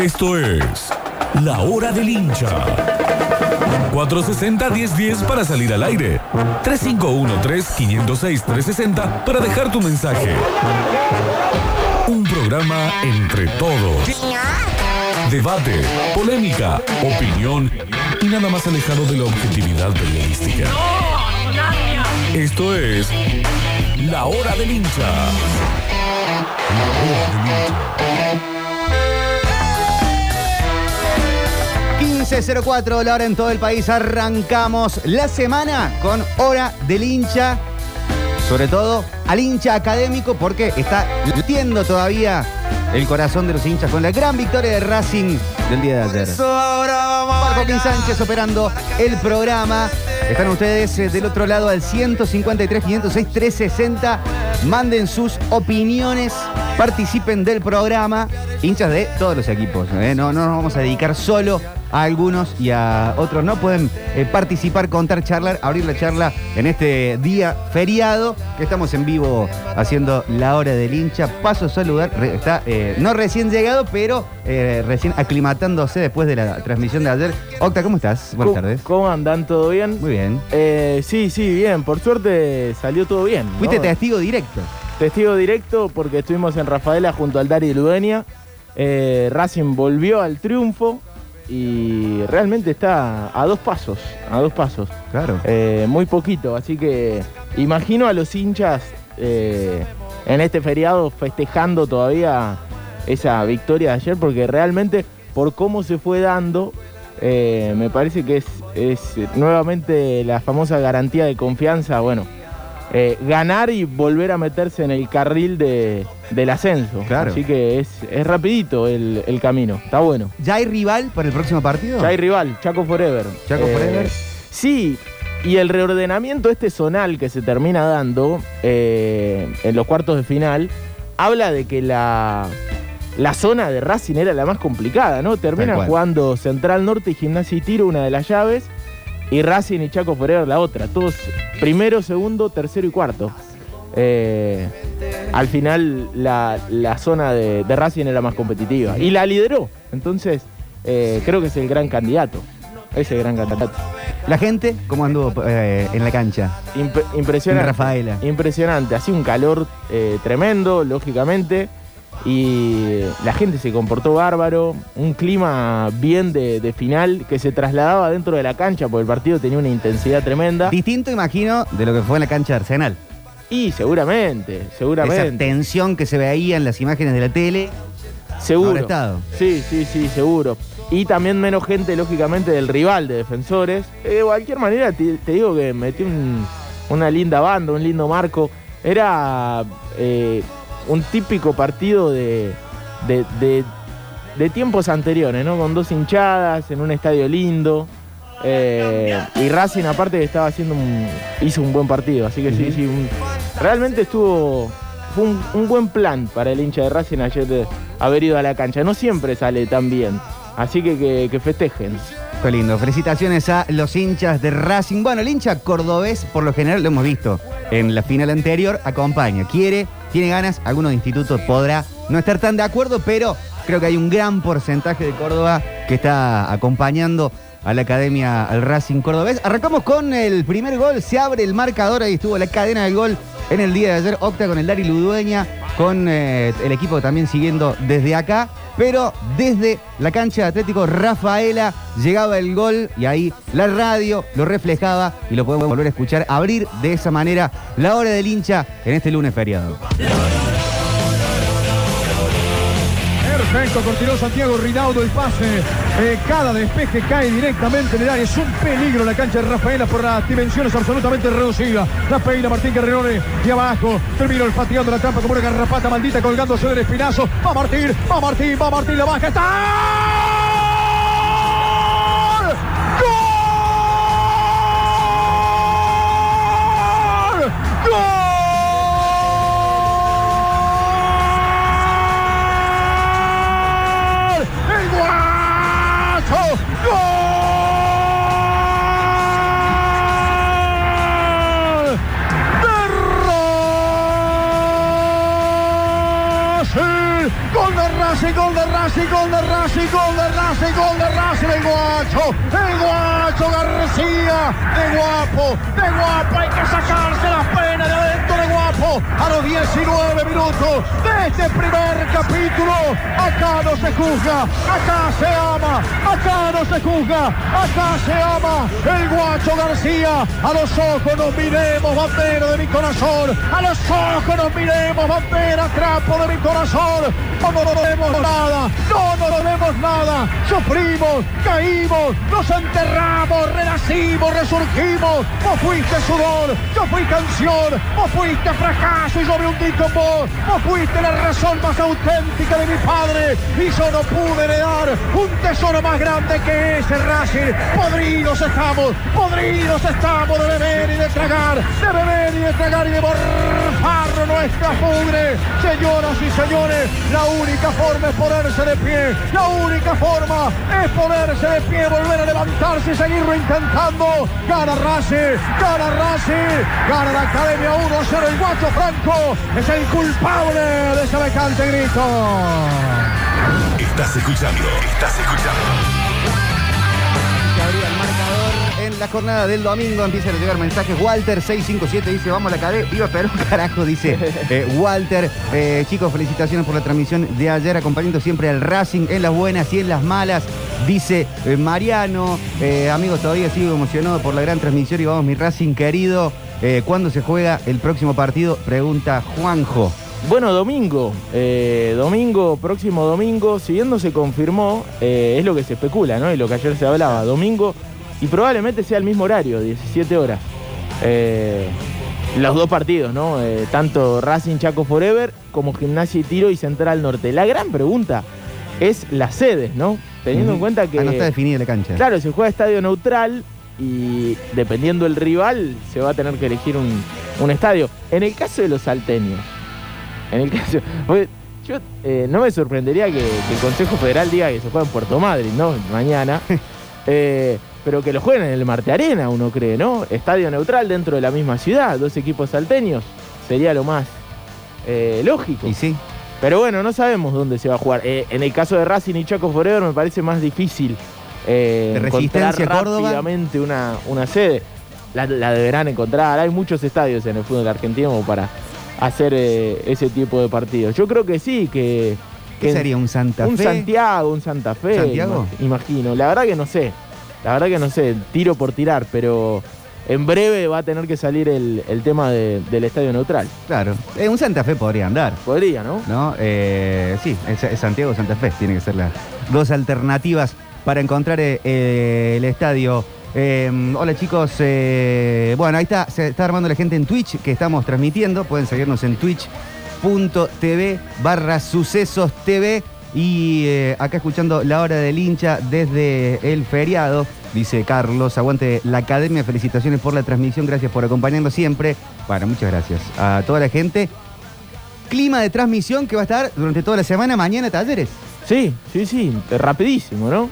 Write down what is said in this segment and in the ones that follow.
Esto es La Hora del Hincha. 460-1010 para salir al aire. 3513-506-360 para dejar tu mensaje. Un programa entre todos. Debate, polémica, opinión y nada más alejado de la objetividad periodística. Esto es La Hora del Hincha. La Hora del Hincha. 15.04, la hora en todo el país. Arrancamos la semana con Hora del Hincha. Sobre todo al hincha académico porque está latiendo todavía el corazón de los hinchas con la gran victoria de Racing del día de ayer. Marco Sánchez operando el programa. Están ustedes eh, del otro lado al 153 506 360. Manden sus opiniones, participen del programa. Hinchas de todos los equipos. ¿eh? No, no nos vamos a dedicar solo a algunos y a otros no. Pueden eh, participar, contar, charlar, abrir la charla en este día feriado que estamos en vivo haciendo la hora del hincha. Paso a saludar, re- está eh, no recién llegado, pero eh, recién aclimatándose después de la transmisión de ayer. Octa, ¿cómo estás? Buenas ¿Cómo- tardes. ¿Cómo andan? ¿Todo bien? Muy bien. Sí, sí, bien. Por suerte salió todo bien. ¿no? Fuiste testigo directo. Testigo directo porque estuvimos en Rafaela junto al Dari Ludueña. Eh, Racing volvió al triunfo y realmente está a dos pasos, a dos pasos. Claro. Eh, muy poquito, así que imagino a los hinchas eh, en este feriado festejando todavía esa victoria de ayer, porque realmente por cómo se fue dando, eh, me parece que es, es nuevamente la famosa garantía de confianza, bueno, eh, ganar y volver a meterse en el carril de- del ascenso. Claro. Así que es, es rapidito el, el camino, está bueno. ¿Ya hay rival para el próximo partido? Ya hay rival, Chaco Forever. Eh, Chaco Forever. Sí, y el reordenamiento este zonal que se termina dando eh, en los cuartos de final habla de que la, la zona de Racing era la más complicada, ¿no? Termina jugando Central Norte y Gimnasia y Tiro, una de las llaves, y Racing y Chaco Forever la otra. Todos primero, segundo, tercero y cuarto. Eh, al final la, la zona de, de Racing era más competitiva y la lideró. Entonces, eh, creo que es el gran candidato. Es el gran candidato. La gente, ¿cómo anduvo eh, en la cancha? Imp- En impresionante. Rafaela. Impresionante. Hacía un calor tremendo, lógicamente. Y la gente se comportó bárbaro. Un clima bien de, de final que se trasladaba dentro de la cancha porque el partido tenía una intensidad tremenda. Distinto, imagino, de lo que fue en la cancha de Arsenal. Y seguramente, Esa seguramente. tensión que se veía en las imágenes de la tele. Seguro. Habrá estado. Sí, sí, sí, seguro. Y también menos gente, lógicamente, del rival de defensores. Eh, de cualquier manera, te, te digo que metió un- una linda banda, un lindo marco. Era eh, un típico partido de, de, de- de tiempos anteriores, ¿no? Con dos hinchadas, en un estadio lindo. Eh, y Racing, aparte, estaba haciendo un, hizo un buen partido. Así que sí, sí. un- realmente estuvo. Fue un, un buen plan para el hincha de Racing ayer de haber ido a la cancha. No siempre sale tan bien. Así que que, que festejen. Qué lindo. Felicitaciones a los hinchas de Racing. Bueno, el hincha cordobés, por lo general, lo hemos visto en la final anterior, acompaña, quiere, tiene ganas. Algunos institutos podrá no estar tan de acuerdo, pero creo que hay un gran porcentaje de Córdoba que está acompañando a la academia al Racing cordobés. Arrancamos con el primer gol, se abre el marcador, ahí estuvo la cadena del gol en el día de ayer, Octa con el Dari Ludueña, con eh, el equipo también siguiendo desde acá, pero desde la cancha de Atlético Rafaela llegaba el gol y ahí la radio lo reflejaba y lo podemos volver a escuchar, abrir de esa manera la hora del hincha en este lunes feriado. Perfecto, continuó Santiago Rinaudo el pase. Eh, cada despeje cae directamente en el área. Es un peligro la cancha de Rafaela por las dimensiones absolutamente reducidas. La peina Martín Guerrerone y abajo. Terminó el pateando la trampa como una garrapata maldita colgándose del espinazo. Va Martín, va Martín, va Martín, la baja. ¡Está! Racing! ¡Gol de Racing! ¡Gol de Racing! ¡Gol de Racing! El guacho, el guacho García, de guapo, de guapo, hay que sacarse las penas de adentro de guapo a los 19 minutos de este primer capítulo. Acá no se juzga, acá se ama, acá no se juzga, acá se ama. El guacho García, a los ojos nos miremos, bandera de mi corazón, a los ojos nos miremos, bandera, trapo de mi corazón. No, no, no vemos nada, no, no, no vemos nada. Sufrimos, caímos, nos enterramos, renacimos, resurgimos. Vos fuiste sudor, yo fui canción, vos fuiste fracaso y yo me hundí con vos. Vos fuiste la razón más auténtica de mi padre y yo no pude heredar un tesoro más grande que ese Racing. Podridos estamos, podridos estamos de beber y de tragar, de beber y de tragar y de morfar nuestra pudre. Señoras y señores, la única forma es ponerse de pie, la única forma es ponerse de pie, volver a levantarse y seguirlo intentando. Gana Racing, gana Racing, gana la Academia 1 a 0 el Guacho Franco, es el culpable de semejante grito. Estás escuchando, estás escuchando. En la jornada del domingo. Empiezan a llegar mensajes. Walter 657 dice, vamos a la cadena. Viva Perú, carajo, dice eh, Walter. Eh, chicos, felicitaciones por la transmisión de ayer, acompañando siempre al Racing en las buenas y en las malas. Dice eh, Mariano. Amigos, todavía sigo emocionado por la gran transmisión y vamos, mi Racing querido. ¿Cuándo se juega el próximo partido? Pregunta Juanjo. Bueno, domingo, eh, domingo, próximo domingo, si bien no se confirmó, eh, es lo que se especula, ¿no? Y lo que ayer se hablaba, domingo, y probablemente sea el mismo horario, 17 horas. Eh, los dos partidos, ¿no? Eh, tanto Racing Chaco Forever como Gimnasia y Tiro y Central Norte. La gran pregunta es las sedes, ¿no? Teniendo en cuenta que... Ah, no está definida la cancha. Claro, se juega estadio neutral y dependiendo del rival se va a tener que elegir un, un estadio. En el caso de los salteños, en el caso. porque yo eh, no me sorprendería que, que el Consejo Federal diga que se juega en Puerto Madryn, ¿no? Mañana. Eh, pero que lo jueguen en el Marte Arena, uno cree, ¿no? Estadio neutral dentro de la misma ciudad, dos equipos salteños. Sería lo más eh, lógico. Y sí. Pero bueno, no sabemos dónde se va a jugar. Eh, en el caso de Racing y Chaco Forever me parece más difícil eh, De encontrar rápidamente una, una sede. La, la deberán encontrar. Hay muchos estadios en el fútbol argentino para hacer eh, ese tipo de partidos. Yo creo que sí, que... ¿Qué que- sería un Santa un Fe? Santiago, un Santa Fe. ¿Santiago? ima- Imagino. La verdad que no sé. La verdad que no sé. Tiro por tirar, pero en breve va a tener que salir el, el tema de- del estadio neutral. Claro. Eh, un Santa Fe podría andar. Podría, ¿no? ¿no? Eh, sí, es, es Santiago Santa Fe, tiene que ser las dos alternativas para encontrar eh, eh, el estadio. Eh, hola chicos, bueno, ahí está, se está armando la gente en Twitch que estamos transmitiendo, pueden seguirnos en twitch.tv barra sucesos TV y eh, acá escuchando la hora del hincha desde el feriado, dice Carlos, aguante la academia, felicitaciones por la transmisión, gracias por acompañarnos siempre. Bueno, muchas gracias a toda la gente clima de transmisión que va a estar durante toda la semana, mañana talleres. Sí, sí, sí, rapidísimo, ¿no?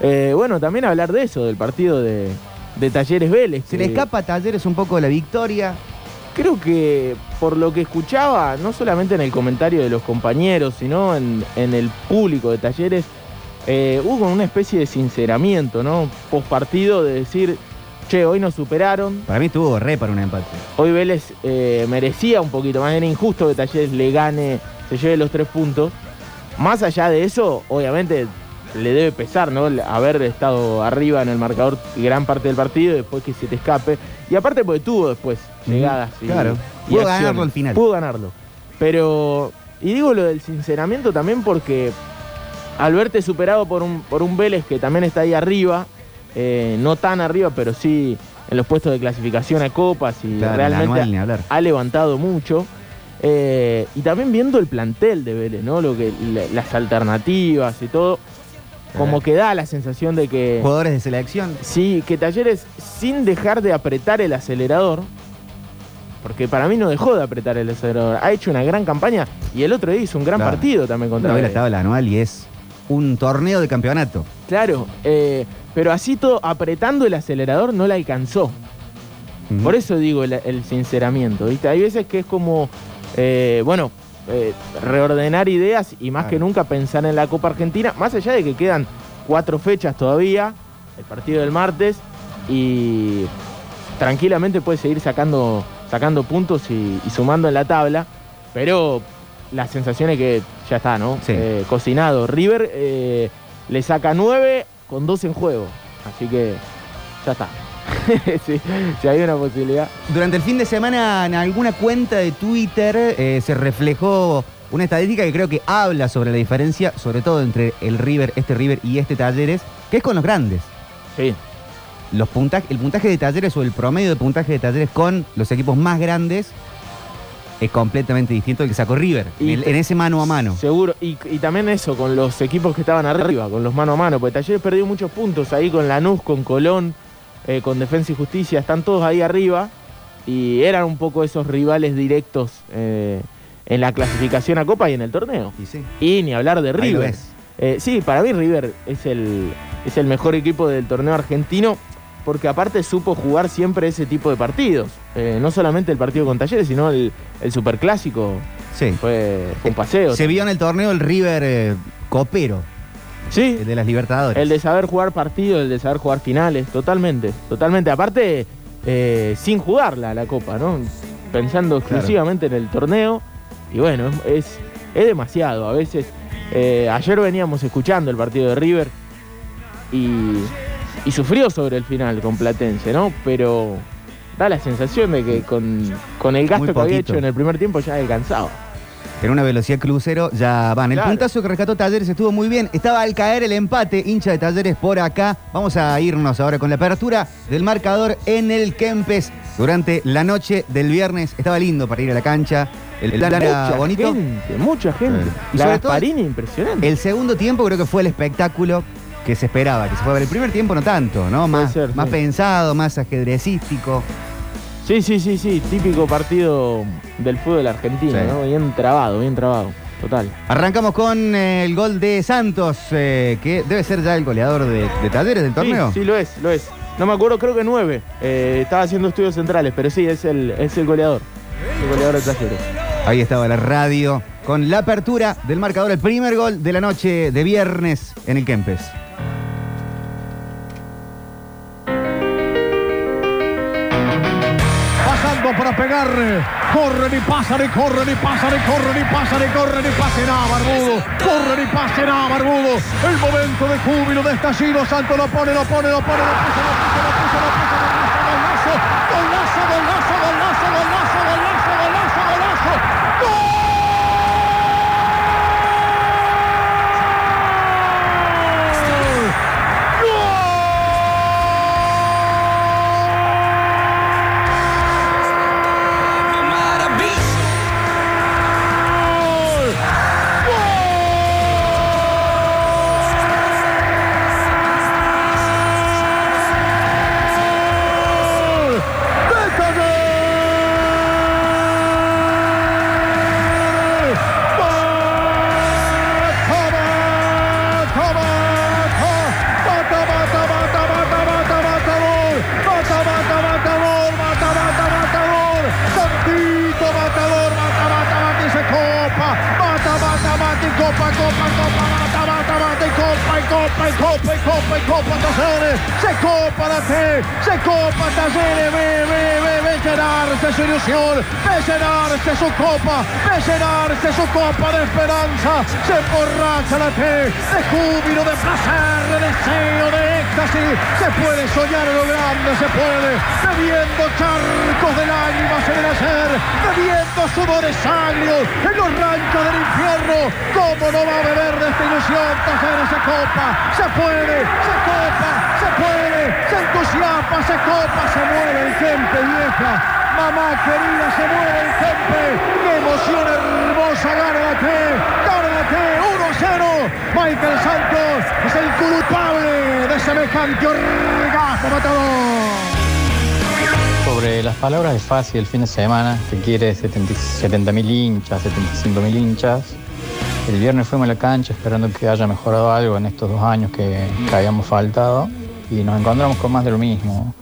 Eh, bueno, también hablar de eso, del partido de, de Talleres Vélez. Se le escapa a talleres un poco de la victoria. Creo que por lo que escuchaba, no solamente en el comentario de los compañeros, sino en, en el público de Talleres, eh, hubo una especie de sinceramiento, ¿no? Post partido de decir, che, hoy nos superaron, Para mí estuvo re para un empate. hoy Vélez eh, merecía un poquito más, era injusto que Talleres le gane, se lleve los tres puntos. Más allá de eso, obviamente le debe pesar, ¿no? Haber estado arriba en el marcador gran parte del partido y después que se te escape. Y aparte porque tuvo después Llegadas. y- claro. y Pudo ganarlo al final. Pudo ganarlo. Pero, y digo lo del sinceramiento también porque al verte superado por un, por un Vélez que también está ahí arriba, eh, no tan arriba, pero sí en los puestos de clasificación a copas y Claro, realmente anual, ha levantado mucho. Eh, y también viendo el plantel de Vélez, ¿no? Lo que, la- las alternativas y todo, como que da la sensación de que Jugadores de selección. sí, que Talleres sin dejar de apretar el acelerador, porque para mí no dejó de apretar el acelerador, ha hecho una gran campaña y el otro día hizo un gran Claro. partido también contra Vélez. el anual y es un torneo de campeonato. Claro, eh, pero así todo apretando el acelerador no la alcanzó. Por eso digo el, el sinceramiento, ¿viste? Hay veces que es como, eh, bueno, eh, reordenar ideas y más Claro. que nunca pensar en la Copa Argentina, más allá de que quedan cuatro fechas todavía, el partido del martes, y tranquilamente puede seguir sacando, sacando puntos y, y sumando en la tabla, pero la sensación es que ya está, ¿no? Sí. Eh, cocinado. River eh, le saca nueve con dos en juego, así que ya está. sí, si hay una posibilidad. Durante el fin de semana en alguna cuenta de Twitter eh, se reflejó una estadística que creo que habla sobre la diferencia, sobre todo entre el River, este River y este Talleres, que es con los grandes. Sí, Los punta- el puntaje de Talleres o el promedio de puntaje de Talleres con los equipos más grandes es completamente distinto al que sacó River, Y en, ese mano a mano. Seguro, y, y también eso, con los equipos que estaban arriba, con los mano a mano, porque Talleres perdió muchos puntos ahí con Lanús, con Colón, eh, con Defensa y Justicia, están todos ahí arriba y eran un poco esos rivales directos eh, en la clasificación a Copa y en el torneo. Y sí, Y ni hablar de River. Eh, sí, para mí River es el, es el mejor equipo del torneo argentino porque aparte supo jugar siempre ese tipo de partidos. Eh, no solamente el partido con Talleres, sino el, el superclásico. Sí. Fue, fue un paseo. Se vio en el torneo el River eh, copero, Sí, el de las Libertadores. El de saber jugar partidos, el de saber jugar finales, totalmente, totalmente. Aparte, eh, sin jugarla la Copa, ¿no? Pensando exclusivamente en el torneo. Y bueno, es, es demasiado. A veces, ayer veníamos escuchando el partido de River y, y sufrió sobre el final con Platense, ¿no? Pero da la sensación de que con, con el gasto que había hecho en el primer tiempo ya alcanzado. En una velocidad crucero ya van. El puntazo que rescató Talleres estuvo muy bien. Estaba al caer el empate, hincha de Talleres por acá. Vamos a irnos ahora con la apertura del marcador en el Kempes. Durante la noche del viernes estaba lindo para ir a la cancha. El plan era mucha bonito. gente, mucha gente. Sí. Y La sobre todo- impresionante. El segundo tiempo creo que fue el espectáculo que se esperaba, que se fue a ver. El primer tiempo no tanto, ¿no? Más, ser, más sí. pensado, más ajedrecístico. Sí, sí, sí, sí, típico partido del fútbol argentino, Sí. ¿no? Bien trabado, bien trabado, total. Arrancamos con eh, el gol de Santos, eh, que debe ser ya el goleador de, de Talleres del torneo. Sí, sí, lo es, lo es. No me acuerdo, creo que nueve. Eh, estaba haciendo estudios centrales, pero sí, es el, es el goleador. El goleador de Talleres. Ahí estaba la radio con la apertura del marcador, el primer gol de la noche de viernes en el Kempes. Pegarle. Corren y pasan y corren y pasan y corren y pasan y corren y pasen a Barbudo. Corren y pasen a Barbudo. El momento de júbilo, de estallido. Santos lo pone, lo pone, lo pone, lo puso, lo puso, lo puso, ve llenarse su copa, ve llenarse su copa de esperanza, se emborracha la T, de júbilo, de placer, de deseo, de éxtasis, se puede soñar lo grande, se puede, bebiendo charcos de lágrimas en el ayer, bebiendo sudores agrios en los ranchos del infierno, ¿cómo no va a beber de esta ilusión? Talleres se copa, se puede, se copa, entusiasma, se copa, se mueve el gente vieja. Mamá querida, se mueve el gente. ¡Qué emoción hermosa! La T, 1-0. Michael Santos es el culpable de semejante orgasmo matador. Sobre las palabras de Fácil el fin de semana, que quiere 70 mil hinchas, 75 mil hinchas. El viernes fuimos a la cancha esperando que haya mejorado algo en estos dos años que habíamos faltado y nos encontramos con más de lo mismo.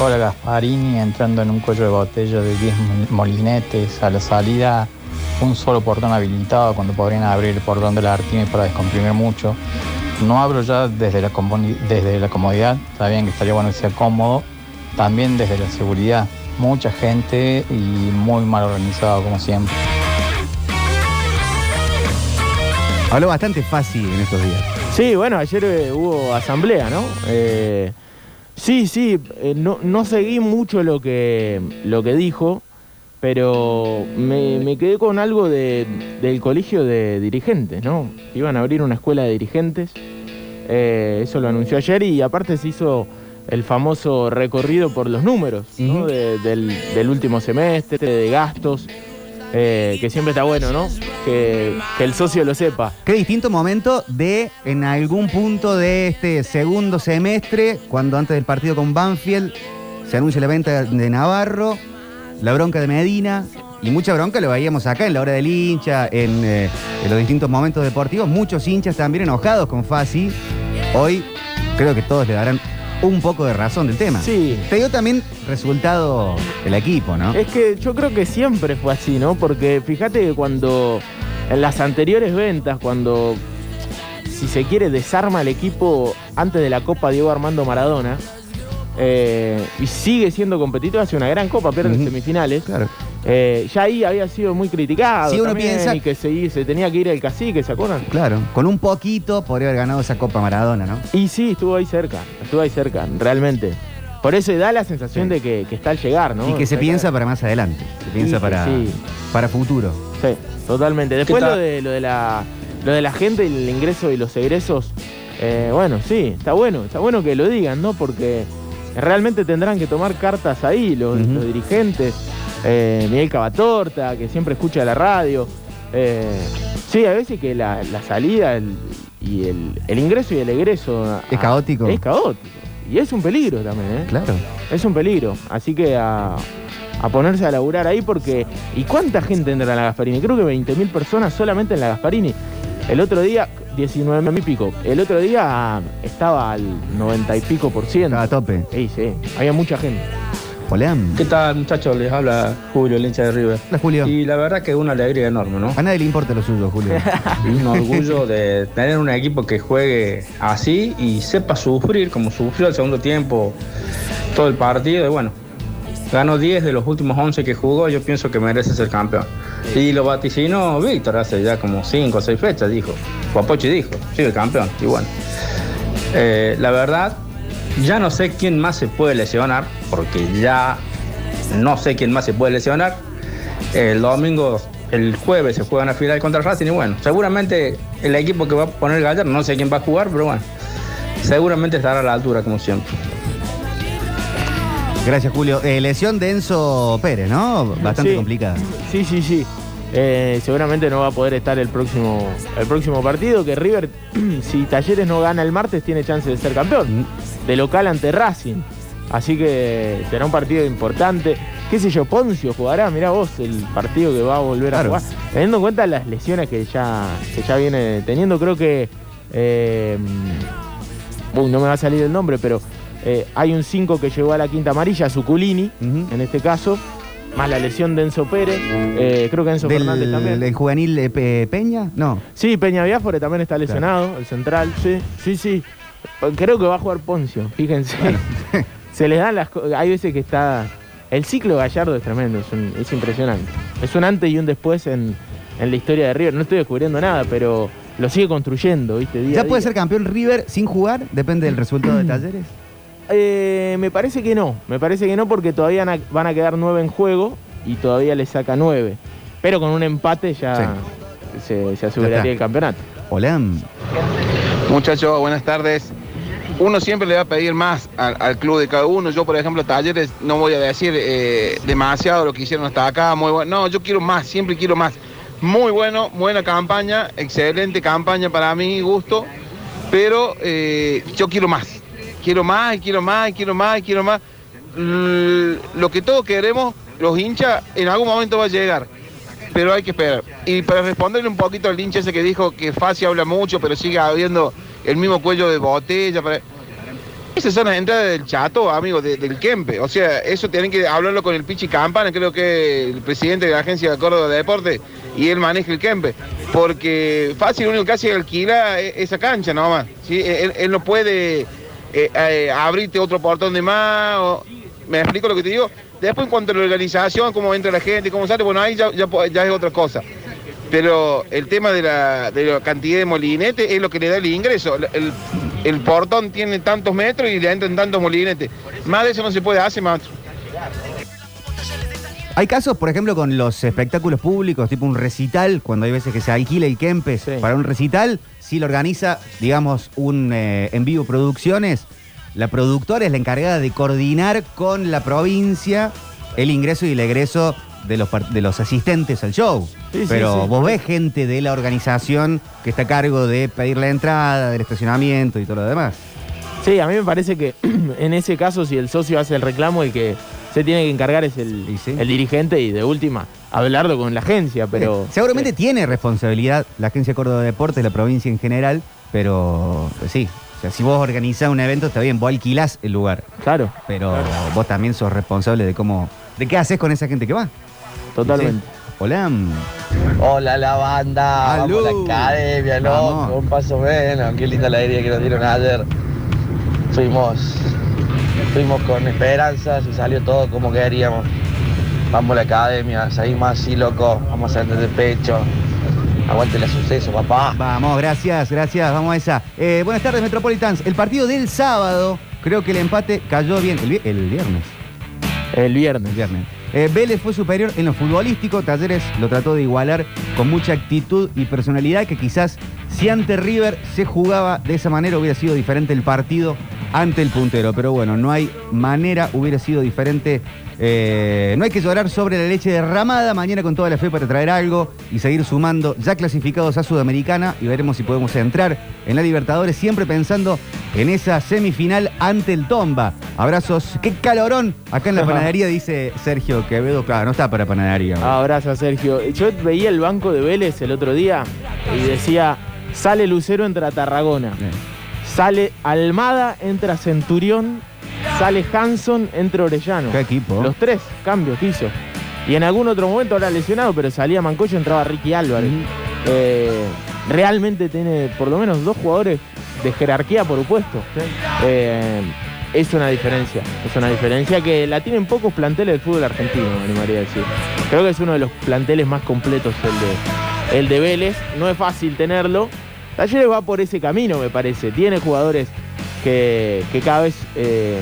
Hola Gasparini entrando en un cuello de botella de 10 molinetes a la salida un solo portón habilitado cuando podrían abrir el portón del Artime para descomprimir mucho. No hablo ya desde la, comodidad, está que estaría bueno que sea cómodo, también desde la seguridad. Mucha gente y muy mal organizado como siempre. Habló bastante fácil en estos días. Sí, bueno, ayer eh, hubo asamblea, ¿no? Eh, sí, sí, eh, no, no, seguí mucho lo que, lo que dijo, pero me, quedé con algo del colegio de dirigentes, ¿no? Iban a abrir una escuela de dirigentes, eso lo anunció ayer y aparte se hizo el famoso recorrido por los números, ¿no? del, del último semestre, de gastos. Eh, que siempre está bueno, ¿no? Que, el socio lo sepa. Qué distinto momento de, en algún punto de este segundo semestre, cuando antes del partido con Banfield se anuncia la venta de Navarro, la bronca de Medina, y mucha bronca lo veíamos acá en la hora del hincha, en, en los distintos momentos deportivos, muchos hinchas también enojados con Fasi. Hoy creo que todos le darán un poco de razón del tema. Sí. Te dio también resultado el equipo, ¿no? Es que yo creo que siempre fue así, ¿no? Porque fíjate que cuando en las anteriores ventas, cuando si se quiere desarma el equipo antes de la Copa Diego Armando Maradona, eh, y sigue siendo competitivo, hace una gran copa, pierde en semifinales. Claro. Eh, ya ahí había sido muy criticado. Si uno piensa. Y que se, se, tenía que ir el cacique, ¿se acuerdan? Claro, con un poquito podría haber ganado esa Copa Maradona, ¿no? Y sí, estuvo ahí cerca, estuvo ahí cerca, realmente. Por eso da la sensación de que, está al llegar, ¿no? Y que se piensa para más adelante, se piensa para, para futuro. Sí, totalmente. Después lo de, lo, de la, lo de la gente, el ingreso y los egresos, eh, bueno, sí, está bueno, está bueno que lo digan, ¿no? Porque realmente tendrán que tomar cartas ahí los, dirigentes. Eh, Miguel Cavatorta, que siempre escucha la radio. Eh, sí, a veces que la, salida y el, ingreso y el egreso. Es caótico. Es caótico. Y es un peligro también, ¿eh? Claro. Es un peligro. Así que a, ponerse a laburar ahí porque. ¿Y cuánta gente entra en la Gasparini? Creo que 20.000 personas solamente en la Gasparini. El otro día, 19 mil pico. El otro día estaba al 90 y pico por ciento. Estaba a tope. Sí, sí. Había mucha gente. Hola. ¿Qué tal, muchachos? Les habla Julio, el hincha de River. Hola, Julio. Y la verdad que es una alegría enorme, ¿no? A nadie le importa lo suyo, Julio. un orgullo de tener un equipo que juegue así y sepa sufrir, como sufrió el segundo tiempo, todo el partido. Y bueno, ganó 10 de los últimos 11 que jugó. Yo pienso que merece ser campeón. Y lo vaticinó Víctor hace ya como 5 o 6 fechas, dijo. Guapochi dijo, sigue campeón. Y bueno, eh, la verdad, ya no sé quién más se puede lesionar, porque ya no sé quién más se puede lesionar. El domingo, el jueves se juega una final contra Racing y bueno, seguramente el equipo que va a poner Gallardo, no sé quién va a jugar, pero bueno, seguramente estará a la altura como siempre. Gracias, Julio. Eh, lesión de Enzo Pérez, ¿no? Bastante complicada. Sí, sí, sí. Eh, seguramente no va a poder estar el próximo, el próximo partido, que River, si Talleres no gana el martes, tiene chance de ser campeón. Mm. De local ante Racing. Así que será un partido importante. ¿Qué sé yo? Poncio jugará, mirá vos, el partido que va a volver a jugar. Teniendo en cuenta las lesiones que ya, ya viene teniendo, creo que... Eh, uy, no me va a salir el nombre, pero eh, hay un 5 que llegó a la quinta amarilla, Zuculini, en este caso, más la lesión de Enzo Pérez. Eh, creo que Enzo Fernández también. ¿El juvenil eh, Peña? No. Sí, Peña Biafore también está lesionado, el central, sí, sí, sí. Creo que va a jugar Poncio, fíjense. Se le dan las. Hay veces que está. El ciclo Gallardo es tremendo, es, impresionante. Es un antes y un después en, la historia de River. No estoy descubriendo nada, pero lo sigue construyendo, ¿viste? ¿Ya puede ser campeón River sin jugar? Depende del resultado de Talleres. Eh, me parece que no, me parece que no porque todavía van a quedar nueve en juego y todavía le saca nueve. Pero con un empate ya se, aseguraría el campeonato. Hola. Muchachos, buenas tardes. Uno siempre le va a pedir más al, club de cada uno. Yo, por ejemplo, talleres, no voy a decir eh, demasiado lo que hicieron hasta acá, muy bueno. No, yo quiero más, siempre quiero más. Muy bueno, buena campaña, excelente campaña para mi gusto, pero eh, yo quiero más quiero más, quiero más, quiero más, quiero más. Lo que todos queremos, los hinchas, en algún momento va a llegar, pero hay que esperar. Y para responderle un poquito al hincha ese que dijo que Fácil habla mucho, pero sigue habiendo el mismo cuello de botella. Esas son las entradas del chato, amigo, de- del Kempe. O sea, eso tienen que hablarlo con el Pichi Campana, creo que el presidente de la agencia de Córdoba de Deporte, y él maneja el Kempe. Porque fácil, lo único que hace es alquilar e- esa cancha nomás. ¿sí? Él, él no puede eh, eh, abrirte otro portón de más. o- ¿Me explico lo que te digo? Después, en cuanto a la organización, cómo entra la gente, cómo sale, bueno, ahí ya, ya po- ya es otra cosa. Pero el tema de la, de la cantidad de molinetes es lo que le da el ingreso. El, el portón tiene tantos metros y le entran tantos molinetes. Más de eso no se puede hacer, maestro. Hay casos, por ejemplo, con los espectáculos públicos, tipo un recital, cuando hay veces que se alquila el Kempes Sí. para un recital, si lo organiza, digamos, un eh, en vivo producciones, la productora es la encargada de coordinar con la provincia el ingreso y el egreso de los, de los asistentes al show. Sí, sí, Pero sí. vos ves gente de la organización que está a cargo de pedir la entrada, del estacionamiento y todo lo demás. Sí, a mí me parece que en ese caso, si el socio hace el reclamo, el que se tiene que encargar es el, sí. el dirigente y de última, hablarlo con la agencia, pero... Eh, Seguramente tiene responsabilidad la Agencia Córdoba de Deportes, la provincia en general, pero pues sí. O sea, si vos organizás un evento, está bien, vos alquilás el lugar, Claro, pero vos también sos responsable de cómo. de qué haces con esa gente que va. totalmente. Sí. Hola. Hola la banda, Aló. vamos a la academia, Vamos. loco, un paso menos, qué linda la alegría que nos dieron ayer. Fuimos, fuimos con esperanzas y salió todo como queríamos. Vamos a la academia, seguimos así, loco, vamos a entrar de pecho. Aguante el suceso, papá. Vamos, gracias, gracias, vamos a esa. Eh, buenas tardes, Metropolitans. El partido del sábado, creo que el empate cayó bien. El, vi- el viernes. El viernes. El viernes. Eh, Vélez fue superior en lo futbolístico, Talleres lo trató de igualar con mucha actitud y personalidad que quizás si ante River se jugaba de esa manera hubiera sido diferente el partido ante el puntero. Pero bueno, no hay manera, hubiera sido diferente. Eh, no hay que llorar sobre la leche derramada, mañana con toda la fe para traer algo y seguir sumando ya clasificados a Sudamericana y veremos si podemos entrar en la Libertadores, siempre pensando en esa semifinal ante el Tomba. Abrazos, qué calorón acá en la panadería, dice Sergio Quevedo. Claro, no está para panadería. güey. Abrazo a Sergio. Yo veía el banco de Vélez el otro día y decía, sale Lucero, entra Tarragona. Eh. Sale Almada, entra Centurión. Sale Hanson, entra Orellano. Qué equipo. Los tres cambios que hizo. Y en algún otro momento ahora lesionado, pero salía Mancocho, entraba Ricky Álvarez. Eh, realmente tiene por lo menos dos jugadores de jerarquía por puesto. Eh, es una diferencia, es una diferencia que la tienen pocos planteles del fútbol argentino, me animaría a decir. Creo que es uno de los planteles más completos el de, el de Vélez. No es fácil tenerlo. Talleres va por ese camino, me parece. Tiene jugadores que, que cada vez eh,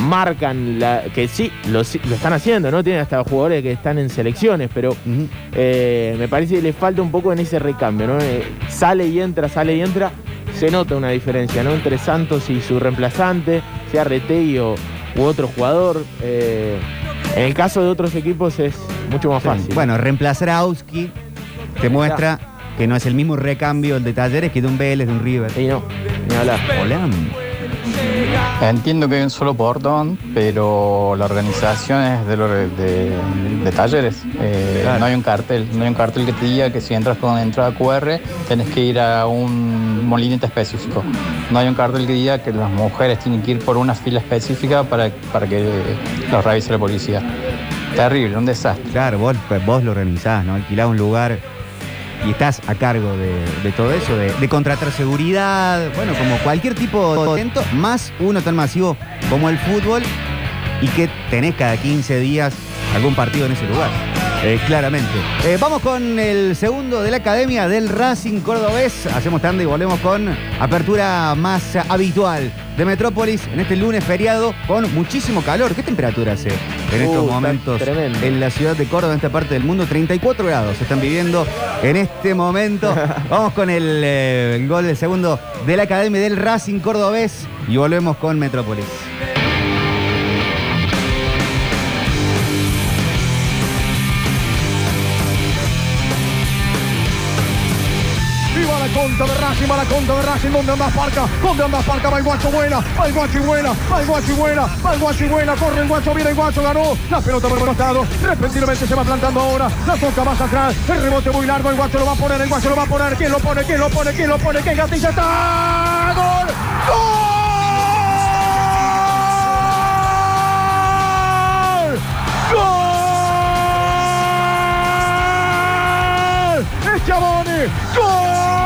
marcan, la, que sí lo, están haciendo, ¿no? Tienen hasta jugadores que están en selecciones, pero eh, me parece que le falta un poco en ese recambio, ¿no? Eh, sale y entra, sale y entra, se nota una diferencia, ¿no? Entre Santos y su reemplazante, sea Retegui o, u otro jugador. En el caso de otros equipos es mucho más Sí. fácil. Bueno, reemplazar a Auski te muestra que no es el mismo recambio el de Talleres que de un Vélez, de un River. Y no, ni hablar. Hola. Entiendo que hay un solo portón, pero la organización es de, lo- de- de talleres. Eh, Claro. No hay un cartel, no hay un cartel que te diga que si entras con entrada QR tenés que ir a un molinete específico. No hay un cartel que diga que las mujeres tienen que ir por una fila específica para, para que los revise la policía. Terrible, un desastre. Claro, vos, pues, vos lo organizás, ¿no? Alquilás un lugar y estás a cargo de, todo eso, de, de contratar seguridad, bueno, como cualquier tipo de evento, más uno tan masivo como el fútbol y que tenés cada 15 días algún partido en ese lugar. Eh, claramente. Eh, vamos con el segundo de la Academia del Racing Cordobés. Hacemos tanda y volvemos con apertura más habitual de Metrópolis en este lunes feriado con muchísimo calor. ¿Qué temperatura hace en estos Uh, momentos en la ciudad de Córdoba, en esta parte del mundo? 34 grados se están viviendo en este momento. Vamos con el, eh, el gol del segundo de la Academia del Racing Cordobés y volvemos con Metrópolis. contra de Racing, va la contra de Racing, ¿dónde andas Parca? ¿Dónde andas Parca? Va el guacho buena, va el guacho buena, va el guacho buena, va el guacho buena, corre el guacho, viene el guacho, ganó, la pelota por el repentinamente se va plantando ahora, la toca más atrás, el rebote muy largo, el guacho lo va a poner, el guacho lo va a poner, ¿quién lo pone? ¿Quién lo pone? ¿Quién lo pone? ¿Quién gatilla está? ¡Gol! ¡Gol! ¡Gol! ¡Es Chabone! ¡Gol!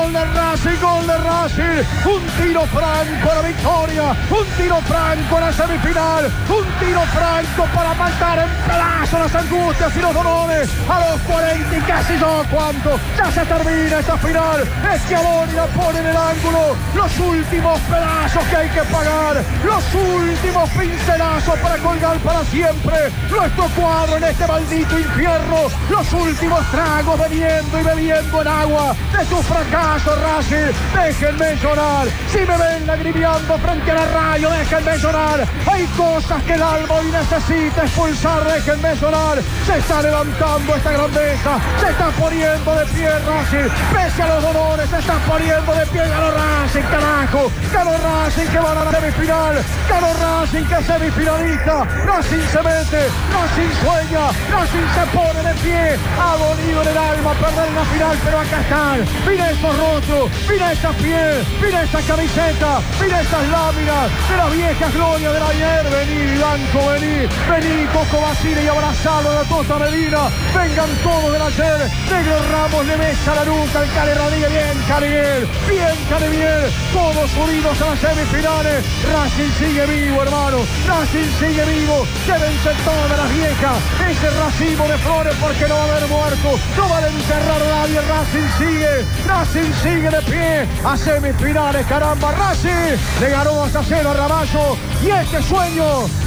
gol de Racing, gol de Racing. Un tiro franco a la victoria, un tiro franco a la semifinal, un tiro franco para matar en pedazos las angustias y los dolores. A los 40 y casi dos, ¿cuánto? Ya se termina esta final. Schiavoni la pone en el ángulo. Los últimos pedazos que hay que pagar, los últimos pincelazos para colgar para siempre nuestro cuadro en este maldito infierno. Los últimos tragos bebiendo y bebiendo en agua de tu fracaso, Racing. Déjenme llorar. Si me ven lagrimeando frente a la rayo, déjenme llorar. Hay cosas que el alma hoy necesita expulsar, déjenme llorar. Se está levantando esta grandeza, se está poniendo de pie Racing. Pese a los dolores, se está poniendo de pie. Ganó Racing, carajo. Ganó Racing que va a la semifinal. Ganó Racing que es semifinalista. Racing se mete, Racing sueña, Racing se pone de pie. Ha dolido en el alma perder la final, pero acá están. Mira estos rostros, mira esta piel, mira esta camiseta, mira estas láminas de las viejas glorias del ayer. Vení, Blanco, vení, vení, Coco Basile y abrazalo a la Costa Medina. Vengan todos del ayer. Negro Ramos le besa la nuca al Cali Rodríguez. Bien, Cariel, bien, Cariel. Todos unidos a las semifinales. Racing sigue vivo, hermano. Racing sigue vivo. Llévense todas las viejas. Ese racimo de flores porque no va a haber muerto. No va a enterrar nadie. Racing sigue. Racing sigue de pie a semifinales. Caramba, Racing le ganó hasta cero a Ramallo. Y este sueño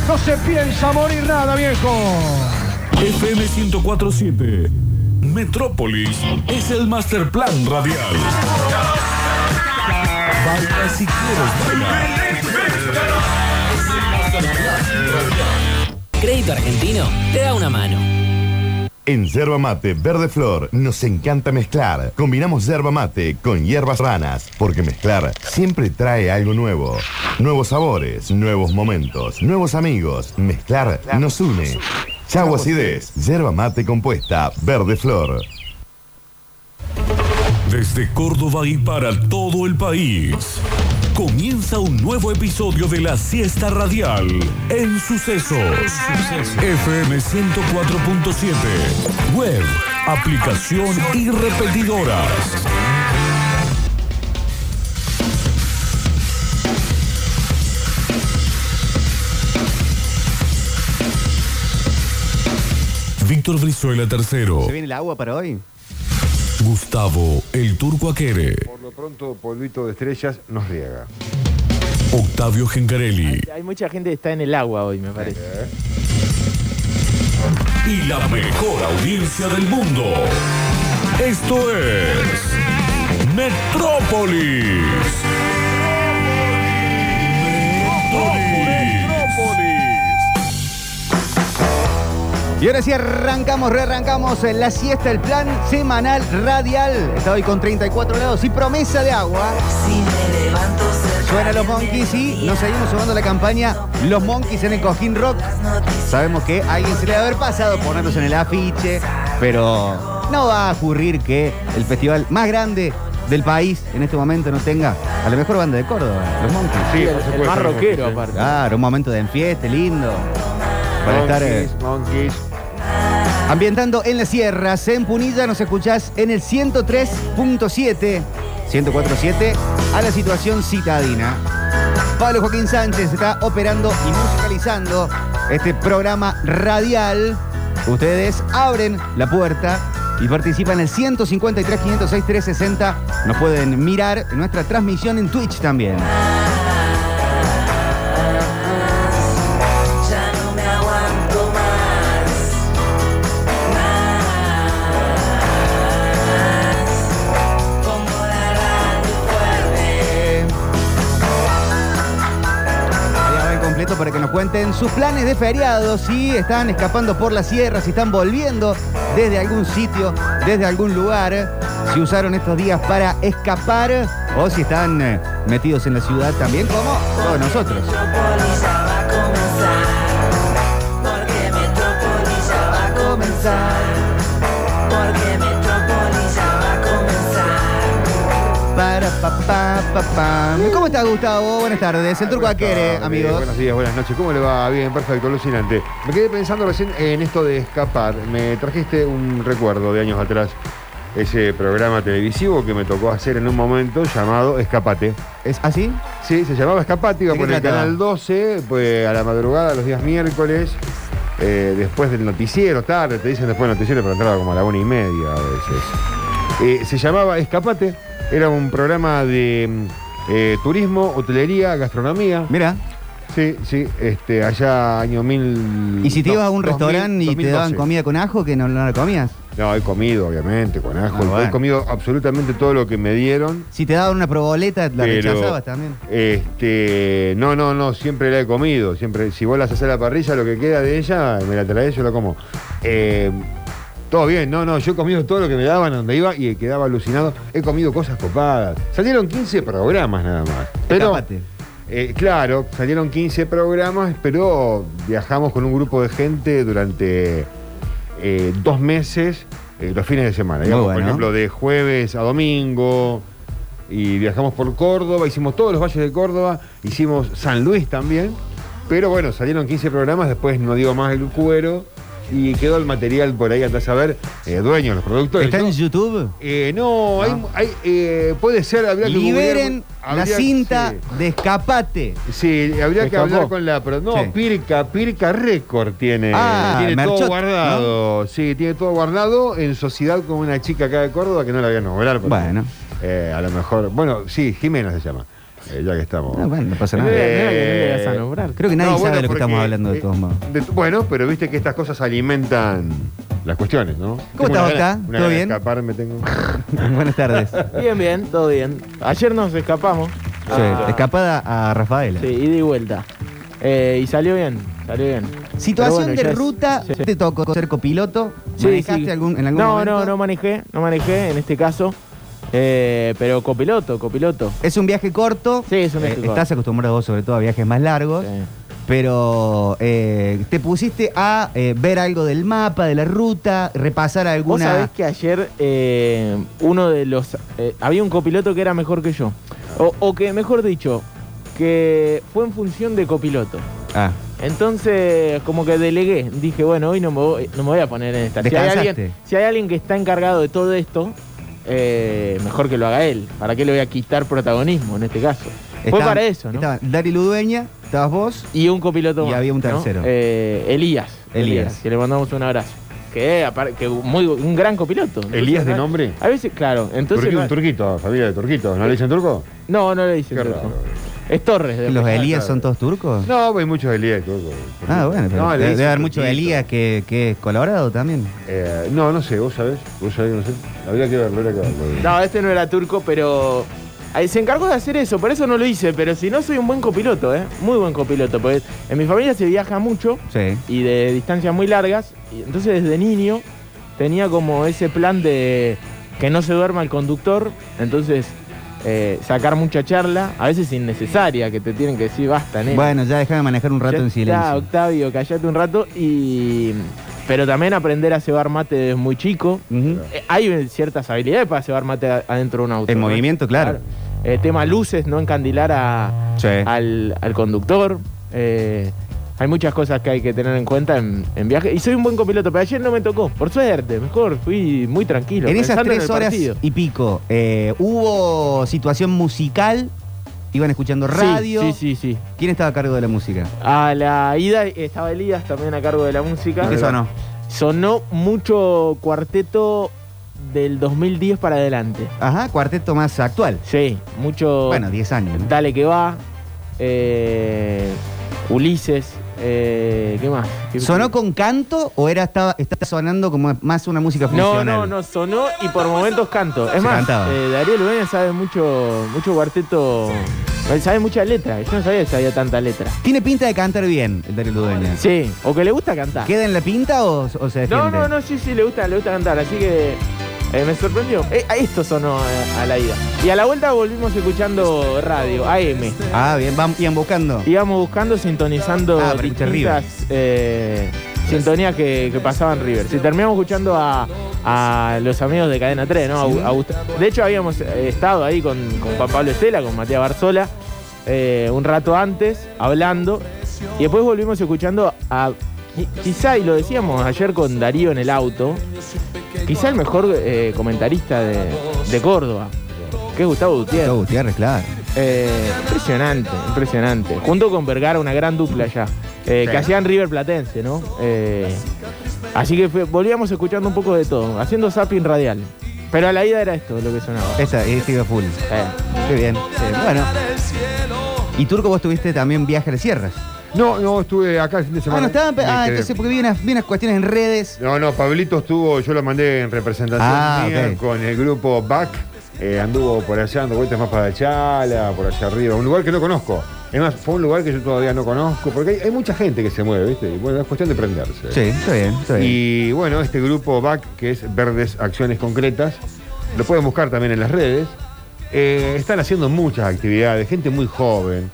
no se piensa morir nada, viejo. FM 1047. Metrópolis es el master plan radial. Quieres. Crédito Argentino te da una mano. En Yerba Mate Verde Flor nos encanta mezclar. Combinamos yerba mate con hierbas ranas, porque mezclar siempre trae algo nuevo. Nuevos sabores, nuevos momentos, nuevos amigos. Mezclar nos une. Chau acidez, yerba mate compuesta Verde Flor. Desde Córdoba y para todo el país. Comienza un nuevo episodio de la siesta radial en Sucesos. FM 104.7. Web, aplicación y repetidoras. Víctor Brizuela ¿Se III. viene el agua para hoy? Gustavo El Turco Aquere. Por lo pronto, polvito de estrellas nos riega. Octavio Gencarelli. Hay mucha gente que está en el agua hoy, me parece. y la mejor audiencia del mundo. Esto es Metrópolis. Y ahora sí arrancamos, rearrancamos en la siesta, el plan semanal radial. Está hoy con 34 grados y promesa de agua. Suena los Monkeys y nos seguimos sumando la campaña Los Monkeys en el Cojín Rock. Sabemos que a alguien se le va a haber pasado ponerlos en el afiche, pero no va a ocurrir que el festival más grande del país en este momento no tenga a la mejor banda de Córdoba, los Monkeys. Sí, el, por el supuesto, más los rockero, Monkeys, aparte. Claro, un momento de enfieste lindo. Para estar eh, Monkeys, Monkeys. Ambientando en las sierras. En Punilla nos escuchás en el 103.7, 104.7, a la situación citadina. Pablo Joaquín Sánchez está operando y musicalizando este programa radial. Ustedes abren la puerta y participan en el 153 506 360. Nos pueden mirar en nuestra transmisión en Twitch también. Para que nos cuenten sus planes de feriado, si están escapando por las sierras, si están volviendo desde algún sitio, desde algún lugar, si usaron estos días para escapar o si están eh, metidos en la ciudad también, como todos nosotros. Metrópolis ya va a comenzar. Para, pa, pa, pa. ¿Cómo estás, Gustavo? Buenas tardes. El turco Aquere, amigos. Buenos días, buenas noches. ¿Cómo le va? Bien, perfecto, alucinante. Me quedé pensando recién en esto de escapar. Me trajiste un recuerdo de años atrás. ese programa televisivo que me tocó hacer en un momento llamado Escapate. ¿Es así? Sí, se llamaba Escapate, iba ¿De qué por el trataba? canal 12, pues a la madrugada, los días miércoles, eh, después del noticiero, tarde, te dicen después del noticiero, pero entraba como a la una y media a veces. Eh, se llamaba Escapate, era un programa de eh, turismo, hotelería, gastronomía. Mira. Sí, sí, este, allá año 1000. ¿Y si te ibas a un 2000, restaurante y te 2012. daban comida con ajo que no, no la comías? No, he comido, obviamente, con ajo. Ah, bueno. He comido absolutamente todo lo que me dieron. Si te daban una proboleta, la Pero- rechazabas también. Este, no, no, no, siempre la he comido. Siempre, si vos la haces a la parrilla, lo que queda de ella, me la traes, yo la como. Eh, todo bien, no, no, yo he comido todo lo que me daban donde iba y quedaba alucinado. He comido cosas copadas. Salieron 15 programas nada más. Pero, eh, claro, salieron 15 programas, pero viajamos con un grupo de gente durante eh, dos meses, eh, los fines de semana. Digamos, Por ejemplo, de jueves a domingo. Y viajamos por Córdoba, hicimos todos los valles de Córdoba, hicimos San Luis también. Pero bueno, salieron 15 programas, después no dio más el cuero. Y quedó el material por ahí, andás a ver, eh, dueños, los productores. ¿Está ¿no? en YouTube? Eh, no, hay, hay, eh, puede ser, habría que Liberen la cinta sí. de escapate. Sí, habría que hablar con la. Pero no, Sí. Pirca, Pirca Record tiene, Ah, tiene todo guardado. Sí, tiene todo guardado en sociedad con una chica acá de Córdoba que no la voy a nombrar. porque, Bueno. eh, a lo mejor. Bueno, sí, Jimena se llama. Eh, ya que estamos. Ah, bueno, no pasa nada. No no no Eh, ibas a nombrar. Creo que nadie no, sabe bueno, de lo que estamos hablando de eh, todos modos. de- bueno, pero viste que estas cosas alimentan las cuestiones, ¿no? Tengo estás, Oscar? una ¿Todo bien? escaparme tengo. Buenas tardes. Bien, bien, todo bien. Ayer nos escapamos. Sí, Ah, escapada a Rafaela. Sí, ida y vuelta. Eh, y salió bien, salió bien. Situación bueno, de es- ruta, sí. ¿te tocó ser copiloto? Sí, ¿Manejaste sí. algún, en algún no, momento? no, no manejé, no manejé en este caso. Eh, pero copiloto, copiloto. Es un viaje corto. Sí, es un viaje Eh, corto. Estás acostumbrado vos sobre todo a viajes más largos. Sí. Pero eh, te pusiste a eh, ver algo del mapa, de la ruta, repasar Vos alguna... sabés que ayer uno de los... había un copiloto que era mejor que yo. O, o que, mejor dicho, que fue en función de copiloto. Ah, Entonces, como que delegué. Dije, bueno, hoy no me voy, no me voy a poner en esta. Si hay, Descansaste. alguien, si hay alguien que está encargado de todo esto, eh, mejor que lo haga él. ¿Para qué le voy a quitar protagonismo en este caso? Fue para eso, ¿no? Estaba Dari Ludueña, estabas vos. Y un copiloto Y más, había un ¿no? tercero. Eh, Elías, Elías. Que le mandamos un abrazo. Que, que muy, un gran copiloto. ¿Elías de nombre? A veces, claro. Entonces, Turquito, un turquito, familia de turquitos. ¿No le dicen turco? no, no le dicen Qué turco. raro. Es Torres. de ¿Los. Elías son todos turcos? No, hay muchos Elías turcos. Ah, bueno, pero No, le debe, dicen haber mucho turquito. Elías que, que es colorado también. Eh, no, no sé, vos sabés. Vos sabés, no sé. Habría que verlo, habría que verlo. No, este no era turco, pero ahí se encargó de hacer eso, por eso no lo hice, pero si no soy un buen copiloto, ¿eh? Muy buen copiloto, porque en mi familia se viaja mucho Sí. y de distancias muy largas, y entonces desde niño tenía como ese plan de que no se duerma el conductor, entonces eh, sacar mucha charla, a veces innecesaria, que te tienen que decir basta, nene. Bueno, ya déjame manejar un rato Ya en está, silencio. Octavio, callate un rato y... Pero también aprender a cebar mate desde muy chico. Eh, hay ciertas habilidades para cebar mate adentro de un auto. En ¿no? movimiento, claro. Eh, tema luces, no encandilar a, Sí. al, al conductor. Eh, hay muchas cosas que hay que tener en cuenta en, en viaje. Y soy un buen copiloto, pero ayer no me tocó. Por suerte, mejor, fui muy tranquilo. En esas tres horas partido. y pico, eh, ¿hubo situación musical? ¿Iban escuchando Sí, radio? Sí, sí, sí. ¿Quién estaba a cargo de la música? A la ida estaba Elías también a cargo de la música. ¿Qué sonó? Sonó mucho cuarteto del 2010 para adelante. Ajá, cuarteto más actual. Sí, mucho. Bueno, 10 años. ¿no? Dale que va. eh, Ulises. Eh, ¿Qué más? ¿Qué- ¿Sonó con canto o era estaba, está sonando como más una música No, funcional? no, no, sonó y por momentos canto. Es Se más, cantaba. eh, Darío Lubeña sabe mucho, mucho cuarteto. Sabe mucha letra. Yo no sabía que sabía tanta letra. Tiene pinta de cantar bien el Darío Ludueña. Sí, o que le gusta cantar. ¿Queda en la pinta o, o se defiende? No, no, no, sí, sí, le gusta, le gusta cantar, así que eh, me sorprendió. Eh, a esto sonó eh, a la ida. Y a la vuelta volvimos escuchando radio, AM. Ah, bien, van, iban buscando. Íbamos buscando, sintonizando Ah, distintas eh, sintonías que, que pasaban River. Si terminamos escuchando a, a los amigos de Cadena 3, ¿no? A Gu- a Gust- de hecho, habíamos eh, estado ahí con, con Juan Pablo Estela, con Matías Barzola, eh, un rato antes, hablando. Y después volvimos escuchando a. qui- Quizá, y lo decíamos ayer con Darío en el auto, quizá el mejor eh, comentarista de, de Córdoba, que es Gustavo Gutiérrez. Gustavo Gutiérrez, claro. Eh, impresionante, impresionante. Junto con Vergara, una gran dupla ya. eh, Que hacían River Platense, ¿no? Eh, así que fue- volvíamos escuchando un poco de todo, haciendo zapping radial. Pero a la ida era esto lo que sonaba. Esa, este full. Qué bien. sí, bueno. Y Turco, vos tuviste también viaje a las sierras. No, no, estuve acá el fin de Ah, semana. no estaban. Me Ah, quedé. entonces, porque vi unas, vi unas cuestiones en redes. No, no, Pablito estuvo, yo lo mandé en representación Ah, mía ok. con el grupo BAC. eh, anduvo por allá, dando vueltas más para Chala, por allá arriba. Un lugar que no conozco. Es más, fue un lugar que yo todavía no conozco, porque hay, hay mucha gente que se mueve, ¿viste? Y bueno, es cuestión de prenderse. Sí, está bien, está bien. Y bueno, este grupo BAC, que es Verdes Acciones Concretas, lo pueden buscar también en las redes. eh, están haciendo muchas actividades, gente muy joven.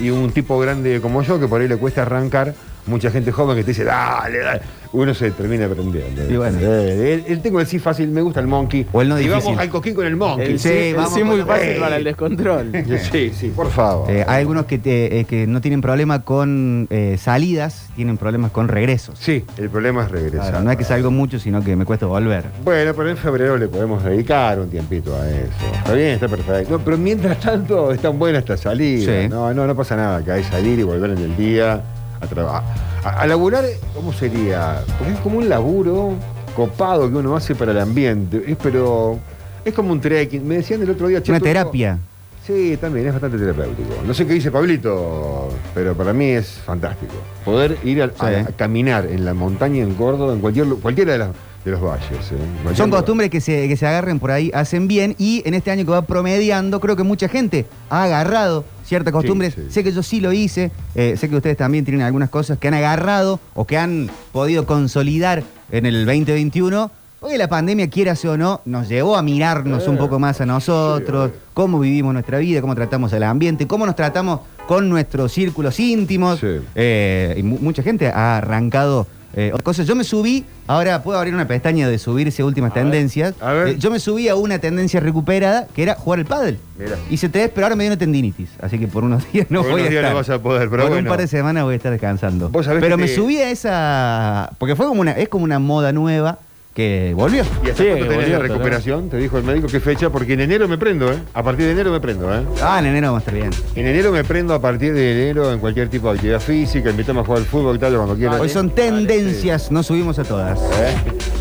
Y un tipo grande como yo, que por ahí le cuesta arrancar, mucha gente joven que te dice, dale, dale. Uno se termina aprendiendo. Y bueno. Eh, tengo el sí fácil, me gusta el monkey. O el no y difícil. vamos al coquín con el monkey. El sí, vamos sí muy fácil para el descontrol. Sí, sí, por favor. Eh, hay algunos que, te- eh, que no tienen problema con eh, salidas, tienen problemas con regresos. Sí, el problema es regresar. Claro, no es que salgo mucho, sino que me cuesta volver. Bueno, pero en febrero le podemos dedicar un tiempito a eso. Está bien, está perfecto. No, pero mientras tanto están buenas estas salidas. Sí. No, no, no pasa nada, que hay salir y volver en el día a trabajar. A, a laburar, ¿cómo sería? Porque es como un laburo copado que uno hace para el ambiente. Es, pero es como un trekking. Me decían el otro día, Una terapia. Sí, también es bastante terapéutico. No sé qué dice Pablito, pero para mí es fantástico. Poder ir a, a- Sí. a caminar en la montaña en Córdoba, en cualquier, cualquiera de, las- de los valles. ¿eh? Cualquier Son lugar. costumbres que se, que se agarren por ahí, hacen bien y en este año que va promediando, creo que mucha gente ha agarrado ciertas costumbres. sí. Sé que yo sí lo hice, eh, sé que ustedes también tienen algunas cosas que han agarrado o que han podido consolidar en el 2021. Porque la pandemia, quieras o no, nos llevó a mirarnos Eh, un poco más a nosotros, cómo vivimos nuestra vida, cómo tratamos al ambiente, cómo nos tratamos con nuestros círculos íntimos. Eh, y mu- mucha gente ha arrancado eh, otras cosas. Yo me subí, ahora puedo abrir una pestaña de subirse a últimas tendencias. a ver. Eh, yo me subí a una tendencia recuperada que era jugar el pádel. Mira. Hice tres, pero ahora me dio una tendinitis. Así que por unos días no Por voy unos a días estar. no vas a poder, pero por bueno. un par de semanas voy a estar descansando. Vos sabés pero que me te- subí a esa. Porque fue como una, es como una moda nueva que volvió. ¿Y hasta Sí, cuánto tenés de recuperación? Te dijo el médico qué fecha, porque en enero me prendo, ¿eh? A partir de enero me prendo, ¿eh? Ah, en enero vamos a estar bien. En enero me prendo a partir de enero en cualquier tipo de actividad física, invitamos a jugar al fútbol y tal, cuando quieras. Hoy son tendencias, no subimos a todas. ¿Eh?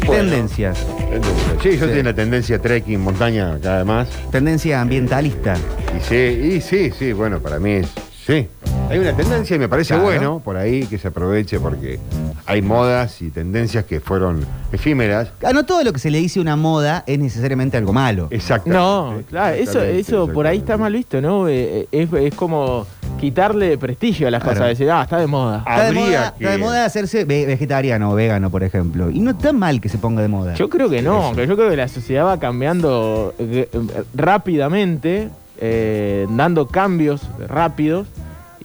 Bueno, Tendencias. tendencias. Sí, yo Sí. tengo la tendencia trekking, montaña, cada vez más. Tendencia ambientalista. Y sí, y sí, sí, bueno, para mí es. Sí. Hay una tendencia y me parece Claro. bueno por ahí que se aproveche porque hay modas y tendencias que fueron efímeras. Ah, no todo lo que se le dice una moda es necesariamente algo malo. Exacto. No, claro, eso, eso por ahí está mal visto, ¿no? Eh, eh, Es, es como quitarle prestigio a las Claro. cosas, decir, ah, está de moda. Está de, moda, que- está de moda hacerse ve- vegetariano o vegano, por ejemplo. Y no está mal que se ponga de moda. Yo creo que no, que yo creo que la sociedad va cambiando eh, rápidamente, eh, dando cambios rápidos.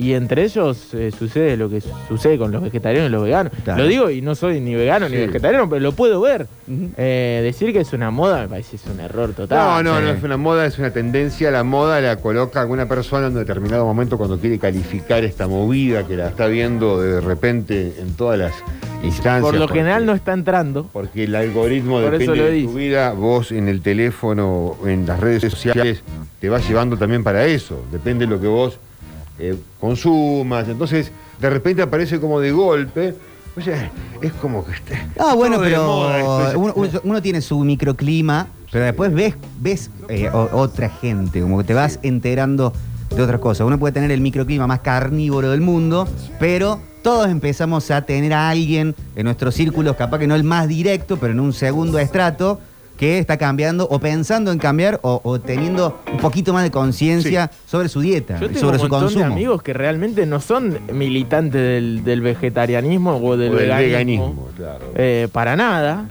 Y entre ellos eh, sucede lo que su- sucede con los vegetarianos y los veganos. Claro. Lo digo y no soy ni vegano ni vegetariano, pero lo puedo ver. Eh, decir que es una moda me parece es un error No, total. no, no sí. es una moda, es una tendencia. La moda la coloca alguna persona en un determinado momento cuando quiere calificar esta movida que la está viendo de repente en todas las instancias. Por lo porque- general no está entrando. Porque el algoritmo Por depende de dice. tu vida, vos en el teléfono, en las redes sociales, te va llevando también para eso. Depende de lo que vos eh, consumas. Entonces, de repente aparece como de golpe. O sea, es como que esté. Ah, bueno, pero moda, después- uno, tiene su microclima, pero después ves, ves eh, otra gente, como que te vas enterando de otras cosas. Uno puede tener el microclima más carnívoro del mundo, pero todos empezamos a tener a alguien en nuestros círculos, capaz que no el más directo, pero en un segundo estrato, que está cambiando o pensando en cambiar o, o teniendo un poquito más de conciencia sobre su dieta, Yo tengo sobre un su montón de consumo. amigos que realmente no son militantes del, del vegetarianismo o del, o del veganismo. veganismo, claro. Eh, para nada.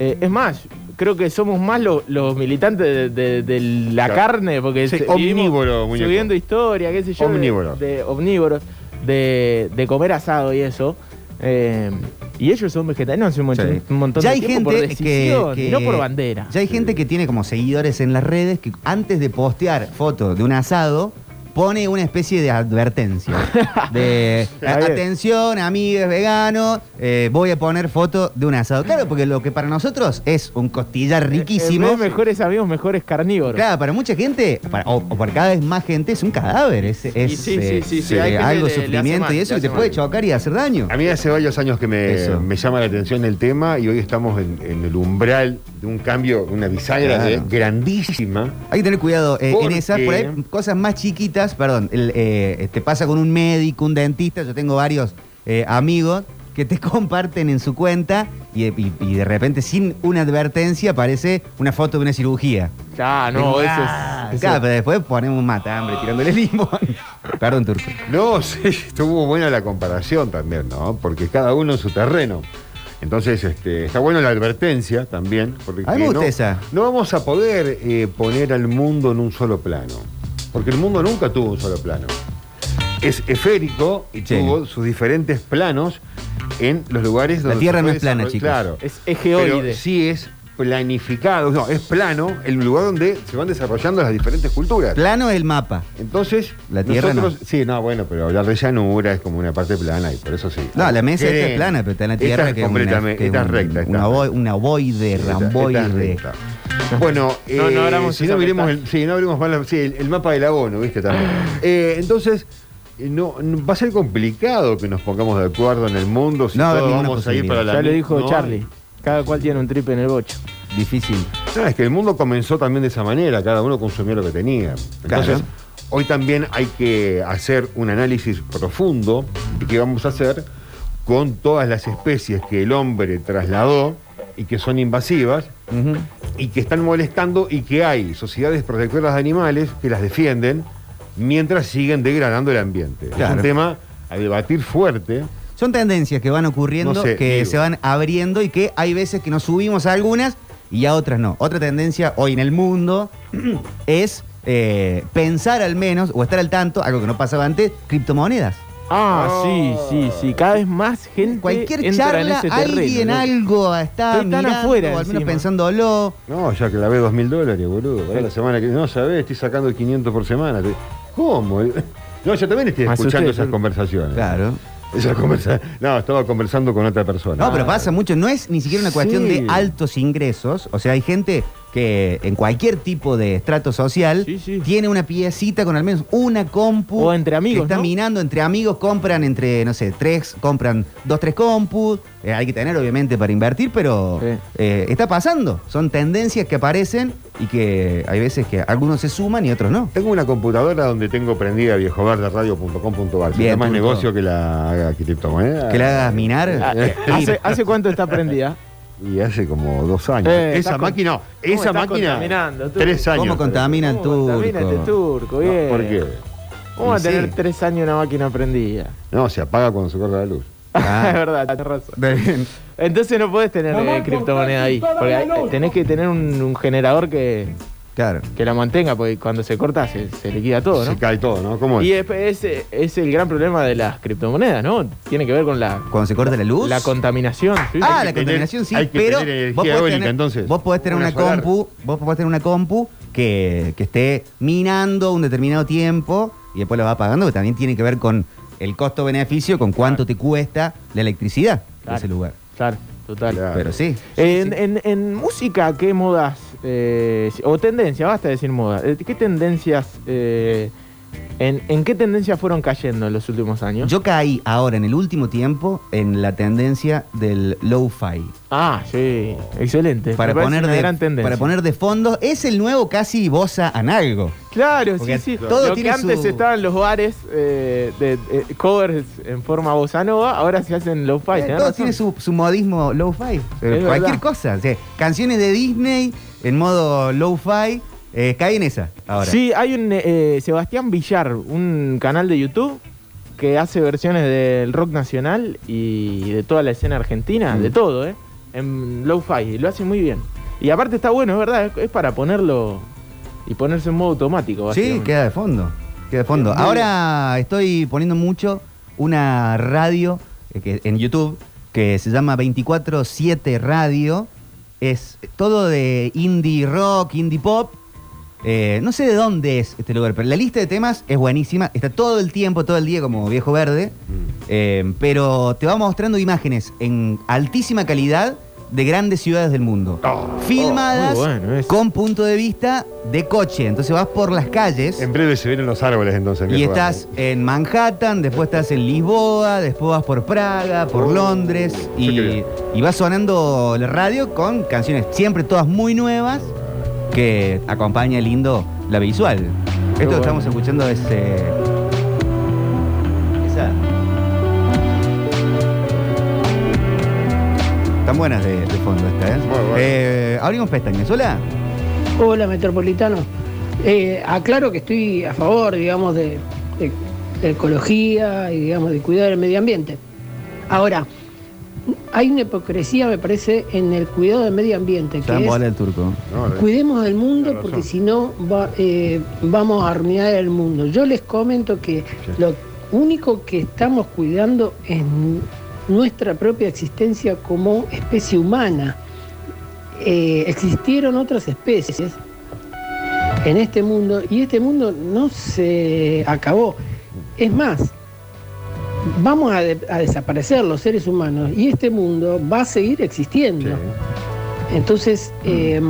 Eh, es más, creo que somos más lo- los militantes de, de- de la Claro. carne, porque Sí, se- vivimos omnívoro, muñeco. subiendo historia, qué sé yo, de- Omnívoro. de, omnívoros, de, de comer asado y eso. Eh, y ellos son vegetarianos hace un montón, Sí. un montón Ya de hay tiempo gente por decisión, que, y no por bandera. Ya hay gente que tiene como seguidores en las redes que antes de postear fotos de un asado pone una especie de advertencia. De atención, amigos veganos, eh, voy a poner foto de un asado. Claro, porque lo que para nosotros es un costillar riquísimo. En vez de mejores amigos, mejores carnívoros. Claro, para mucha gente, para- o, o para cada vez más gente, es un cadáver. Es, es, sí, sí, eh, sí, sí, eh, algo le- le hace sufrimiento mal, y eso que te puede chocar y hacer daño. A mí hace varios años que me, llama la atención el tema y hoy estamos en, en el umbral de un cambio, una bisagra Claro. grandísima. Hay que tener cuidado eh, en esas, por ahí cosas más chiquitas, perdón, el, eh, te pasa con un médico, un dentista, yo tengo varios eh, amigos que te comparten en su cuenta y, y- y de repente sin una advertencia aparece una foto de una cirugía. Ya, no, eso Ah, es. eso Claro, pero después ponemos un matambre tirándole limón. Perdón, Turco. No, sí, estuvo buena la comparación también, ¿no? Porque cada uno en su terreno. Entonces, este, está bueno la advertencia también. Porque A mí me gusta no, esa. no vamos a poder eh, poner al mundo en un solo plano. Porque el mundo nunca tuvo un solo plano. Es esférico y Sí. tuvo sus diferentes planos en los lugares donde. Tierra se no es plana, chicos. Claro. Es egeoide. Pero sí es planificado, no, es plano el lugar donde se van desarrollando las diferentes culturas. Plano es el mapa. Entonces, La tierra nosotros, sí, no, bueno, pero hablar de llanura es como una parte plana y por eso sí. No, la mesa esta es plana, pero está en la Esta tierra es que es una, completamente, que es esta recta. esta una, ovoide, Esta- esta es ramboide. recta. Bueno, No, eh, no abramos si no miremos el, sí, no abrimos más la- sí, el, el mapa del abono, ¿viste? También. Eh, entonces, eh, no, no- va a ser complicado que nos pongamos de acuerdo en el mundo si No todos vamos a ir para la Ya lo dijo no, Charlie. Cada cual tiene un tripe en el bocho. Difícil. No, es que el mundo comenzó también de esa manera, cada uno consumía lo que tenía. Entonces, Claro. hoy también hay que hacer un análisis profundo de qué vamos a hacer con todas las especies que el hombre trasladó y que son invasivas y que están molestando y que hay sociedades protectoras de animales que las defienden mientras siguen degradando el ambiente. Es un tema a debatir fuerte. Son tendencias que van ocurriendo, No sé, que digo. se van abriendo y que hay veces que nos subimos a algunas y a otras no. Otra tendencia hoy en el mundo es eh, pensar al menos o estar al tanto, algo que no pasaba antes, criptomonedas. Ah, sí, sí, sí. Cada vez más gente Cualquier entra en charla, ese terreno. alguien ¿no? algo está mirando, afuera o al menos encima. pensándolo. No, ya que la ve dos mil dólares, boludo. Para la semana que no sabés, estoy sacando 500 por semana. ¿Cómo? No, yo también estoy Más escuchando usted, esas conversaciones. Claro. Esa conversa... No, estaba conversando con otra persona. No, pero pasa mucho. No es ni siquiera una cuestión Sí. de altos ingresos. O sea, hay gente que en cualquier tipo de estrato social Sí, sí. tiene una piecita con al menos una compu. O entre amigos, Que está ¿no? minando entre amigos, compran entre, no sé, tres, compran dos, tres compus. Eh, hay que tener, obviamente, para invertir, pero Sí. eh, está pasando. Son tendencias que aparecen y que hay veces que algunos se suman y otros no. Tengo una computadora donde tengo prendida viejoverderadio.com.ar. Bien, Es más negocio que la haga criptomoneda. Que la hagas minar. Ah, eh, ¿Hace, ¿Hace cuánto está prendida? Y hace como dos años. Eh, esa máquina, no, ¿Cómo esa máquina. Tres años. ¿Cómo contamina el ¿Cómo contamina turco? este turco? No, Bien. ¿Por qué? ¿Cómo va a tener sí. tres años una máquina prendida? No, se apaga cuando se corta la luz. Ah. es verdad, tenés razón. Bien. Entonces no podés tener eh, criptomoneda ahí. Porque tenés que tener un, un generador que, Claro. que la mantenga, porque cuando se corta se, se liquida todo, ¿no? Se cae todo, ¿no? ¿Cómo es? Y es, es- es el gran problema de las criptomonedas, ¿no? Tiene que ver con la, Cuando se corta la luz. la contaminación. ¿sí? Ah, la tener- contaminación sí, hay que pero tener vos podés tener, entonces. vos podés tener Una una, compu, vos podés tener una compu que, que esté minando un determinado tiempo y después la va pagando, que también tiene que ver con el costo-beneficio, con cuánto te cuesta la electricidad de Claro. ese lugar. Claro, total. Claro. Pero sí. En, en- en música, ¿qué modas eh, o tendencia? Basta decir moda. eh, ¿Qué tendencias, eh, en, en qué tendencias fueron cayendo en los últimos años? Yo caí ahora en el último tiempo en la tendencia del lo-fi. ah, sí, excelente. Para poner, de, gran tendencia. para poner de fondo, es el nuevo casi bossa analgo. Claro, Porque sí, sí. todo Lo tiene que antes su- estaban los bares eh, de, eh, covers en forma bossa nova, ahora se hacen low-fi. Eh, todo razón. tiene su, su modismo low-fi. Cualquier verdad. cosa. o sea, canciones de Disney en modo low-fi. Eh, cae en esa ahora. Sí, hay un eh, Sebastián Villar, un canal de YouTube que hace versiones del rock nacional y de toda la escena argentina, Mm. de todo, ¿eh? En low-fi, y lo hace muy bien. Y aparte está bueno, es verdad, es, es para ponerlo y ponerse en modo automático. Sí, queda de fondo. Queda de fondo. Ahora estoy poniendo mucho una radio eh, que, en YouTube que se llama 24-7 Radio. Es todo de indie rock, indie pop. Eh, no sé de dónde es este lugar, pero la lista de temas es buenísima. Está todo el tiempo, todo el día como viejo verde. Eh, pero te va mostrando imágenes en altísima calidad de grandes ciudades del mundo. filmadas Oh, bueno eso. con punto de vista de coche. Entonces vas por las calles. En breve se vienen los árboles entonces. Y estás en Manhattan, después estás en Lisboa, después vas por Praga, por Oh, Londres y, y va sonando la radio con canciones siempre todas muy nuevas que acompaña lindo la visual. Esto que bueno. estamos escuchando es eh, esa. Están buenas de, de fondo esta, ¿eh? Eh, abrimos pestañas. Hola. Hola, Metropolitano. Eh, aclaro que estoy a favor, digamos, de, de- de ecología y, digamos, de cuidar el medio ambiente. Ahora, hay una hipocresía, me parece, en el cuidado del medio ambiente, que es el turco. cuidemos del mundo porque si no va- eh, vamos a arruinar el mundo. Yo les comento que lo único que estamos cuidando es nuestra propia existencia como especie humana. Eh, existieron otras especies en este mundo y este mundo no se acabó. Es más, vamos a, de- a desaparecer los seres humanos y este mundo va a seguir existiendo. Entonces, eh,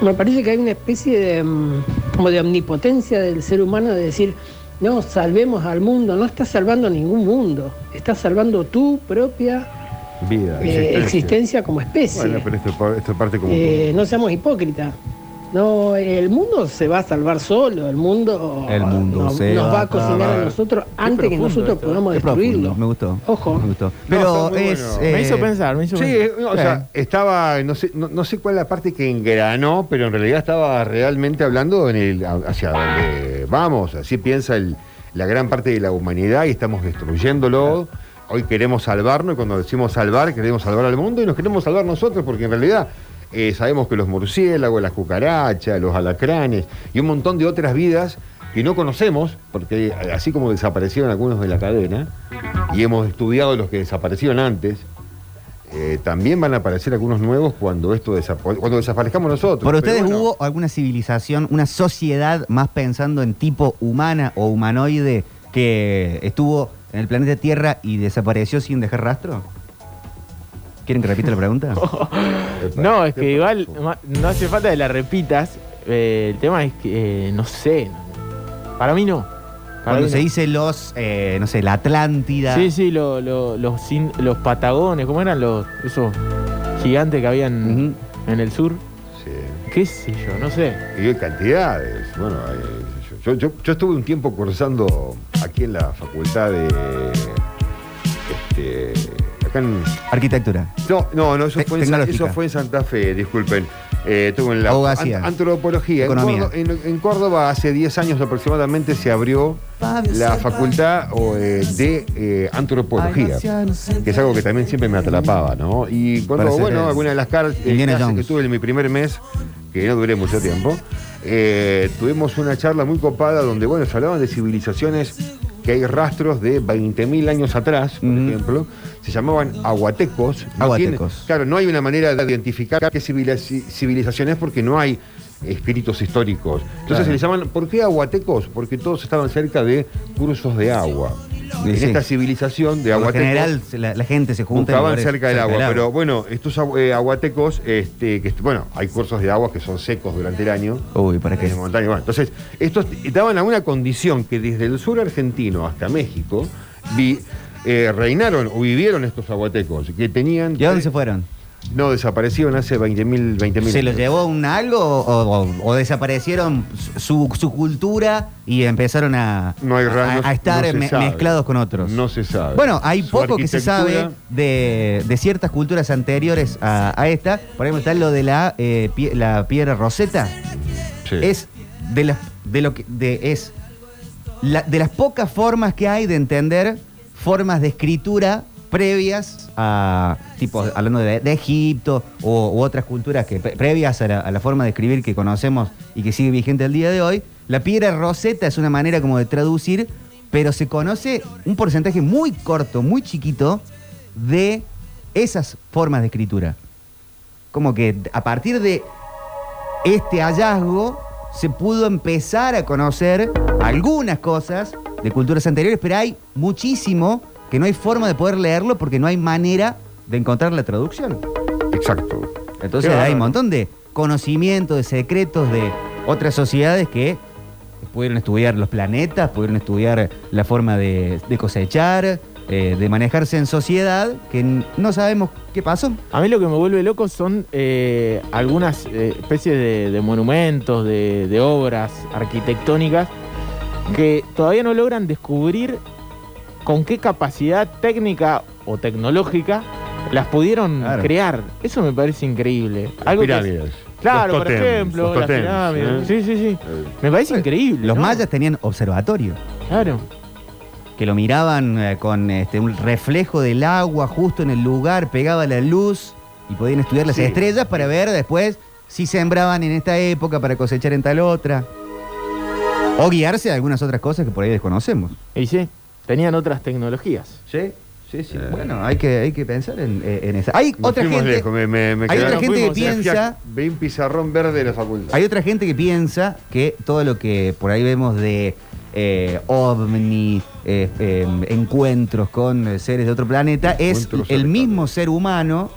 me parece que hay una especie de, mm, como de omnipotencia del ser humano de decir, no, salvemos al mundo. No estás salvando ningún mundo, estás salvando tu propia Vida, eh, existencia como especie. Bueno, pero esto, pa- esto parte como. Eh, no seamos hipócritas. No, el mundo se va a salvar solo, el mundo, El mundo nos, se nos va va a cocinar a nosotros antes que nosotros esto. podamos destruirlo. Me gustó. Ojo. Me gustó. No, Pero es. bueno. eh, Me hizo pensar, me hizo Sí, pensar. eh, o sea, estaba, no sé, no, no sé cuál es la parte que engranó, pero en realidad estaba realmente hablando en el, hacia donde vamos. Así piensa el- la gran parte de la humanidad y estamos destruyéndolo. Hoy queremos salvarnos y cuando decimos salvar, queremos salvar al mundo y nos queremos salvar nosotros porque en realidad eh, sabemos que los murciélagos, las cucarachas, los alacranes y un montón de otras vidas que no conocemos, porque así como desaparecieron algunos de la cadena y hemos estudiado los que desaparecieron antes, eh, también van a aparecer algunos nuevos cuando esto desapa- cuando desaparezcamos nosotros. ¿Por Pero ustedes bueno, hubo alguna civilización, una sociedad más pensando en tipo humana o humanoide que estuvo en el planeta Tierra y desapareció sin dejar rastro? ¿Quieren que repita la pregunta? No, es que igual no hace falta que la repitas. eh, el tema es que, eh, no sé. Para mí no. Para Cuando mí se no. dice los, eh, no sé, la Atlántida. Sí, sí, lo- lo- los, los patagones, ¿cómo eran los esos gigantes que habían en el sur? ¿Qué sé yo? No sé. Y hay cantidades. Bueno, hay- yo, yo- yo estuve un tiempo cursando aquí en la facultad de. Este, acá en. Arquitectura. No, no, no, eso, Te- fue en, eso fue en Santa Fe, disculpen. Eh, estuve en la Abogacía. an- antropología. En. Córdoba, en, en Córdoba hace 10 años aproximadamente se abrió la facultad o, eh, de eh, antropología, que es algo que también siempre me atrapaba, ¿no? Y cuando, bueno, alguna de las car- clases que tuve en mi primer mes, que no duré mucho tiempo, tuvimos una charla muy copada donde, bueno, se hablaban de civilizaciones que hay rastros de 20.000 años atrás, por ejemplo, se llamaban aguatecos. Aguatecos. claro, no hay una manera de identificar qué civilización es porque no hay escritos históricos. Entonces Claro. se les llaman, ¿por qué aguatecos? Porque todos estaban cerca de cursos de agua. En sí. esta civilización de aguatecos general se- la, la gente se junta en lugares cerca del agua, pero bueno, estos agu- eh, aguatecos, este, que, bueno, hay cursos de agua que son secos durante el año. Uy, ¿para qué? En montaña, bueno, entonces, estos estaban a una condición que desde el sur argentino hasta México vi- eh, reinaron o vivieron estos aguatecos, que tenían... ¿Y a dónde se fueron? No, desaparecieron hace 20.000 20 ¿Se los llevó un algo o, o- o desaparecieron su, su cultura y empezaron a, No hay ra- a, estar no me- mezclados con otros? No se sabe. Bueno, hay Su poco que se sabe de, de ciertas culturas anteriores a, a esta. Por ejemplo, está lo de la, eh, pie- la piedra roseta. Es de las de lo que de, es la- de las pocas formas que hay de entender formas de escritura previas a tipo hablando de, de Egipto o, u otras culturas que pre- previas a la, a la forma de escribir que conocemos y que sigue vigente el día de hoy. La piedra roseta es una manera como de traducir, pero se conoce un porcentaje muy corto, muy chiquito de esas formas de escritura. Como que a partir de este hallazgo se pudo empezar a conocer algunas cosas de culturas anteriores, pero hay muchísimo que no hay forma de poder leerlo porque no hay manera de encontrar la traducción. Exacto. Entonces hay un montón de conocimientos, de secretos de otras sociedades que pudieron estudiar los planetas, pudieron estudiar la forma de, de cosechar, eh, de manejarse en sociedad, que no sabemos qué pasó. A mí lo que me vuelve loco son eh, algunas eh, especies de, de monumentos, de, de obras arquitectónicas que todavía no logran descubrir con qué capacidad técnica o tecnológica las pudieron Claro. crear. Eso me parece increíble. Algo que- claro, Los por ejemplo, los las tótems, pirámides. ¿eh? Sí, sí, sí. Me parece increíble. Los ¿no? mayas tenían observatorio, Claro. que lo miraban eh, con este, un reflejo del agua justo en el lugar, pegaba la luz y podían estudiar las Sí. estrellas para ver después si sembraban en esta época para cosechar en tal otra. O guiarse a algunas otras cosas que por ahí desconocemos. Y sí, tenían otras tecnologías. Sí, sí, sí. Bueno, hay que, hay que pensar en, eh, en esa. Hay Nos otra gente. lejos, me, me, me hay otra gente que eh, piensa. Vi un pizarrón verde de la facultad. Hay otra gente que piensa que todo lo que por ahí vemos de eh, ovni, eh, eh, encuentros con eh, seres de otro planeta, es el mismo ser humano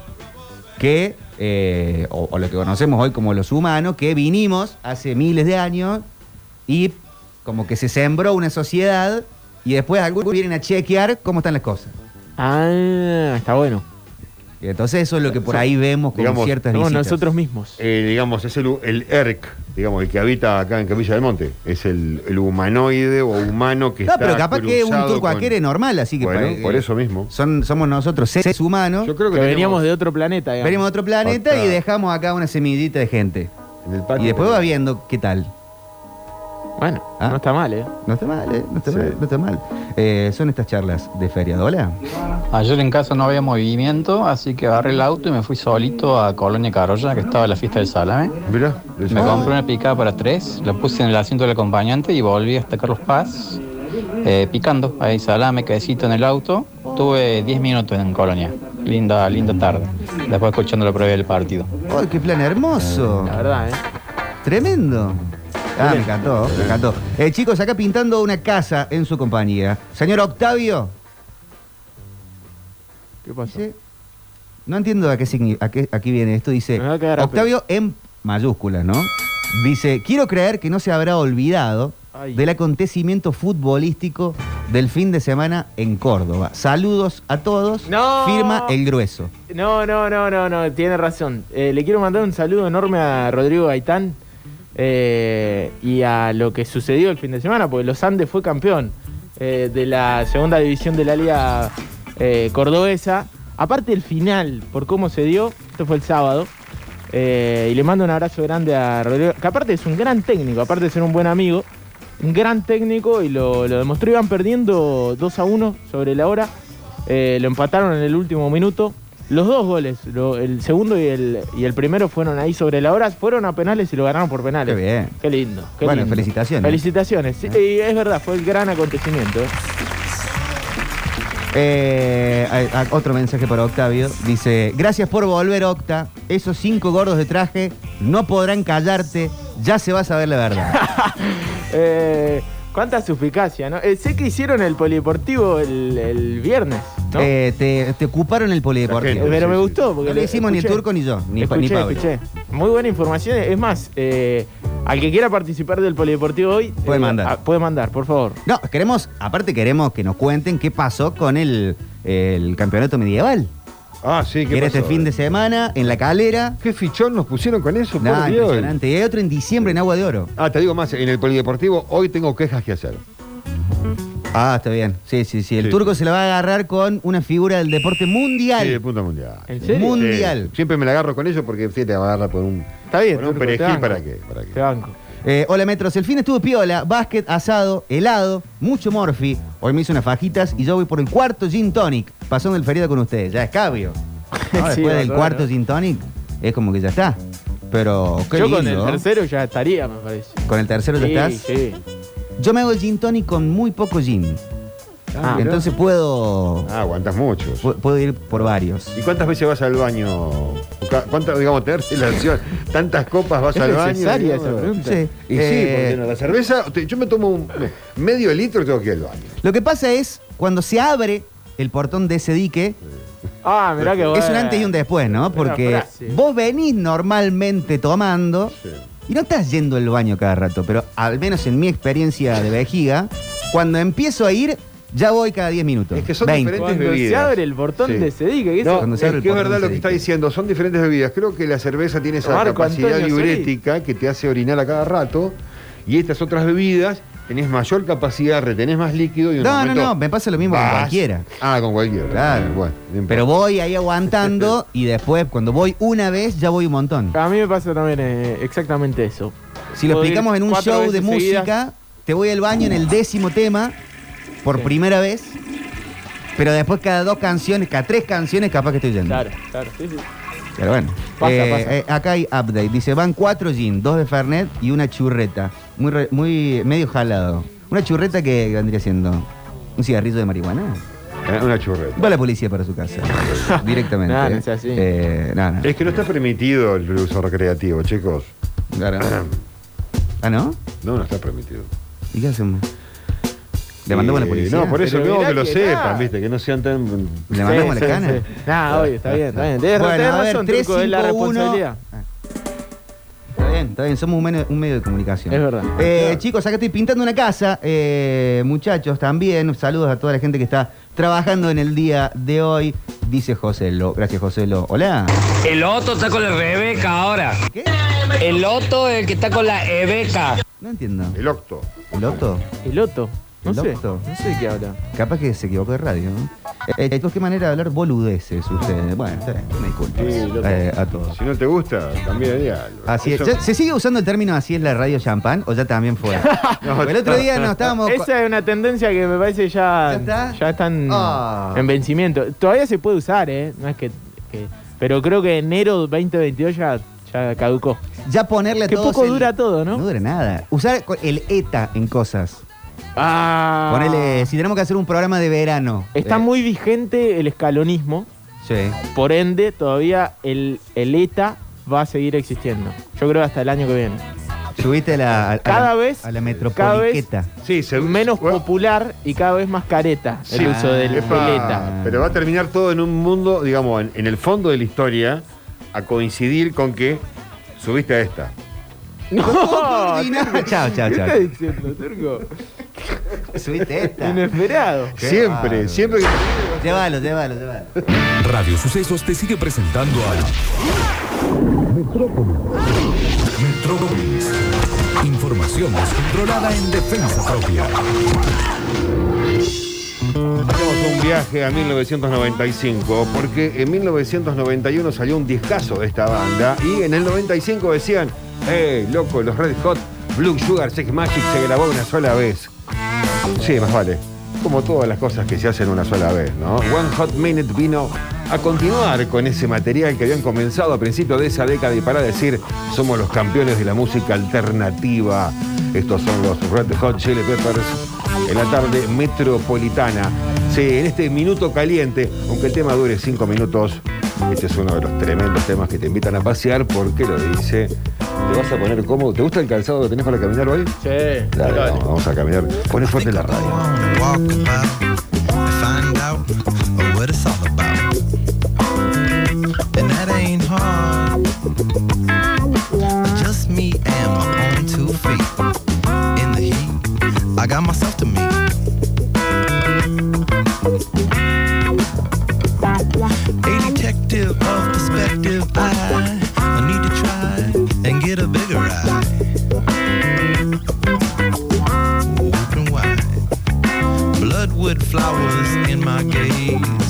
que, eh, o, o lo que conocemos hoy como los humanos, que vinimos hace miles de años y como que se sembró una sociedad y después algunos vienen a chequear cómo están las cosas. Ah, está bueno. Y entonces eso es lo que por ahí vemos con Digamos, ciertas Somos visitas. nosotros mismos. Eh, digamos, es el, el ERC, digamos, el que habita acá en Capilla del Monte. Es el, el humanoide o humano que No, está pero capaz que un turco con- aquere normal, así que Bueno, pa- por eh, eso mismo. Son, somos nosotros seres humanos. Yo creo que, Que tenemos veníamos de otro planeta, digamos. Venimos de otro planeta Otra- y dejamos acá una semillita de gente. en el patio Y después va viendo qué tal. Bueno, Ah. no está mal, ¿eh? No está mal, ¿eh? No está Sí. mal, no está mal. Eh, son estas charlas de feria. Hola. Ayer en casa no había movimiento, así que agarré el auto y me fui solito a Colonia Carolla, que estaba la fiesta del salame. Mirá, eso. Me compré una picada para tres, la puse en el asiento del acompañante y volví hasta Carlos Paz, eh, picando ahí salame, quesito en el auto. Tuve 10 minutos en Colonia. Linda, linda tarde. Después escuchando la previa del partido. ¡Oh, qué plan hermoso! La verdad, ¿eh? Tremendo. Ah, me encantó, me encantó. Eh, chicos, acá pintando una casa en su compañía. Señor Octavio. ¿Qué pasó? dice- no entiendo a qué, a qué aquí viene esto. Dice Me va a quedar a Octavio en mayúsculas, ¿no? Dice, quiero creer que no se habrá olvidado Ay. del acontecimiento futbolístico del fin de semana en Córdoba. Saludos a todos. No. Firma el grueso. No, no, no, no, no, tiene razón. Eh, le quiero mandar un saludo enorme a Rodrigo Gaitán eh, y a lo que sucedió el fin de semana, porque Los Andes fue campeón eh, de la segunda división de la Liga eh, Cordobesa. Aparte el final, por cómo se dio, esto fue el sábado. y le mando un abrazo grande a Rodrigo, que aparte es un gran técnico, aparte de ser un buen amigo, un gran técnico y lo, lo demostró. Iban perdiendo 2 a 1 sobre la hora. Lo empataron en el último minuto. Los dos goles, lo- el segundo y el, y el primero fueron ahí sobre la hora. Fueron a penales y lo ganaron por penales. Qué bien. Qué lindo. qué Bueno, lindo. felicitaciones. Felicitaciones. Sí, y es verdad, fue el gran acontecimiento. ¿eh? Eh, otro mensaje para Octavio. Dice, gracias por volver, Octa. Esos cinco gordos de traje no podrán callarte. Ya se va a saber la verdad. Eh, cuánta suficacia, ¿no? Eh, sé que hicieron el polideportivo el, el viernes, ¿no? Eh, te, te ocuparon el polideportivo. gente, Pero sí, me sí. gustó porque No lo hicimos ni el escuché. turco ni yo, ni, pa- ni escuché, Pablo. escuché. Muy buena información. Es más, eh, al que quiera participar del polideportivo hoy, Puede eh, mandar. ah, puede mandar, por favor. No, queremos, aparte queremos que nos cuenten qué pasó con el, el campeonato medieval. Ah, sí, Que ¿qué era pasó? este fin de semana en la calera. ¿Qué fichón nos pusieron con eso? Nada, por Dios? impresionante. Y hay otro en diciembre en Agua de Oro. Ah, te digo más, en el polideportivo hoy tengo quejas que hacer. Ah, está bien. Sí, sí, sí. El Sí. turco se la va a agarrar con una figura del deporte mundial. Sí, de punto mundial. ¿En serio? Mundial. Sí, siempre me la agarro con ellos porque sí, te va a agarrar por un, Está bien, por un turco, te perejil banco. para qué. ¿Para qué? Te banco. Eh, hola Metros, el fin estuvo piola, básquet, asado, helado, mucho morfi. Hoy me hice unas fajitas y yo voy por el cuarto gin tonic, pasando el feriado con ustedes. Ya es cabio. No, Sí, después del cuarto gin tonic es como que ya está. Pero qué Yo lindo. con el tercero ya estaría, me parece. Con el tercero ya estás. sí. Yo me hago el gin tonic con muy poco gin. Ah, Entonces puedo, Ah, aguantas muchos. pu- puedo ir por varios. ¿Y cuántas veces vas al baño? Ca- ¿Cuántas, digamos, tener relación? ¿Tantas copas vas ¿Es al baño? necesaria digamos? esa pregunta? Sí. Y sí, Eh, porque no, la cerveza, te- yo me tomo un medio litro y tengo que ir al baño. Lo que pasa es, cuando se abre el portón de ese dique, Ah, mirá que bueno. es un antes y un después, ¿no? Porque frase. vos venís normalmente tomando y no estás yendo al baño cada rato, pero al menos en mi experiencia de vejiga, cuando empiezo a ir, ya voy cada 10 minutos. Es que son 20. diferentes Cuando bebidas. se abre el portón Sí. de ese dique, ¿qué es No, es que es verdad lo que está diciendo. Son diferentes bebidas. Creo que la cerveza tiene esa Marco capacidad Antonio Solís. diurética que te hace orinar a cada rato. Y estas otras bebidas tenés mayor capacidad, retenés más líquido y un No, no, momento no, me pasa lo mismo con cualquiera. Ah, con cualquiera. Claro. Bueno. Pero voy ahí aguantando y después, cuando voy una vez, ya voy un montón. A mí me pasa también eh, exactamente eso. Si lo Puedo explicamos en un show de seguidas. música, te voy al baño en el décimo tema por Sí. primera vez, pero después cada dos canciones, cada tres canciones, capaz que estoy yendo. Claro, claro, sí, sí. Pero bueno. Pasa, Eh, pasa. eh, acá hay update. Dice, van cuatro gin, dos de Fernet y una churreta. Muy, re- muy medio jalado. Una churreta que vendría siendo un cigarrillo de marihuana. Eh, Una churreta. Va la policía para su casa. Directamente. No es así. Eh. Es que no está permitido el uso recreativo, chicos. Claro. Ah, ¿no? No, no está permitido. ¿Y qué hacemos? ¿Le mandamos a la policía? No, por eso mirá que lo que sepan, viste, que no sean tan. ¿Le mandamos a la cana? Nah, oye, está bien, está bien. Tienes, razón, 3, Turco, es la 5, 1. responsabilidad. Está bien, está bien, somos un medio, un medio de comunicación. Es verdad. Eh, Chicos, acá estoy pintando una casa. eh, muchachos, también. Saludos a toda la gente que está trabajando en el día de hoy. Dice José Lo. Gracias, José Lo. Hola. El Otto está con la Rebeca ahora. ¿Qué? El Otto es el que está con la Ebeca. No entiendo. El octo. ¿El Otto? El Otto. No ¿El sé. No sé de qué habla. Capaz que se equivocó de radio. ¿no? Eh, chicos, qué manera de hablar boludeces ustedes. Bueno, está bien, me disculpo. Sí, loco. Eh, a todos. Si no te gusta, cambia de diálogo. Así es. Eso- ¿Ya- ¿Se sigue usando el término así es la radio champán o ya también fue? No, el otro día nos estábamos. Esa es una tendencia que me parece ya, ¿Ya está? ya están Ah. en vencimiento. Todavía se puede usar, ¿eh? No es que, que- Pero creo que enero 2022 ya, ya caducó. Ya ponerle a Que todos poco el- dura todo, ¿no? No dura nada. Usar co- el ETA en cosas. Ah. Ponele, si tenemos que hacer un programa de verano. Está eh, muy vigente el escalonismo. Sí. Por ende, todavía el, el ETA va a seguir existiendo. Yo creo hasta el año que viene. Subiste a la, a, a Cada la- vez- a la cada vez- metropoliqueta. Sí, se Menos bueno, popular y cada vez más careta el Sí. uso del, epa, del ETA. Pero va a terminar todo en un mundo, digamos, en, en el fondo de la historia, a coincidir con que subiste a esta. No, Coordinado. Chao, chao, ¿Qué chao. estás diciendo, Turco? Subiste esta. Inesperado. Qué siempre, bárbaro. siempre que. Llévalo, llévalo, llévalo. Radio Sucesos te sigue presentando al Metrópolis. Información descontrolada en defensa propia. Hacemos un viaje a 1995, porque en 1991 salió un discazo de esta banda y en el 95 decían, ¡eh, loco, los Red Hot Blue Sugar Sex Magic se grabó una sola vez! Sí, más vale. Como todas las cosas que se hacen una sola vez, ¿no? One Hot Minute vino a continuar con ese material que habían comenzado a principios de esa década y para decir, somos los campeones de la música alternativa. Estos son los Red Hot Chili Peppers en la tarde metropolitana. Sí, en este minuto caliente, aunque el tema dure cinco minutos, este es uno de los tremendos temas que te invitan a pasear porque lo dice. Te vas a poner cómodo. ¿Te gusta el calzado que tenés para caminar hoy? Sí. Dale, dale. vamos, vamos a caminar. Poné fuerte la radio. Just me and my own two feet. In the heat, I got myself to meet. Flowers in my gaze.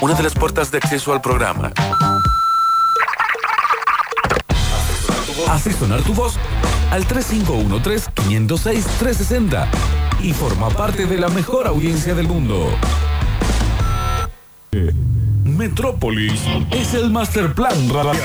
Una de las puertas de acceso al programa. Hace sonar tu voz al 3513-506-360 y forma parte de la mejor audiencia del mundo. Metrópolis es el master plan radial.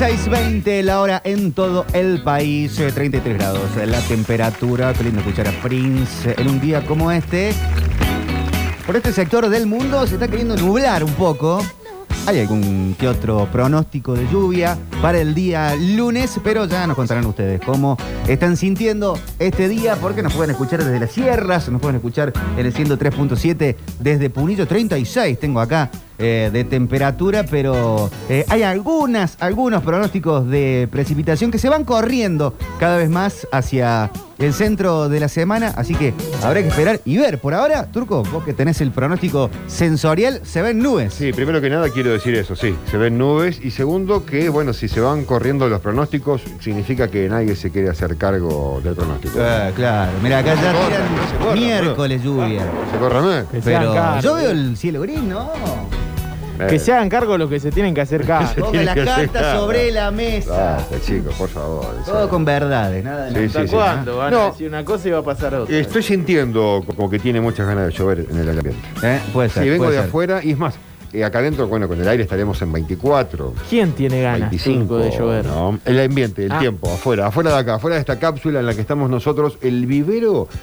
16.20 la hora en todo el país, eh, 33 grados la temperatura. Qué lindo escuchar a Prince en un día como este. Por este sector del mundo se está queriendo nublar un poco. Hay algún que otro pronóstico de lluvia para el día lunes, pero ya nos contarán ustedes cómo están sintiendo este día, porque nos pueden escuchar desde las sierras, nos pueden escuchar en el 103.7 desde Punillo 36, tengo acá eh, de temperatura, pero eh, hay algunas, algunos pronósticos de precipitación que se van corriendo cada vez más hacia el centro de la semana, así que habrá que esperar y ver. Por ahora, Turco, vos que tenés el pronóstico sensorial, se ven nubes. Sí, primero que nada quiero decir eso, sí, se ven nubes. Y segundo, que bueno, si se van corriendo los pronósticos, significa que nadie se quiere hacer cargo del pronóstico. Ah, claro, mira, acá ya corra, tiran corra, miércoles lluvia. Se corra más. Pero yo veo el cielo gris, ¿no? Que se hagan cargo los que se tienen que hacer cargo. Se Ponga tiene las cartas sobre la mesa. Basta, chicos, por favor. Todo con verdades, nada de Sí, nada. sí, sí. ¿Cuándo? Van a No. decir una cosa y va a pasar otra. Estoy sintiendo como que tiene muchas ganas de llover en el ambiente. ¿Eh? Puede ser. Sí, vengo puede de ser. afuera y es más, eh, acá adentro, bueno, con el aire estaremos en 24, ¿Quién tiene ganas 25 Turco, de llover? ¿no? El ambiente, el Ah. tiempo, afuera, afuera de acá, afuera de esta cápsula en la que estamos nosotros, el vivero eh,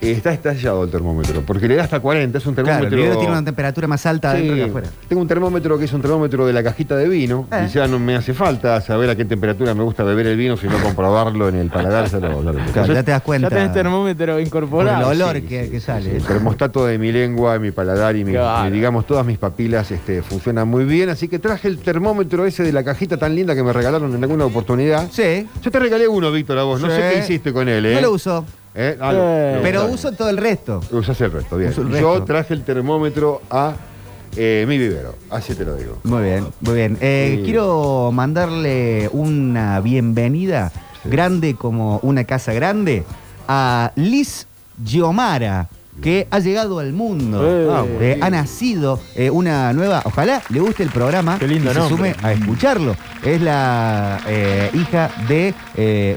está estallado el termómetro, porque le da hasta 40, es un Claro, termómetro. el video tiene una temperatura más alta adentro Sí, que afuera. Tengo un termómetro que es un termómetro de la cajita de vino Eh. y ya no me hace falta saber a qué temperatura me gusta beber el vino, sino comprobarlo en el paladar. ya lo- ya lo- Claro, Entonces, ya te das cuenta. Ya tenés termómetro por incorporado. el olor Sí, que, sí, que sí, sale. sí. El termostato de mi lengua, mi paladar y, mi- digamos todas mis papilas este, funcionan muy bien. Así que traje el termómetro ese de la cajita tan linda que me regalaron en alguna oportunidad. Sí. Yo te regalé uno, Víctor, a vos. No Sí. sé qué hiciste con él, ¿eh? No lo uso, ¿Eh? Ah, Eh. pero uso todo el resto. Usas el resto, bien. Uso el Yo resto. traje el termómetro a eh, mi vivero. Así te lo digo. Muy bien, muy bien. Eh, Sí. Quiero mandarle una bienvenida, grande como una casa grande, a Liz Giomara, que ha llegado al mundo. Eh. Ha nacido eh, una nueva. Ojalá le guste el programa Qué lindo y se nombre. sume a escucharlo. Es la eh, hija de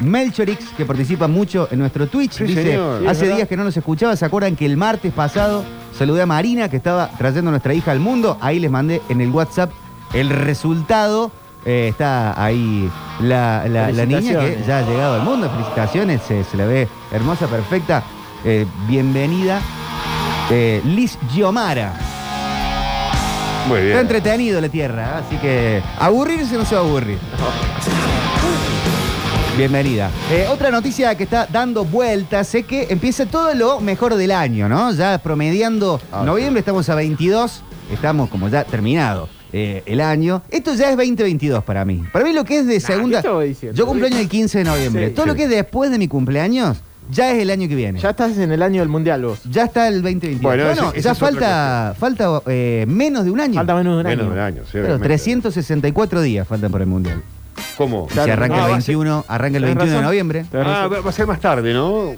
Melchorix, que participa mucho en nuestro Twitch. Sí, Dice, señor. Hace días que no nos escuchaba. ¿Se acuerdan que el martes pasado saludé a Marina, que estaba trayendo a nuestra hija al mundo? Ahí les mandé en el WhatsApp el resultado. Eh, está ahí la, la- la niña que ya ha llegado al mundo. Felicitaciones, se, se la ve hermosa, perfecta. Eh, bienvenida, eh, Liz Giomara. Muy bien. Está entretenido la tierra, así que aburrirse no se va a aburrir. Bienvenida. Eh, otra noticia que está dando vueltas es que empieza todo lo mejor del año, ¿no? Ya promediando Ah, noviembre, estamos a 22, estamos como ya terminado eh, el año. Esto ya es 2022 para mí. Para mí lo que es de segunda... ¿qué estaba diciendo? Yo cumpleaños el 15 de noviembre. Sí. todo lo que es después de mi cumpleaños ya es el año que viene. Ya estás en el año del mundial vos. Ya está el 2022. Bueno, Bueno, ese- esa ya es otra falta, falta eh, menos de un año. Falta menos de un Menos año. de un año, sí. Claro, obviamente. 364 días faltan por el Mundial. ¿Cómo? Si arranca Ah, el va a 21, arranca el tenés 21 de razón. noviembre. Tenés Ah, razón. va va a ser más tarde, ¿no?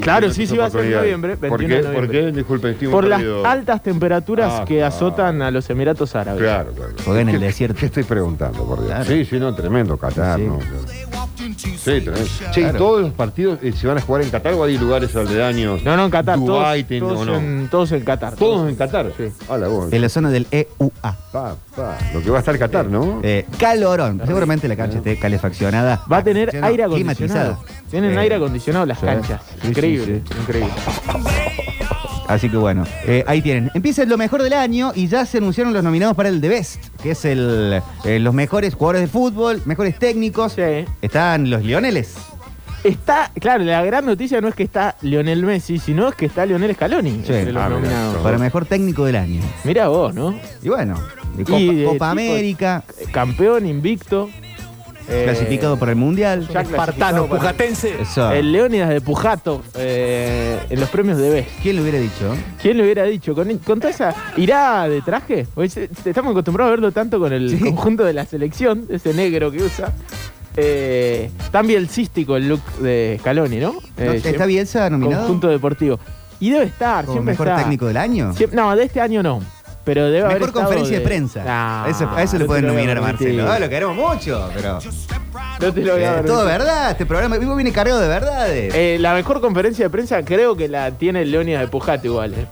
Claro, sí, sí, va a ser en noviembre, ¿Por 21 qué? ¿Por noviembre. qué? Disculpe, estoy Por muy las perdido. altas temperaturas Ah, que claro. azotan a los Emiratos Árabes. Claro, claro. Porque en el ¿Qué- desierto. ¿Qué estoy preguntando, por Dios? Claro. Sí, sí, no, tremendo, Qatar, Sí. ¿no? Sí, tremendo. Che, Claro. ¿y todos los partidos eh, se van a jugar en Qatar o hay lugares aledaños? No, no, en Qatar. Todos, no. en, todos en Qatar. ¿Todos en Qatar? Sí. Hola, vos. En la zona del EUA. Pa, pa, Lo que va a estar Qatar, ¿no? Eh, calorón. Seguramente la cancha esté calefaccionada. Va a tener aire acondicionado. Tienen aire acondicionado las canchas. Increíble, sí, increíble. Así que bueno, eh, ahí tienen. Empieza lo mejor del año y ya se anunciaron los nominados para el The Best, que es el, eh, los mejores jugadores de fútbol, mejores técnicos. Sí. Están los Lioneles. Está, claro, la gran noticia no es que está Lionel Messi, sino es que está Lionel Scaloni Sí. entre los Ah, nominados. Para mejor técnico del año. Mira vos, ¿no? Y bueno, de Copa, Y de Copa tipo- América, Campeón invicto. Eh, clasificado para el Mundial. ya para- Eso. El Leónidas de Pujato eh, en los premios de B. ¿Quién lo hubiera dicho? ¿Quién le hubiera dicho? Con, con toda esa. ¿Irá de traje? Porque se- estamos acostumbrados a verlo tanto con el Sí. conjunto de la selección, ese negro que usa. Eh, tan bielcístico el look de Scaloni, ¿no? ¿No? Eh, ¿Está Bielsa nominado? Conjunto deportivo. Y debe estar, como siempre mejor está. técnico del año? Siem- no, de este año no. Pero debe Mejor conferencia de, de prensa. A, eso, a eso le no pueden lo voy nominar a. Marcelo. Ah, lo queremos mucho, pero. No te lo voy a Eh, todo verdad, este programa vivo viene cargado de verdades. Eh, la mejor conferencia de prensa creo que la tiene el Leónidas de Pujate igual. eh.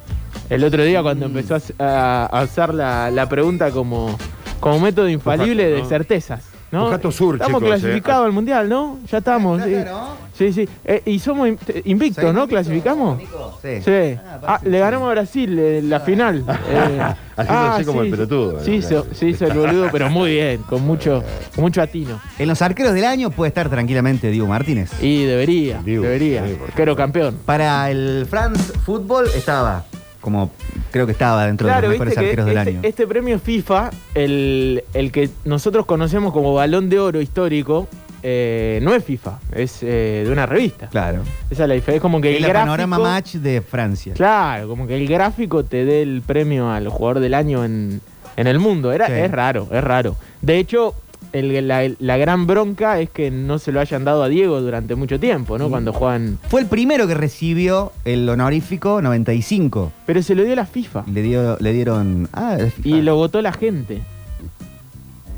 El otro día cuando Mm. empezó a, a- a usar la, la pregunta como, como método infalible de ¿no? certezas. ¿No? Pujato Sur, Estamos chicos, clasificados al Mundial, ¿no? Ya estamos. Sí, Claro. sí. sí. Eh, y somos in- invictos, ¿Seguimos ¿no? ¿Clasificamos? Sí. Sí. Ah, Ah, le ganamos a Brasil en la final. Eh, Haciendo así como el sí, pelotudo, Sí, ¿no? se, hizo el boludo, pero muy bien, con mucho, con mucho atino. En los arqueros del año puede estar tranquilamente Diego Martínez. Y debería, debería. sí, Arquero campeón. Para el France Football estaba, como creo que estaba dentro de los mejores arqueros del este, año. este premio FIFA, el, el que nosotros conocemos como balón de oro histórico, eh, no es FIFA, es eh, de una revista. Claro. Esa es la diferencia. Es como que Es el la gráfico, panorama match de Francia. Claro, como que el gráfico te dé el premio al jugador del año en, en el mundo. Era, Sí. Es raro, es raro. De hecho, el- la, la gran bronca es que no se lo hayan dado a Diego durante mucho tiempo, ¿no? Cuando juegan. Fue el primero que recibió el honorífico 95. Pero se lo dio la FIFA. Le, dio, le dieron. Ah. Y lo votó la gente.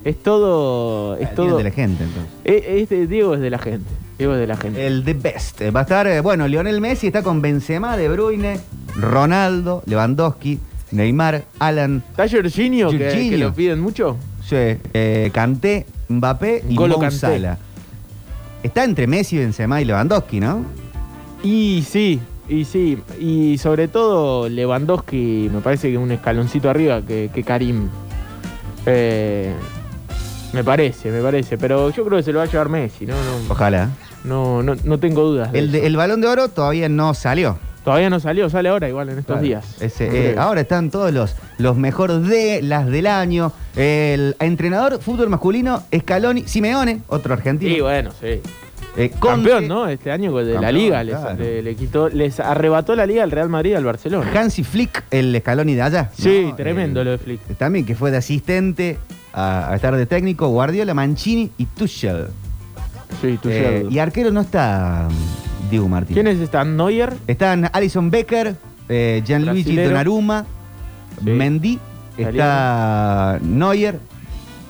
Es todo. Es Ah, todo. de la gente, entonces. Es- es de- Diego es de la gente. Diego es de la gente. El The Best. Va a estar, eh, bueno, Lionel Messi está con Benzema, De Bruyne, Ronaldo, Lewandowski, Neymar, Alan. ¿Está Jorginho, que, Jorginho. que lo piden mucho? Sí, eh, Kanté, Mbappé y N'Golo Mo Kanté. Salah. Está entre Messi, Benzema y Lewandowski, ¿no? Y sí, y sí. Y sobre todo Lewandowski me parece que un escaloncito arriba que, que Karim. Eh, me parece, me parece. Pero yo creo que se lo va a llevar Messi, ¿no? No, Ojalá. no, no, no tengo dudas. de El, de- eso. el balón de oro todavía no salió. Todavía no salió, sale ahora igual en estos Claro. días. Ese, eh, ahora están todos los, los mejor de las del año. El entrenador fútbol masculino, Scaloni, Simeone, otro argentino. Sí, bueno, sí. Eh, Campeón, ¿no? Este año de la liga. Les, claro. le, le quitó, les arrebató la liga al Real Madrid al Barcelona. Hansi Flick, el Scaloni de allá. Sí, ¿no? tremendo Eh, lo de Flick. También que fue de asistente a, a estar de técnico, Guardiola, Mancini y Tuchel. Sí, tú Eh, y arquero no está Diego Martínez. ¿Quiénes están? ¿Neuer? Están Alison Becker, eh, Gianluigi Brasilero. Donnarumma, Sí. Mendy, está Neuer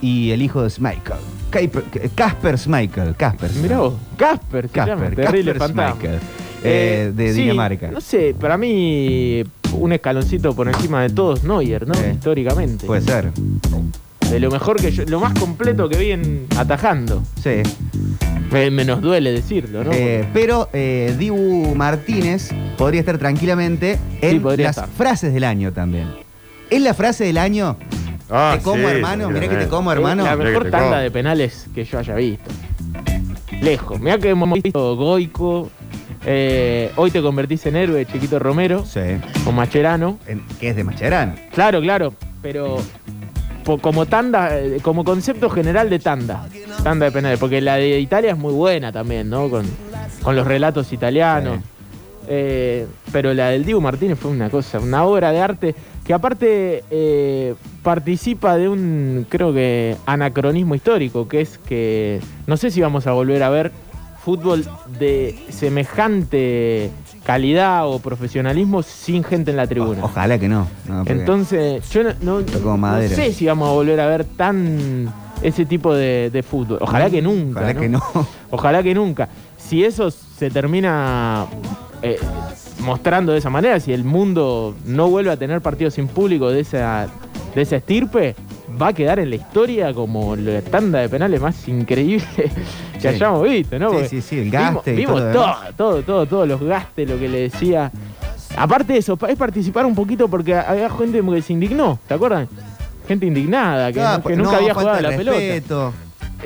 y el hijo de Schmeichel. Kuiper- Kasper Schmeichel. Kasper. Mirá vos, Casper, se llama, Kasper, terrible Kasper fantasma. Schmeichel, eh, de sí, Dinamarca. No sé, para mí un escaloncito por encima de todos Neuer, ¿no? Sí. Históricamente. Puede ser. De lo mejor que yo, lo más completo que vi en atajando. Sí. Me- menos duele decirlo, ¿no? Eh, pero eh, Dibu Martínez podría estar tranquilamente en Sí, las estar. frases del año también. ¿Es la frase del año? Ah, te como, sí, hermano. Mirá que te como, hermano. Es la mejor tanda como. de penales que yo haya visto. Lejos. Mirá que hemos visto Goico. eh, hoy te convertís en héroe, Chiquito Romero. Sí. O Macherano. En- que es de Macherano. Claro, claro. Pero como tanda, eh, como concepto general de tanda. Tanda de penales. Porque la de Italia es muy buena también, ¿no? Con, con los relatos italianos. Eh, pero la del Dibu Martínez fue una cosa, una obra de arte que aparte eh, participa de un, creo que, anacronismo histórico, que es que no sé si vamos a volver a ver fútbol de semejante calidad o profesionalismo sin gente en la tribuna. Ojalá que no. Entonces, yo no, sé si vamos a volver a ver tan ese tipo de, de fútbol. Ojalá que nunca. Ojalá que no. Ojalá que nunca. Si eso se termina eh, mostrando de esa manera, si el mundo no vuelve a tener partidos sin público de esa, de esa estirpe, va a quedar en la historia como la tanda de penales más increíble que Sí. hayamos visto, ¿no? Sí, Porque sí, sí, el vimos- gaste y Vimos, todo todo, todo, todo, todos los gastes, lo que le decía. Aparte de eso, es participar un poquito porque había gente que se indignó, ¿te acuerdan? Gente indignada, que, Ah, no- que no, nunca había jugado a la pelota.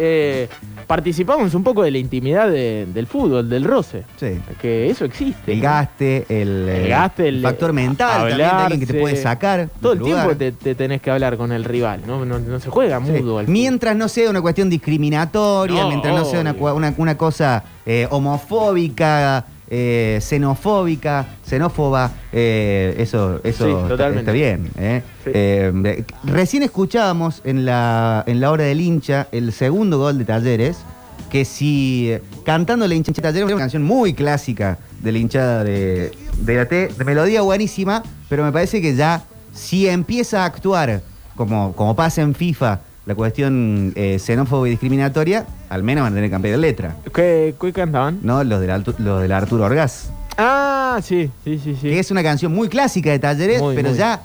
Eh, participamos un poco de la intimidad de- del fútbol, del roce. Sí. Que eso existe. El gaste, el, El eh, gaste, el factor mental también de alguien que te hablarse. puede sacar. Todo el lugar. tiempo te, te tenés que hablar con el rival, ¿no? No, no se juega Sí. mudo. al fútbol. Mientras no sea una cuestión discriminatoria, No, mientras no sea una, obvio. cua- una- una cosa eh, homofóbica, eh, xenofóbica, xenófoba, eh, eso, eso Sí, está- bien. eh. Sí. Eh, recién escuchábamos en la, en la hora del hincha el segundo gol de Talleres, que si cantando la hincha de Talleres, una canción muy clásica de la hinchada de, de la T, de melodía buenísima, pero me parece que ya si empieza a actuar como, como pasa en FIFA la cuestión eh, xenófoba y discriminatoria, al menos van a tener cambiar de letra. ¿Qué, qué cantaban? ¿No? Los del, los del Arturo Orgaz. Ah, sí, sí, sí, sí. Que es una canción muy clásica de Talleres, Muy, pero muy. ya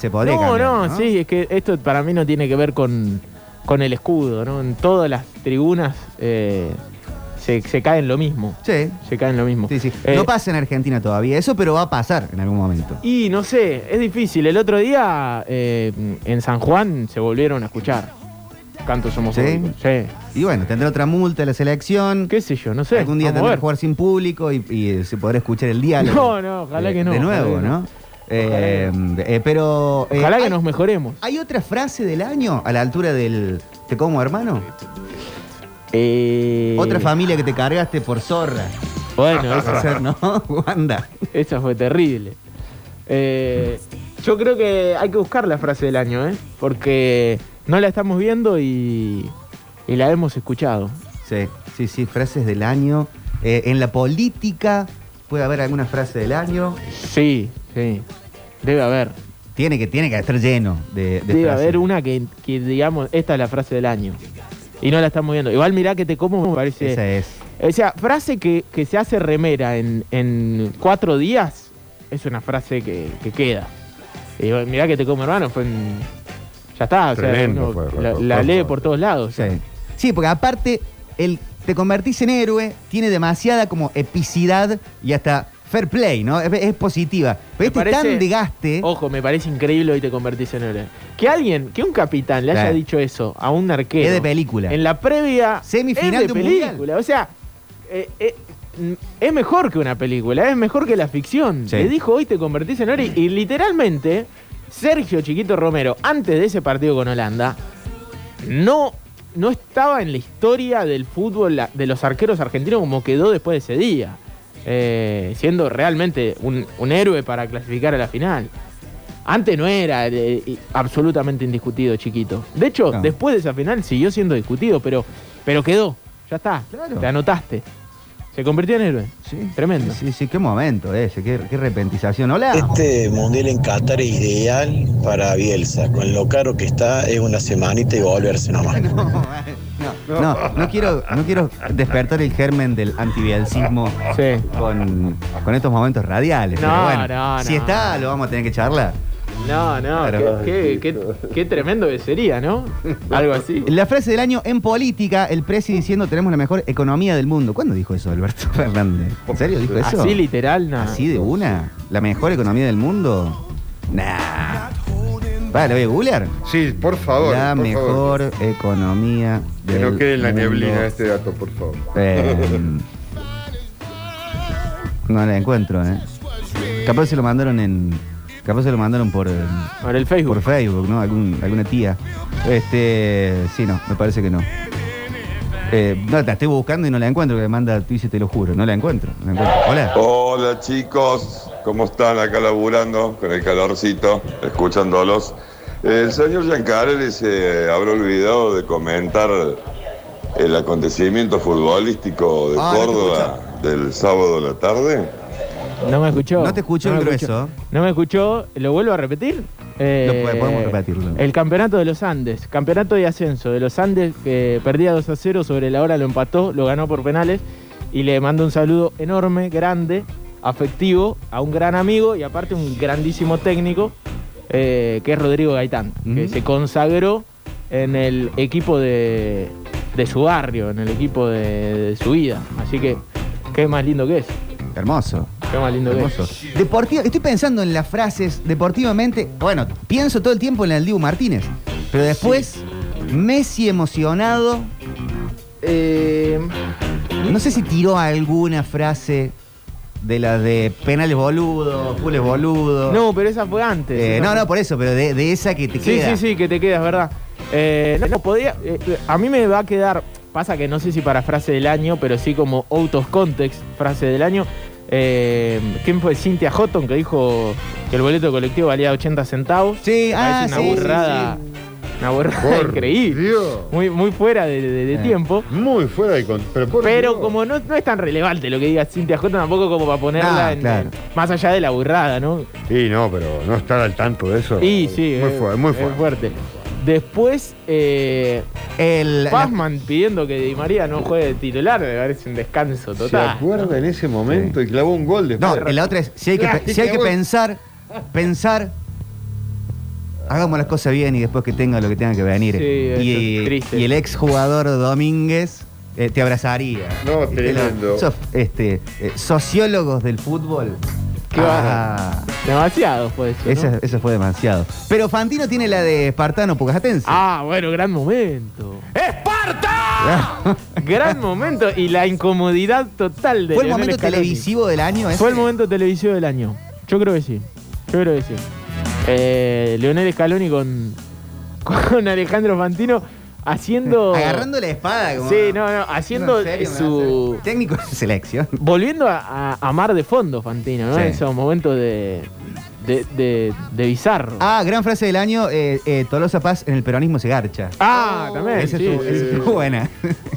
se podría no, cambiar. no, sí, es que esto para mí no tiene que ver con, con el escudo, ¿no? En todas las tribunas eh, se, se cae en lo mismo. Sí. Se cae en lo mismo. Sí, sí. Eh, no pasa en Argentina todavía eso, pero va a pasar en algún momento. Y no sé, es difícil. El otro día eh, en San Juan se volvieron a escuchar cantos homofóbicos. Sí. Y bueno, tendrá otra multa la selección. ¿Qué sé yo? No sé. Algún día tendrá que jugar sin público y, y, eh, se podrá escuchar el diálogo. No, no, ojalá de- que no. De nuevo, ¿no? Eh, eh, pero. eh, Ojalá que hay- nos mejoremos. ¿Hay otra frase del año a la altura del Te como hermano? Eh, Otra familia que te cargaste por zorra. Bueno, ser, ¿no? Wanda. esa fue terrible. Eh, yo creo que hay que buscar la frase del año, ¿eh? Porque no la estamos viendo y, y la hemos escuchado. Sí, sí, sí, frases del año. Eh, en la política puede haber alguna frase del año. Sí, sí. Debe haber. Tiene que, tiene que estar lleno de, de Debe frases. haber una que, que, digamos, esta es la frase del año. Y no la estamos viendo. Igual mirá que te como me parece. Esa es. O sea, frase que, que se hace remera en, en cuatro días es una frase que, que queda. Y mirá que te como hermano, fue en- Ya está, o sea, Tremendo uno fue, fue, la, fue, la fue, lee fue. por todos lados. Sí. Sí, porque aparte, el te convertís en héroe tiene demasiada como epicidad y hasta fair play, ¿no? Es, es positiva. Pero este parece- tan de gaste. Ojo, me parece increíble hoy te convertís en héroe. Que alguien, que un capitán le haya dicho eso a un arquero. Es de película. En la previa. Semifinal es de de mundial. película. O sea, eh, eh, es mejor que una película, es mejor que la ficción. Sí. Le dijo hoy te convertís en héroe y literalmente Sergio Chiquito Romero, antes de ese partido con Holanda, no, no estaba en la historia del fútbol de los arqueros argentinos como quedó después de ese día. Eh, siendo realmente un, un héroe para clasificar a la final. Antes no era eh, absolutamente indiscutido, chiquito. De hecho, No. después de esa final siguió siendo discutido, pero, pero quedó. Ya está. Claro. Te anotaste. Se convirtió en héroe. Sí. Tremendo. Sí, sí, qué momento ese, qué, qué repentización. Hola. Este mundial en Qatar es ideal para Bielsa. Con lo caro que está, es una semanita y volverse nomás. No, no, no quiero, no quiero despertar el germen del antibielcismo Sí. con, con estos momentos radiales. No, pero bueno, no, si no. está, lo vamos a tener que charlar. No, no, Claro. qué, qué- qué- qué tremendo que sería, ¿no? Algo así. La frase del año en política, el presi diciendo tenemos la mejor economía del mundo. ¿Cuándo dijo eso Alberto Fernández? ¿En serio dijo eso? Así literal, nada. ¿Así de una? ¿La mejor economía del mundo? Nah. Vale, ¿lo voy a googlear? Sí, por favor. la por mejor favor. economía Que del no quede en la mundo. neblina este dato, por favor. Eh, no la encuentro, ¿eh? Capaz se lo mandaron en. Capaz se lo mandaron por. eh, Por el Facebook. Por Facebook, ¿no? Algún- alguna tía. Este. Sí, no, me parece que no. Eh, no, la estoy buscando y no la encuentro, que me manda dice te lo juro. No la encuentro. no la encuentro. Hola. Hola chicos, ¿cómo están acá laburando con el calorcito, escuchándolos? El señor Giancarelli se habrá olvidado de comentar el acontecimiento futbolístico de Ah, Córdoba del sábado de la tarde. No me escuchó. No te escuchó el grueso. escuchó. No me escuchó. ¿Lo vuelvo a repetir? Eh, Lo puede- podemos repetirlo. El campeonato de los Andes. Campeonato de ascenso de los Andes que perdía 2 a 0 sobre la hora, lo empató, lo ganó por penales. Y le mando un saludo enorme, grande, afectivo, a un gran amigo y aparte un grandísimo técnico, eh, que es Rodrigo Gaitán, que se consagró en el equipo de, de su barrio, en el equipo de, de su vida. Así que, qué más lindo que es. Hermoso. Qué más lindo que. Hermoso. Deportivo, estoy pensando en las frases deportivamente. Bueno, pienso todo el tiempo en el Dibu Martínez. Pero después, Messi emocionado. Eh, No sé si tiró alguna frase de las de penales boludo, fules boludo. No, pero esa fue antes. Eh, Esa no, fue- no, por eso, pero de, de esa que te Sí, queda. sí, sí, que te quedas, ¿verdad? Eh, no, no, podía. eh, a mí me va a quedar. Pasa que no sé si para frase del año, pero sí como out of context, frase del año. Eh, ¿Quién fue? Cynthia Houghton, que dijo que el boleto colectivo valía 80 centavos. Sí, ah, sí, una sí, burrada. Una burrada Por increíble. Dios. Muy, muy fuera de, de- de Eh. tiempo. Muy fuera de. Pero, por Pero Dios. como no, no es tan relevante lo que diga Cynthia Houghton, tampoco como para ponerla Ah, en, claro. más allá de la burrada, ¿no? Sí, no, pero no estar al tanto de eso. Y sí, Muy fuerte, muy es fuerte. Después, eh, El, la- Pazman pidiendo que Di María no juegue de titular, me parece un descanso Se total. acuerda en ese momento y clavó un gol después. no, la otra es, si hay que, pe- si hay que pensar, pensar, hagamos las cosas bien y después que tenga lo que tenga que venir. Sí, y, es triste. y el ex jugador Domínguez eh, te abrazaría. No, ¿Viste? tremendo. Esos, este, eh, sociólogos del fútbol. Qué Ah, Demasiado fue eso. ¿no? esa- eso fue demasiado. Pero Fantino tiene la de Espartano Pucatense. Ah, bueno, gran momento. ¡Esparta! gran momento y la incomodidad total de ¿Fue el momento Scaloni. televisivo del año ese? Fue el momento televisivo del año. Yo creo que sí. Yo creo que sí. Eh, Leonel Scaloni con, con Alejandro Fantino haciendo. Agarrando la espada. Como, Sí, no, no, haciendo ¿En serio me su. Técnico de selección. Volviendo a, a amar de fondo Fantino, ¿no? Sí. Esos momentos de, de, de, de bizarro. Ah, gran frase del año, eh, eh, Tolosa Paz en el peronismo se garcha. Ah, también. Esa sí, estuvo, sí, estuvo buena.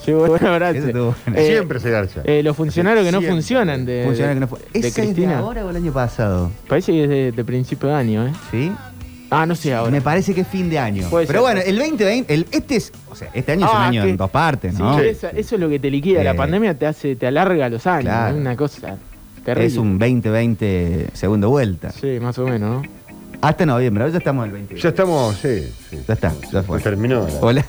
Sí, buena frase. Esa estuvo buena. Eh, Siempre se garcha. Eh, los funcionarios que no Siempre. funcionan de, Funcionario que no de ¿Esa es de Cristina. ahora o el año pasado? Parece que es de, de principio de año, ¿eh? ¿Sí? Ah, no sé ahora. Me parece que es fin de año. Puede Pero ser. bueno, el 2020, el, este es, o sea, este año es un Ah, año que- en dos partes, ¿no? Sí, esa- eso es lo que te liquida. Eh, la pandemia te hace, te alarga los años. Claro. Es una cosa terrible. Es un 2020 segunda vuelta. Sí, más o menos, ¿no? Hasta noviembre, ahora ya estamos en el 2020. Ya estamos, sí, sí. Ya está, ya fue. Terminó. Hola.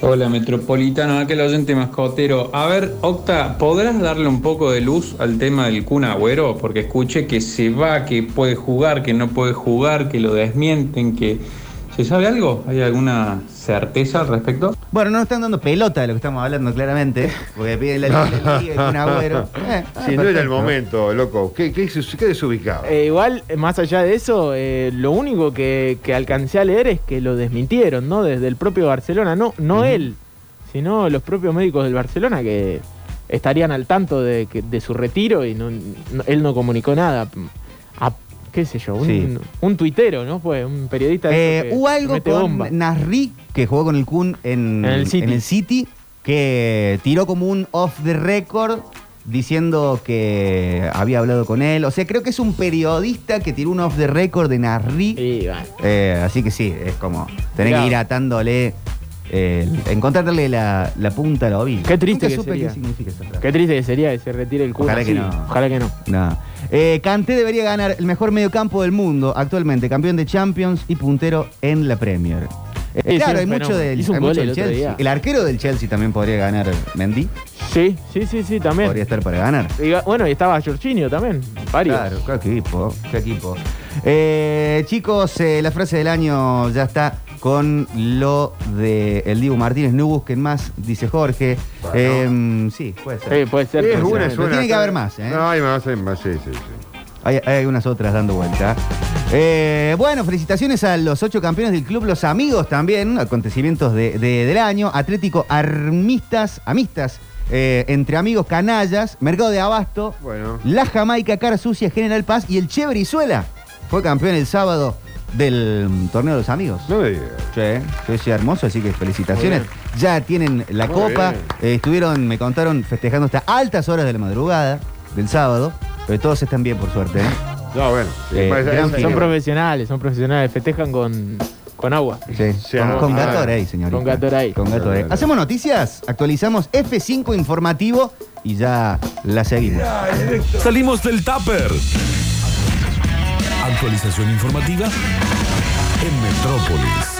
Hola Metropolitano, aquel oyente mascotero. A ver, Octa, ¿podrás darle un poco de luz al tema del Kun Agüero? Porque escuché que se va, que puede jugar, que no puede jugar, que lo desmienten, que... ¿Se sabe algo? ¿Hay alguna certeza al respecto? Bueno, no nos están dando pelota de lo que estamos hablando claramente, porque piden la liga un agüero. Eh, ah, Si no era el momento, loco. ¿Qué, qué, sus- qué desubicado? Eh, igual, eh, más allá de eso, eh, lo único que, que alcancé a leer es que lo desmintieron, ¿no? Desde el propio Barcelona. No, no él, sino los propios médicos del Barcelona que estarían al tanto de, su retiro y no, no- él no comunicó nada. A, ¿Qué sé yo? Un, Sí. un tuitero, ¿no? Fue un periodista. de Eh, que- hubo algo con bomba. Nasri, que jugó con el Kun en, En el City. Que tiró como un off the record diciendo que había hablado con él. O sea, creo que es un periodista que tiró un off the record de Nasri. Sí, bueno. Eh, así que sí, es como tener que ir atándole, eh, encontrarle la, la punta al ovillo. Qué triste Nunca que supe sería. qué significa frase. Qué triste que sería que se retire el Kun Ojalá que no. Ojalá que no. No. Eh, Kanté debería ganar el mejor mediocampo del mundo actualmente, campeón de Champions y puntero en la Premier. Eh, Sí, claro, sí, hay mucho del, hay mucho el del otro Chelsea. El arquero del Chelsea también podría ganar Mendy. Sí, sí, sí, sí, también. Podría estar para ganar. Y bueno, y estaba Jorginho también. Varios. Claro, qué equipo, qué equipo. Eh, chicos, eh, la frase del año ya está con lo de el Dibu Martínez. No busquen más, dice Jorge. Eh, sí, puede ser. Sí, puede ser. Sí, es puede buena, ser. es Pero buena. tiene que haber más, ¿eh? No, hay más, hay más, sí, sí, sí. Hay, hay algunas otras dando vuelta. Eh, bueno, felicitaciones a los ocho campeones del club Los Amigos también, acontecimientos de- de- del año. Atlético Armistas, Amistas, eh, entre amigos canallas, Mercado de Abasto, Bueno. La Jamaica, Cara Sucia, General Paz y el Che Brizuela fue campeón el sábado del torneo de los amigos. No me digas. Che, che, che, hermoso, así que felicitaciones. Ya tienen la Muy copa. Eh, estuvieron, me contaron, festejando hasta altas horas de la madrugada del sábado. Pero todos están bien, por suerte. ¿eh? No, bueno. sí, Eh, gran. Son profesionales, son profesionales. Festejan con, con agua. Sí, Sí, con, ah, con ah, Gatorade, señorita. con Gatorade. Con Gatorade. Hacemos noticias, actualizamos F5 informativo y ya la seguimos. Salimos del tupper. Actualización informativa en Metrópolis.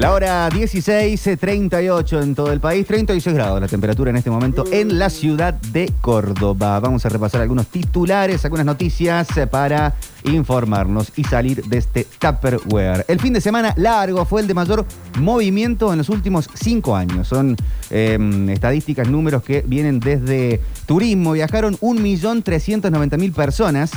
La hora 16.38 en todo el país, 36 grados la temperatura en este momento en la ciudad de Córdoba. Vamos a repasar algunos titulares, algunas noticias eh, para informarnos y salir de este Tupperware. El fin de semana largo fue el de mayor movimiento en los últimos cinco años. Son eh, estadísticas, números que vienen desde turismo. Viajaron 1.390.000 personas.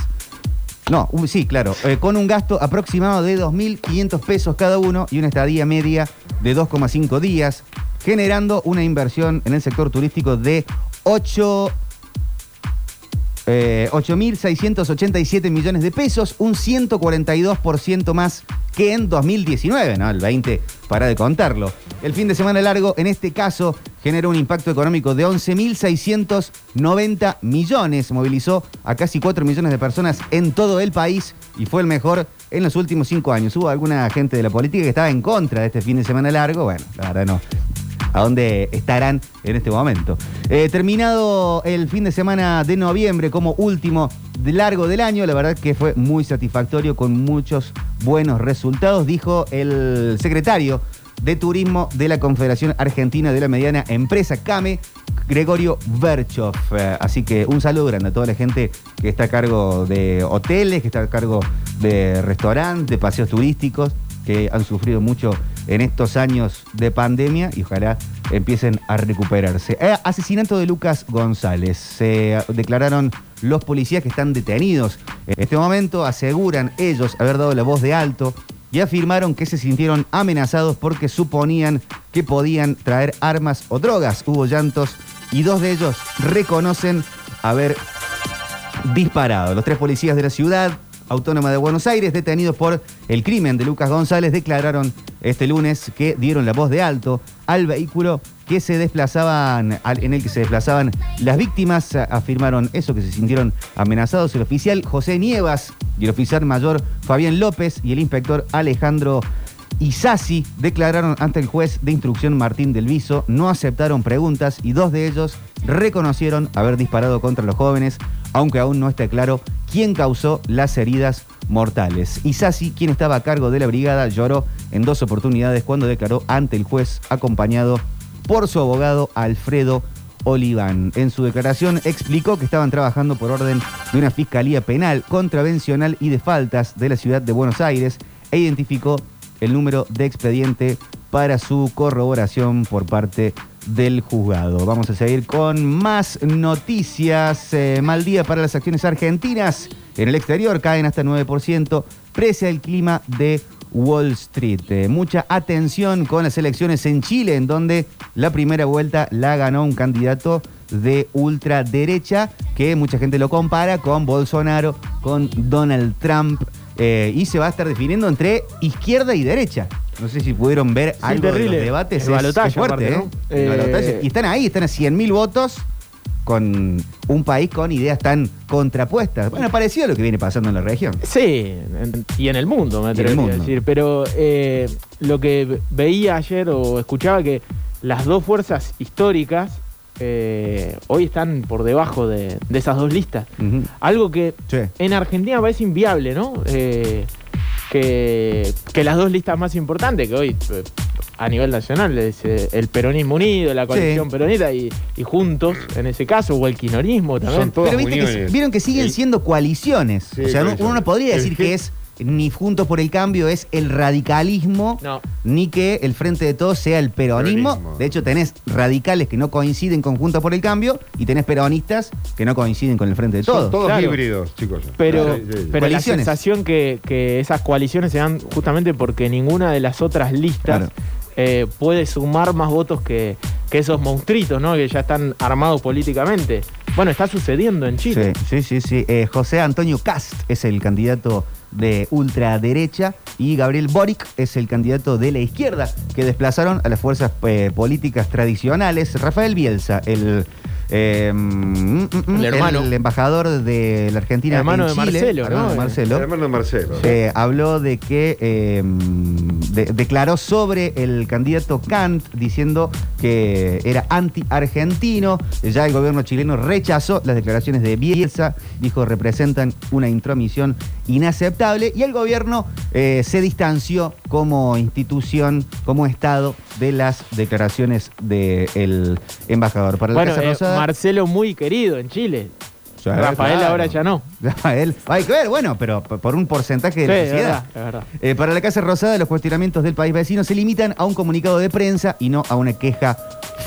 No, sí, claro, eh, con un gasto aproximado de 2.500 pesos cada uno y una estadía media de 2,5 días, generando una inversión en el sector turístico de 8... eh, 8.687 millones de pesos, un 142% más que en 2019, ¿no? El 20 para de contarlo. El fin de semana largo, en este caso, generó un impacto económico de 11.690 millones, movilizó a casi 4 millones de personas en todo el país y fue el mejor en los últimos cinco años. Hubo alguna gente de la política que estaba en contra de este fin de semana largo, bueno, la verdad no a dónde estarán en este momento. Eh, terminado el fin de semana de noviembre como último de largo del año, la verdad que fue muy satisfactorio con muchos buenos resultados, dijo el secretario de Turismo de la Confederación Argentina de la Mediana Empresa CAME, Gregorio Berchoff. Eh, así que un saludo grande a toda la gente que está a cargo de hoteles, que está a cargo de restaurantes, de paseos turísticos, que han sufrido mucho en estos años de pandemia y ojalá empiecen a recuperarse. Eh, asesinato de Lucas González. Se declararon los policías que están detenidos. En este momento aseguran ellos haber dado la voz de alto y afirmaron que se sintieron amenazados porque suponían que podían traer armas o drogas. Hubo llantos y dos de ellos reconocen haber disparado. Los tres policías de la ciudad autónoma de Buenos Aires, detenidos por el crimen de Lucas González, declararon este lunes que dieron la voz de alto al vehículo que se desplazaban, en el que se desplazaban las víctimas, afirmaron eso, que se sintieron amenazados el oficial José Nievas y el oficial mayor Fabián López y el inspector Alejandro Isasi declararon ante el juez de instrucción Martín del Viso, no aceptaron preguntas y dos de ellos reconocieron haber disparado contra los jóvenes, aunque aún no está claro quién causó las heridas mortales. Isasi, quien estaba a cargo de la brigada, lloró en dos oportunidades cuando declaró ante el juez acompañado por su abogado Alfredo Oliván. En su declaración explicó que estaban trabajando por orden de una fiscalía penal, contravencional y de faltas de la ciudad de Buenos Aires e identificó el número de expediente para su corroboración por parte del juzgado. Vamos a seguir con más noticias. Eh, mal día para las acciones argentinas. En el exterior caen hasta 9%, prese al clima de Wall Street. Eh, mucha atención con las elecciones en Chile, en donde la primera vuelta la ganó un candidato de ultraderecha, que mucha gente lo compara con Bolsonaro, con Donald Trump, eh, y se va a estar definiendo entre izquierda y derecha. No sé si pudieron ver algo de los debates. El es- es fuerte, aparte, ¿eh? Eh. Y están ahí, están a 100.000 votos con un país con ideas tan contrapuestas. Bueno, parecido a lo que viene pasando en la región. Sí, en- y en el mundo, me Y en el atrevería a mundo. decir. Pero eh, lo que ve- veía ayer o escuchaba que las dos fuerzas históricas eh, hoy están por debajo de, de esas dos listas. Algo que Sí. en Argentina parece inviable, ¿no? Eh, que, que las dos listas más importantes, que hoy eh, a nivel nacional es eh, el peronismo unido, la coalición Sí. peronista y, y juntos, en ese caso, o el quinorismo también. Pero viste que, vieron que siguen siendo coaliciones. Sí, o sea, uno no podría decir que es ni Juntos por el Cambio, es el radicalismo, No. ni que el Frente de Todos sea el peronismo. Peronismo. De hecho, tenés radicales que no coinciden con Juntos por el Cambio y tenés peronistas que no coinciden con el Frente de Todos. Son todos Claro. híbridos, chicos. Pero, Sí, sí, sí. pero la sensación que, que esas coaliciones se dan justamente porque ninguna de las otras listas Claro. Eh, puede sumar más votos que, esos monstruitos, ¿no? Que ya están armados políticamente. Bueno, está sucediendo en Chile. Sí, sí, sí. sí. Eh, José Antonio Cast es el candidato de ultraderecha y Gabriel Boric es el candidato de la izquierda que desplazaron a las fuerzas eh, políticas tradicionales. Rafael Bielsa, el, eh, mm, mm, mm, El hermano. el embajador de la Argentina Hermano en de Chile, Marcelo, hermano ¿no? de Marcelo. El hermano de Marcelo. Eh, habló de que eh, de- declaró sobre el candidato Kant diciendo que era anti-argentino. Ya el gobierno chileno rechazó las declaraciones de Bielsa, dijo representan una intromisión inaceptable y el gobierno eh, se distanció como institución, como Estado de las declaraciones del embajador. Para la Bueno, Casa eh, Rosada, Marcelo muy querido en Chile. Rafael claro. ahora ya no. Rafael, hay que ver, bueno, pero por un porcentaje de Sí, la es sociedad. verdad, es verdad. Eh, para la Casa Rosada, los cuestionamientos del país vecino se limitan a un comunicado de prensa y no a una queja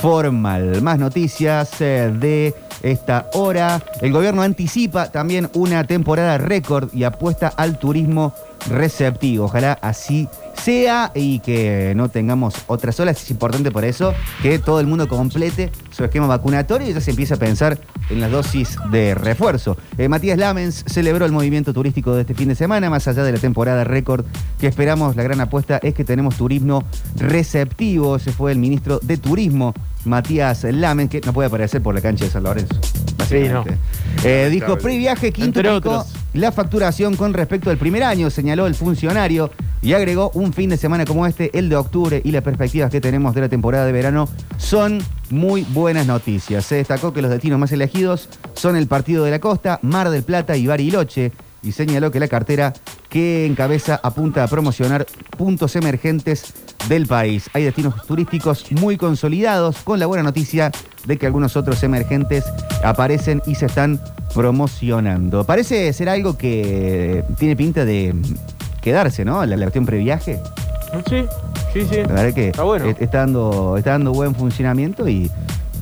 formal. Más noticias eh, de esta hora. El gobierno anticipa también una temporada récord y apuesta al turismo receptivo. Ojalá así sea y que no tengamos otras olas. Es importante por eso que todo el mundo complete su esquema vacunatorio y ya se empieza a pensar en las dosis de refuerzo. Eh, Matías Lamens celebró el movimiento turístico de este fin de semana, más allá de la temporada récord que esperamos. La gran apuesta es que tenemos turismo receptivo. Ese fue el ministro de Turismo, Matías Lamens, que no puede aparecer por la cancha de San Lorenzo. básicamente. Eh, dijo, previaje Entre quintuplicó otros. la facturación con respecto al primer año, señaló el funcionario y agregó un fin de semana como este, el de octubre y las perspectivas que tenemos de la temporada de verano son muy buenas noticias. Se destacó que los destinos más elegidos son el Partido de la Costa, Mar del Plata y Bariloche y señaló que la cartera que encabeza apunta a promocionar puntos emergentes del país. Hay destinos turísticos muy consolidados con la buena noticia de que algunos otros emergentes aparecen y se están promocionando. Parece ser algo que tiene pinta de quedarse, ¿no? La, la cuestión previaje. Sí, sí, sí. La verdad que Está bueno. está, dando, está dando buen funcionamiento y,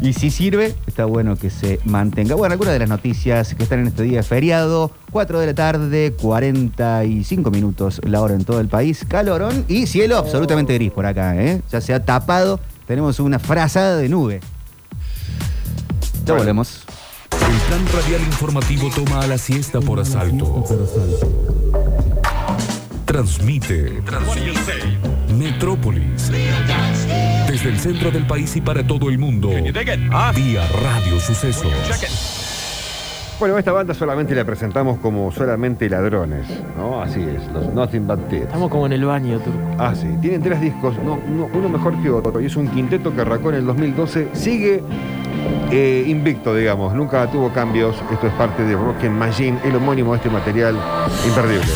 y si sirve, está bueno que se mantenga. Bueno, algunas de las noticias que están en este día feriado, 4 de la tarde, 45 minutos la hora en todo el país, calorón y cielo absolutamente gris por acá, ¿eh? Ya se ha tapado, tenemos una frazada de nube. Ya volvemos. El plan radial informativo toma a la siesta por asalto. Transmite. Transmite. Metrópolis el centro del país y para todo el mundo. Vía Radio Sucesos. Bueno, esta banda solamente la presentamos como solamente ladrones, ¿no? Así es, los Nothing But Estamos como en el baño, Ah, sí. Tienen tres discos, no, uno mejor que otro. Y es un quinteto que arrancó en el 2012. Sigue eh, invicto, digamos. Nunca tuvo cambios. Esto es parte de Rock Machine, el homónimo de este material imperdible.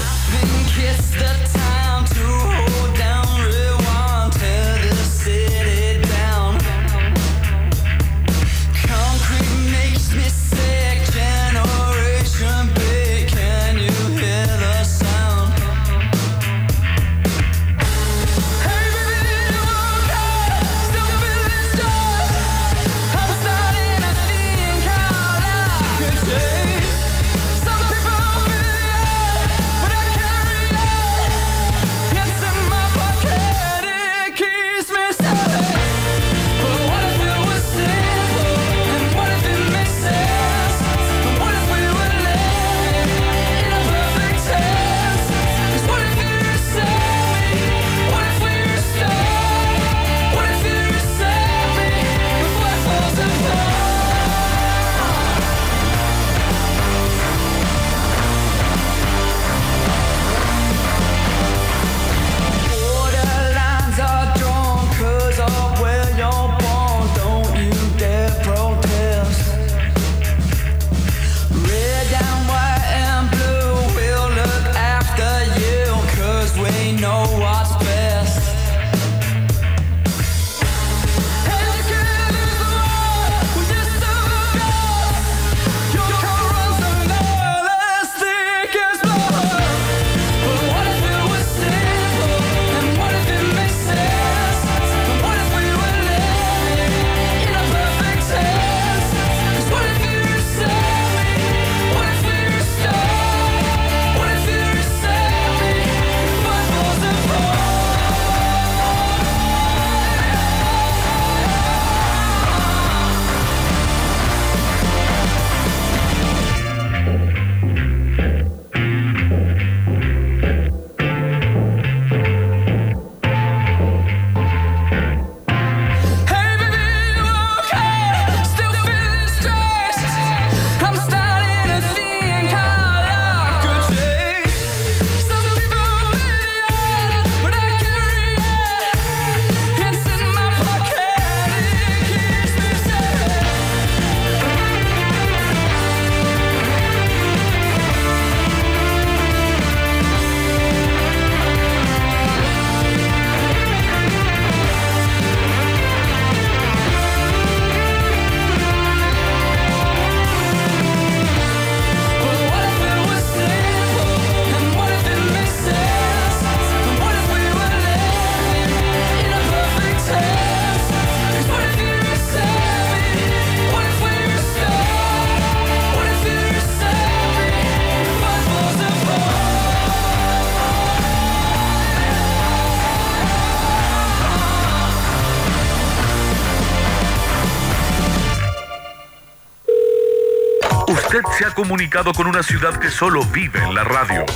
comunicado con una ciudad que solo vive en la radio.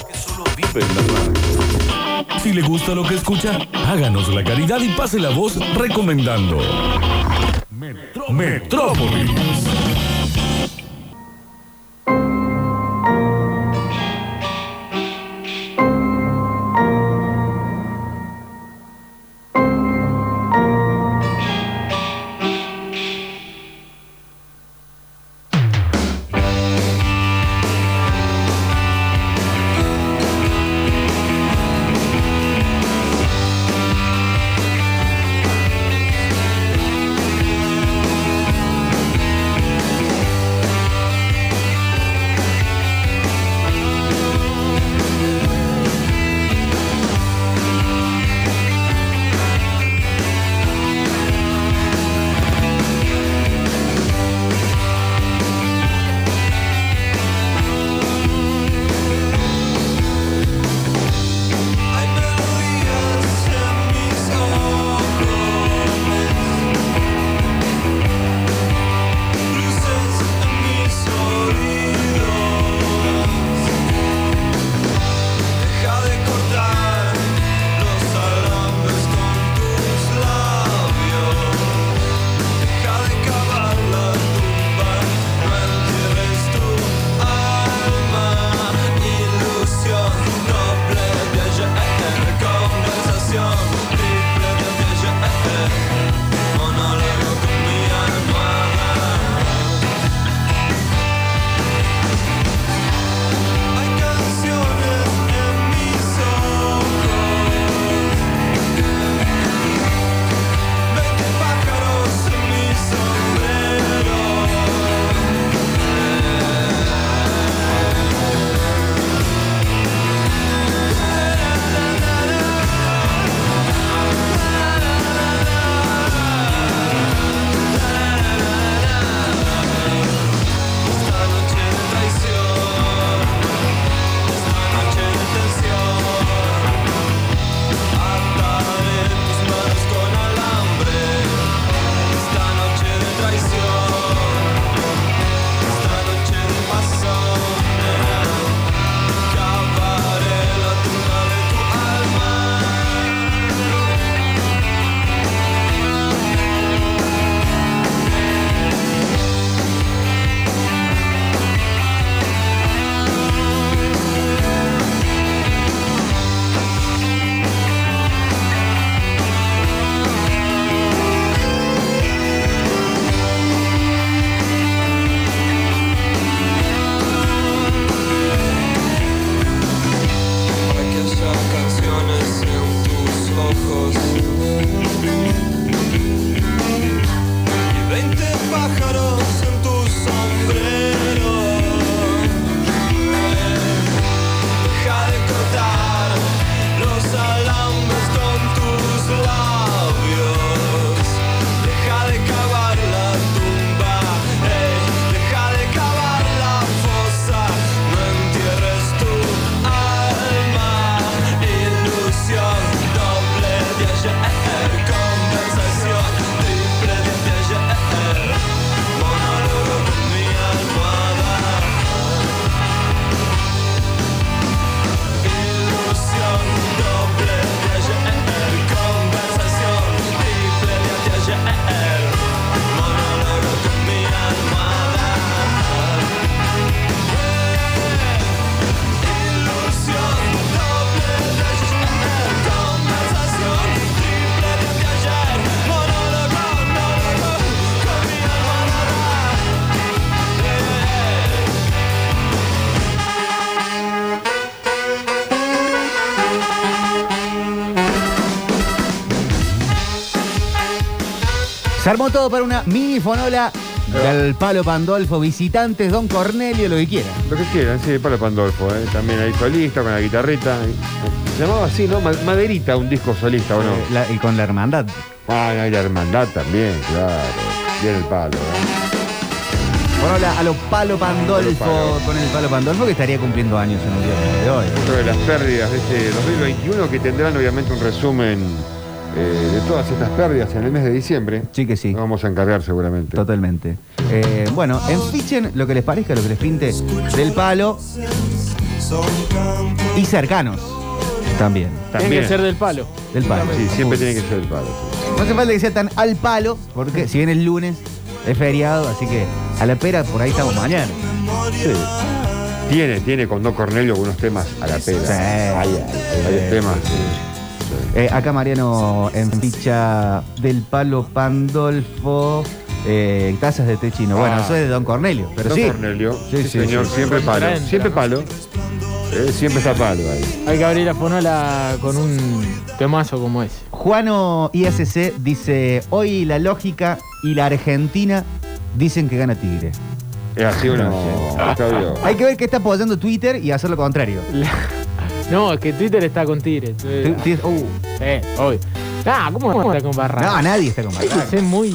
Si le gusta lo que escucha, háganos la caridad y pase la voz recomendando. Metrópolis. Armó todo para una mini fonola del Palo Pandolfo, visitantes, Don Cornelio, lo que quieran. Lo que quieran, sí, para Pandolfo, ¿eh? también ahí solista, con la guitarrita. Se llamaba así, ¿no? Ma- Maderita, un disco solista, ¿o no? Eh, la- y con la hermandad. Ah, no, y la hermandad también, claro. Bien el palo, ¿eh? Fonola a los Palo Pandolfo, Palo. con el Palo Pandolfo que estaría cumpliendo años en el día de hoy. De las pérdidas de este 2021 que tendrán obviamente un resumen eh, de todas estas pérdidas en el mes de diciembre. Sí que sí. Nos vamos a encargar seguramente. Totalmente. Eh, bueno, enfichen lo que les parezca, lo que les pinte del palo y cercanos también. Tiene que ser del palo. Del palo. Sí, siempre tiene que ser el palo. sí. No hace falta que sea tan al palo, porque si bien es lunes, es feriado, así que a la pera por ahí estamos mañana. Sí. Tiene, tiene con Don Cornelio algunos temas a la pera. Sí. Hay, hay, hay Sí, temas. sí, sí. Eh, acá Mariano en ficha del palo Pandolfo. Eh, tazas de té chino. Bueno, Ah. eso es de Don Cornelio, pero Don sí. Cornelio, Sí, sí, sí, señor, sí. siempre palo. Siempre palo. Eh, siempre está palo ahí. Hay que abrir la fonola con un temazo como ese. Juano ISC dice, hoy la lógica y la Argentina dicen que gana Tigre. Es así o no. Hay que ver qué está apoyando Twitter y hacer lo contrario. No, es que Twitter está con Tigre. Tu- Tigre- uh, Eh, obvio. Ah, ¿cómo no está con Barraca? no, nadie está con Hay que Barraca. ser muy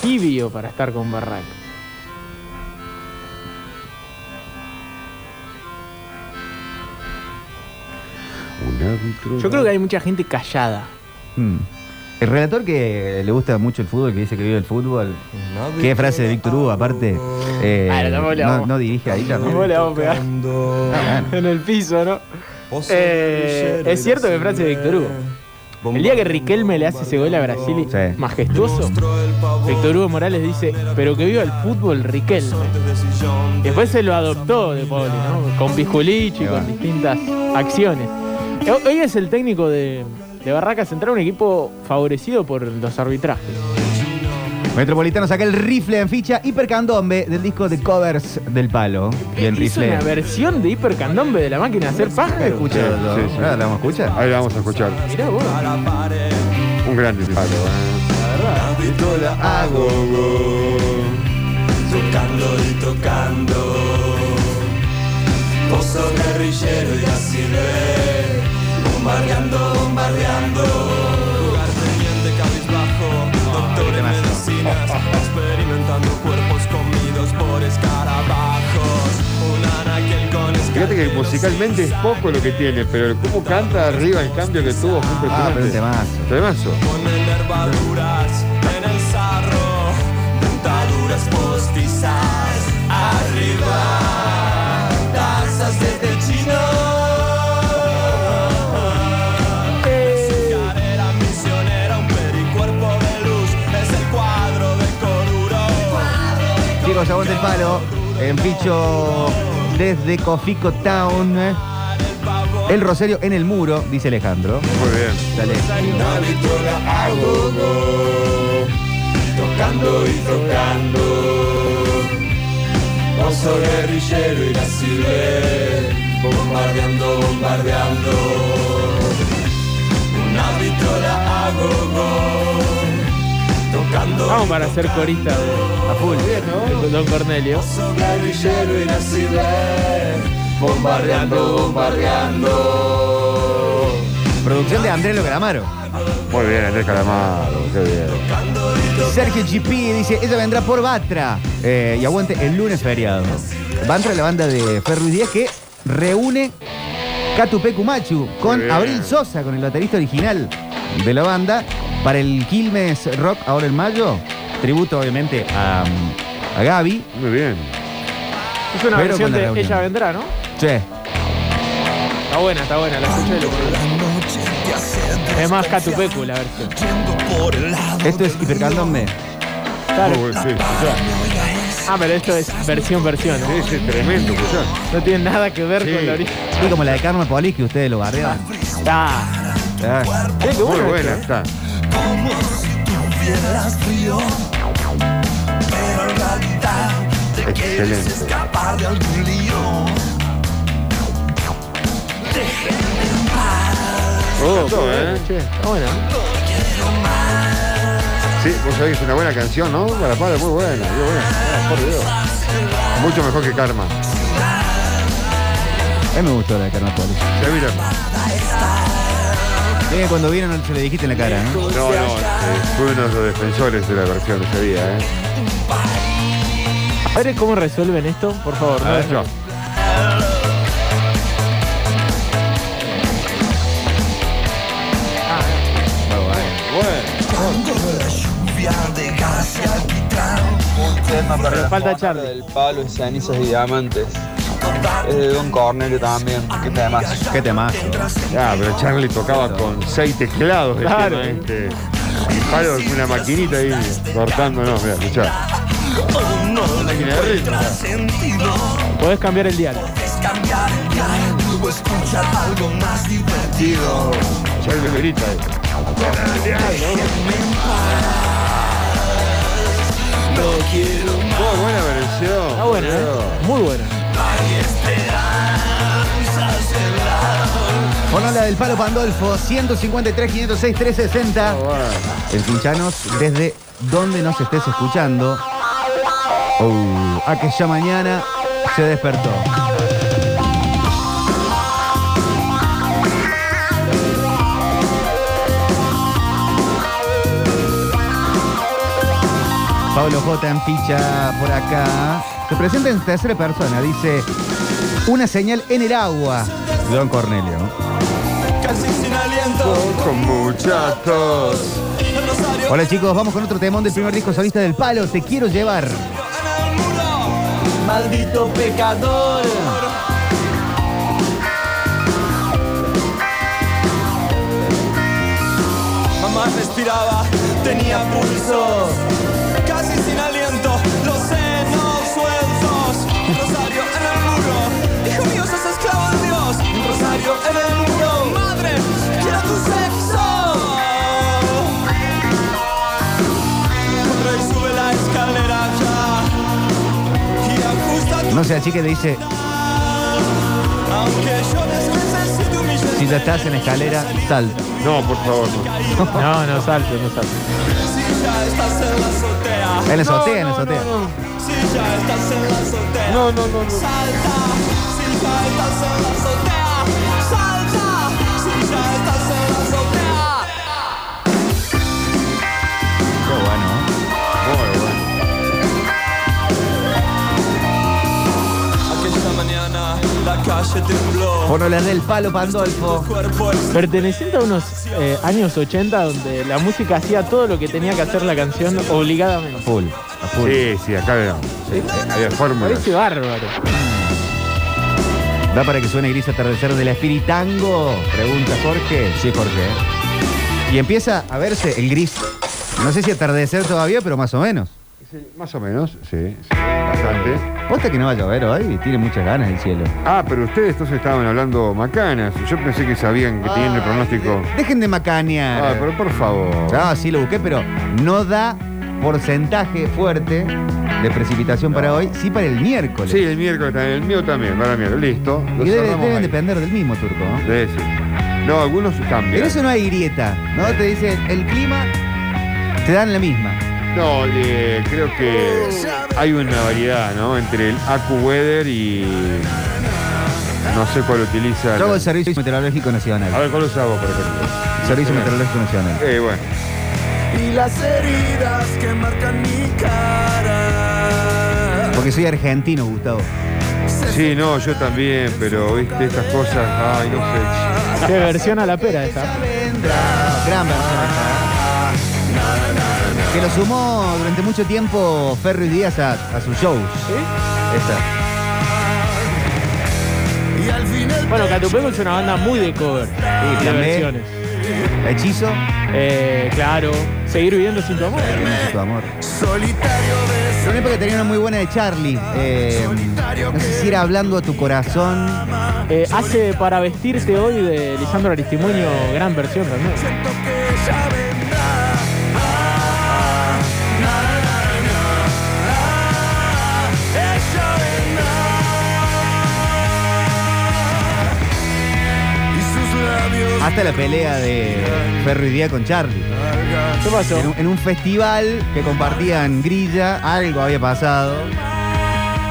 tibio para estar con Barraca. Un árbitro. Yo creo que hay mucha gente callada. Mm. El relator que le gusta mucho el fútbol, que dice que vive el fútbol, qué frase de Víctor Hugo, aparte, eh, Ah, no, vamos. no dirige ahí también. ¿Cómo le vamos a pegar? Ah, en el piso, ¿no? Eh, es cierto que frase de Víctor Hugo. El día que Riquelme le hace ese gol a Brasil Sí. majestuoso, Víctor Hugo Morales dice, pero que viva el fútbol Riquelme. Después se lo adoptó de Poli, ¿no? Con Pisculichi, Ahí va. con distintas acciones. Eh, Hoy es el técnico de, de Barraca Central, un equipo favorecido por los arbitrajes. Metropolitano saca el rifle en ficha hipercandombe del disco de covers del palo. Y el Hizo rifle. una versión de hipercandombe de la máquina de hacer paja. Escucha, Sí, sí, sí. ¿la vamos a escuchar? Ahí la vamos a escuchar. Mirá vos. Un gran palo, ¿eh? Hago. Tocando y tocando. Pozo guerrillero y así ve. Bombardeando, bombardeando. Fíjate que musicalmente es poco lo que tiene, pero el cómo canta arriba el cambio que tuvo fue Ah, pero un impresionante. temazo. Temazo. Ponen nervaduras en el sarro, dentaduras postizas arriba, tazas de té chino. Carrera misionera, un pericuerpo de luz, es el cuadro de Coruro. Chicos, aguante el palo. En ficho desde Cofico Town. El Rosario en el muro, dice Alejandro. Muy bien. Dale. Una vitrola a gogo, tocando y tocando. Oso guerrillero y la sirve, bombardeando, bombardeando. Una vitrola a gogo. Vamos para ser corista de, A full. de Don Cornelio. Guerrillero y la sirve, bombardeando, bombardeando. Producción de Andrés Logramaro. Muy bien, Andrés Calamaro, qué bien. Sergio GP dice, ella vendrá por Batra. Eh, y aguante el lunes feriado. Batra, la banda de Ferruiz Díaz que reúne Catupecu Machu con bien. Abril Sosa, con el baterista original de la banda, para el Quilmes Rock ahora en mayo. Tributo, obviamente, a, a Gaby. Muy bien. Es una Pero versión con la de reunión. Ella Vendrá, ¿no? Sí. Está buena, está buena, la escuché lo Es más Catupecu la versión. Esto es hipercandombe. Claro. Muy sí, escuchá. Ah, pero esto es versión, versión, ¿no? Sí, sí, tremendo, escuchá. No tiene nada que ver Sí. con la original. Y como la de Carmen Polis, que ustedes lo bardeaban. Ah, Ah. qué Muy bueno buena esto. Está. Tuvieras frío, pero en realidad te quieres Excelente. escapar de algún lío. Déjenme en paz. Oh, bueno, ¿eh? che, está bueno. No quiero más. Sí, vos sabés que es una buena canción, ¿no? Para palo, muy buena, muy buena. Ah, por Dios. Mucho mejor que Karma. A mí me gustó la de Carnapolis. Ya mira. Eh, cuando vino no se le dijiste en la cara, ¿no? No, no, eh, fue uno de los defensores de la versión ese día, ¿eh? A ver cómo resuelven esto, por favor. A ver, yo. Pero falta Charlie. del palo y cenizas y diamantes. De Don Cornelio también. Qué temas. Qué temazo. Ya, pero Charlie tocaba con seis teclados. el Claro. tema este. Y palo con una maquinita ahí cortando, no, mira, escuchá. Podés cambiar el diálogo. Charlie me grita ahí. Buena versión. Está buena, ¿eh? Muy buena. Bueno, la del Palo Pandolfo, 153, 506, 360. El Pinchanos, desde donde nos estés escuchando. Oh, aquella mañana se despertó. Pablo J. en ficha por acá. Se presenta en tercera persona. Dice, una señal en el agua. Don Cornelio. Casi sin aliento. Con muchachos. Hola chicos, vamos con otro temón del primer disco solista del Palo. Te quiero llevar. Maldito pecador. Mamá respiraba, tenía pulso. Rosario en el muro. Madre, quiero tu sexo. Corre y sube la escalera ya. Y ajusta tu No sé, así que le dice, Aunque yo si ya estás en escalera, salta. No, por favor, no. No, no salte, no salte. Si ya estás en la azotea. En la azotea, en la azotea. Si ya estás en la azotea. No, no, no, no. Salta. Si ya estás en la azotea. Bueno, la del Palo Pandolfo. Perteneciente a unos eh, años 80 donde la música hacía todo lo que tenía que hacer la canción obligadamente. Full. a full. Sí, sí, acá era. Sí, había fórmulas. Parece bárbaro. ¿Da para que suene gris atardecer de la Espiritango? Pregunta Jorge. Sí, Jorge. Y empieza a verse el gris. No sé si atardecer todavía, pero más o menos. Sí, más o menos, sí, sí, bastante. Posta que no va a llover hoy, tiene muchas ganas el cielo. Ah, pero ustedes entonces estaban hablando macanas. Yo pensé que sabían que tenían el pronóstico. Dejen de macanear. Ah, pero por favor. Ah, sí lo busqué, pero no da porcentaje fuerte de precipitación para hoy, sí para el miércoles. Sí, el miércoles también. El mío también, para el miércoles. Listo. Lo y debe- cerramos deben ahí. depender del mismo turco. ¿no? Debe ser. No, algunos cambian. En eso no hay grieta, ¿no? Te dicen, el clima, te dan la misma. No, eh, creo que hay una variedad, ¿no? Entre el AccuWeather y. No sé cuál utiliza. Yo hago el Servicio Meteorológico Nacional. A ver, ¿cuál usas vos, por ejemplo? Servicio Meteorológico Nacional. Eh, bueno. Y las heridas que marcan mi cara. Porque soy argentino, Gustavo. Sí, no, yo también, pero viste estas cosas. Ay, no sé. Qué versión a la pera esta. Gran versión esta. Que lo sumó durante mucho tiempo Ferry Díaz a, a sus shows. Al final. Bueno, Catupeco es una banda muy de cover. Sí, de versiones. Hechizo. Eh, claro. Seguir viviendo sin tu amor. Tu amor. Tenía una muy buena de Charlie. eh, no sé si era hablando a tu corazón. Eh, hace para vestirte hoy de Lisandro Aristimuño, gran versión también. Hasta la pelea de Ferro y Día con Charlie. ¿Qué pasó? En un, en un festival que compartían grilla, algo había pasado.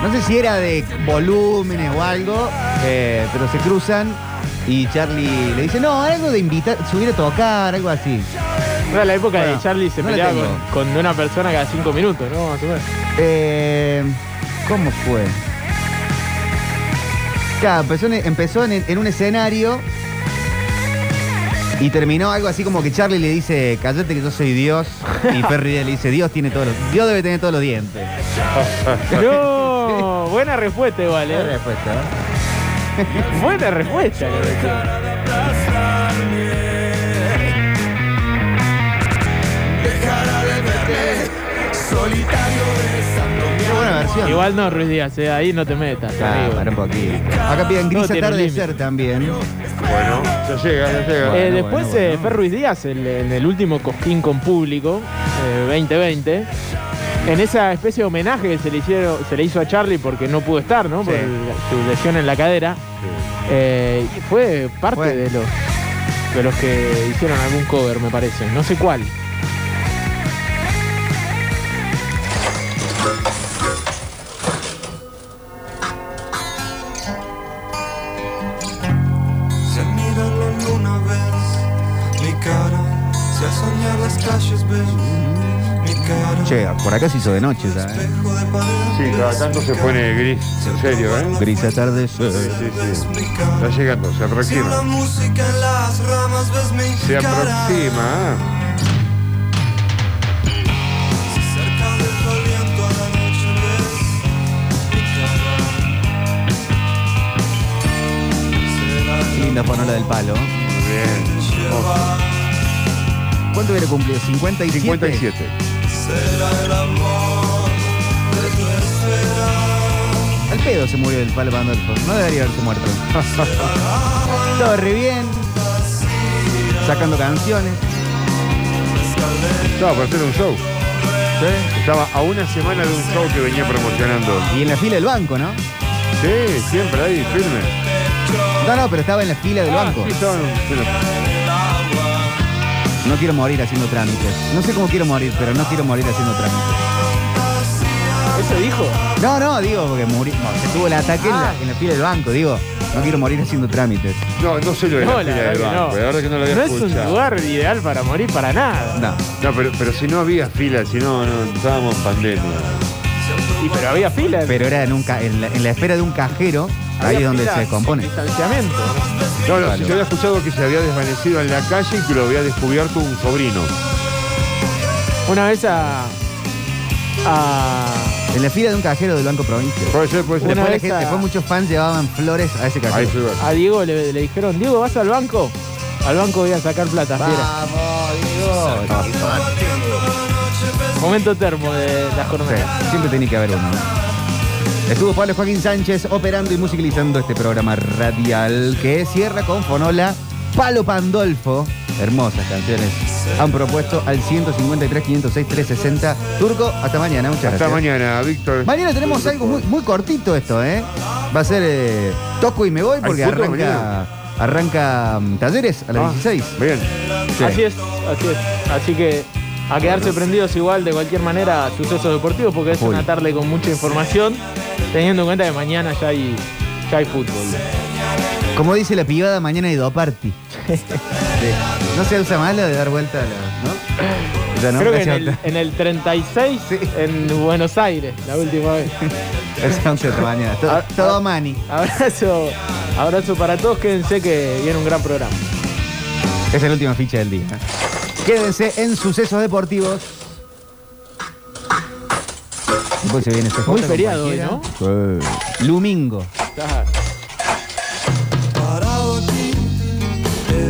No sé si era de volúmenes o algo, eh, pero se cruzan y Charlie le dice, no, algo de invitar, subir a tocar, algo así. Era la época Bueno, de Charlie se no la peleaba tengo. con, con una persona cada cinco minutos, ¿no? Más o menos. Eh, ¿Cómo fue? Claro, empezó, en, empezó en, en un escenario y terminó algo así como que Charlie le dice, cállate que yo soy Dios. Y Perry le dice, Dios tiene todos los, Dios debe tener todos los dientes. No, buena respuesta igual, ¿eh? Buena respuesta, Buena respuesta. de solitario Qué buena versión. Igual no, Ruiz Díaz, eh, ahí no te metas. Ah, amigo. para un poquito. Acá piden gris tiene un atardecer también. Bueno, ya llega, ya llega. Eh, después, eh, Fer Ruiz Díaz, el- en el último Cosquín con público, eh, 2020, en esa especie de homenaje que se le, hicieron, se le hizo a Charlie porque no pudo estar, ¿no? Por Sí. el- su lesión en la cadera. eh, y fue parte de los de los que hicieron algún cover, me parece. No sé cuál. Acá se hizo de noche ya, ¿eh? Sí, cada tanto se pone gris, en serio, ¿eh? Gris atardecer. Sí, sí. Está llegando, se aproxima. Se aproxima. ¿eh? Qué linda panola del palo. Bien. ¿Cuánto hubiera cumplido? ¿57? 57. Será el amor de tu esfera. Al pedo se murió el palo Pandolfo. No debería haberse muerto. Estaba re bien. Sacando canciones. Estaba para hacer un show. ¿sí? Estaba a una semana de un show que venía promocionando. Y en la fila del banco, ¿no? Sí, siempre ahí, firme. No, no, pero estaba en la fila del Ah, banco. sí, estaban- bueno, No quiero morir haciendo trámites. No sé cómo quiero morir, pero no quiero morir haciendo trámites. ¿Eso dijo? No, no, digo, porque murió. No, se tuvo el ataque en, la, en la fila del banco, digo. No quiero morir haciendo trámites. No, no sé lo de No, la la fila del banco. no. La verdad que no lo había No es un lugar ideal para morir para nada. No. No, pero, pero si no había fila, si no, no estábamos en pandemia. Y pero había fila. Pero era en, un ca- en, la, en la espera de un cajero, ahí Había es donde se compone. sin Distanciamiento. No, no, si yo había escuchado que se había desvanecido en la calle y que lo había descubierto un sobrino. Una vez a. a En la fila de un cajero del Banco Provincia. Puede ser, puede ser. Una Después, la vez gente, a- después muchos fans llevaban flores a ese Ahí cajero. se va. a Diego le, le dijeron, Diego, ¿vas al banco? Al banco voy a sacar plata, fiera. Vamos, Diego. Momento termo de la jornada. Sí, siempre tiene que haber uno. Estuvo Pablo Joaquín Sánchez operando y musicalizando este programa radial que cierra con Fonola Palo Pandolfo. Hermosas canciones. Han propuesto al 153, 506, 360. Turco, hasta mañana. Muchas Hasta gracias. mañana, Víctor. Mañana tenemos algo muy, muy cortito esto, ¿eh? Va a ser eh, toco y me voy porque ¿Hay fútbol arranca, mañana? arranca mm, talleres a las Ah, 16. Bien. Sí. Así es, así es. Así que a quedarse prendidos igual de cualquier manera a sucesos deportivos porque es una tarde con mucha información, teniendo en cuenta que mañana ya hay, ya hay fútbol. Como dice la pibada, mañana hay do party. Sí. No se usa más de dar vuelta a la. ¿No? Creo que en el, otra. en el 36 en Buenos Aires, la última vez. Es 11 de mañana. Todo, Ah, todo ah. mani. Abrazo, abrazo para todos, quédense que viene un gran programa. Es la última ficha del día. Quédense en sucesos deportivos. Después se viene CJ Muy feriado hoy. ¿no? Sí. Lumingo. Parado aquí,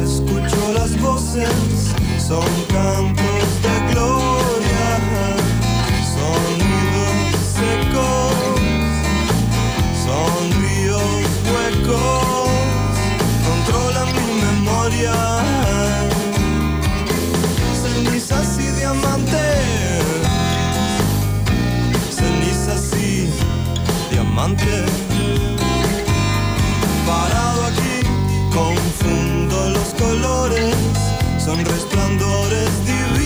escucho las voces, son cantos de gloria, sonidos secos, son ríos huecos, controlan mi memoria, amante. Parado aquí, confundo los colores, son resplandores divinos.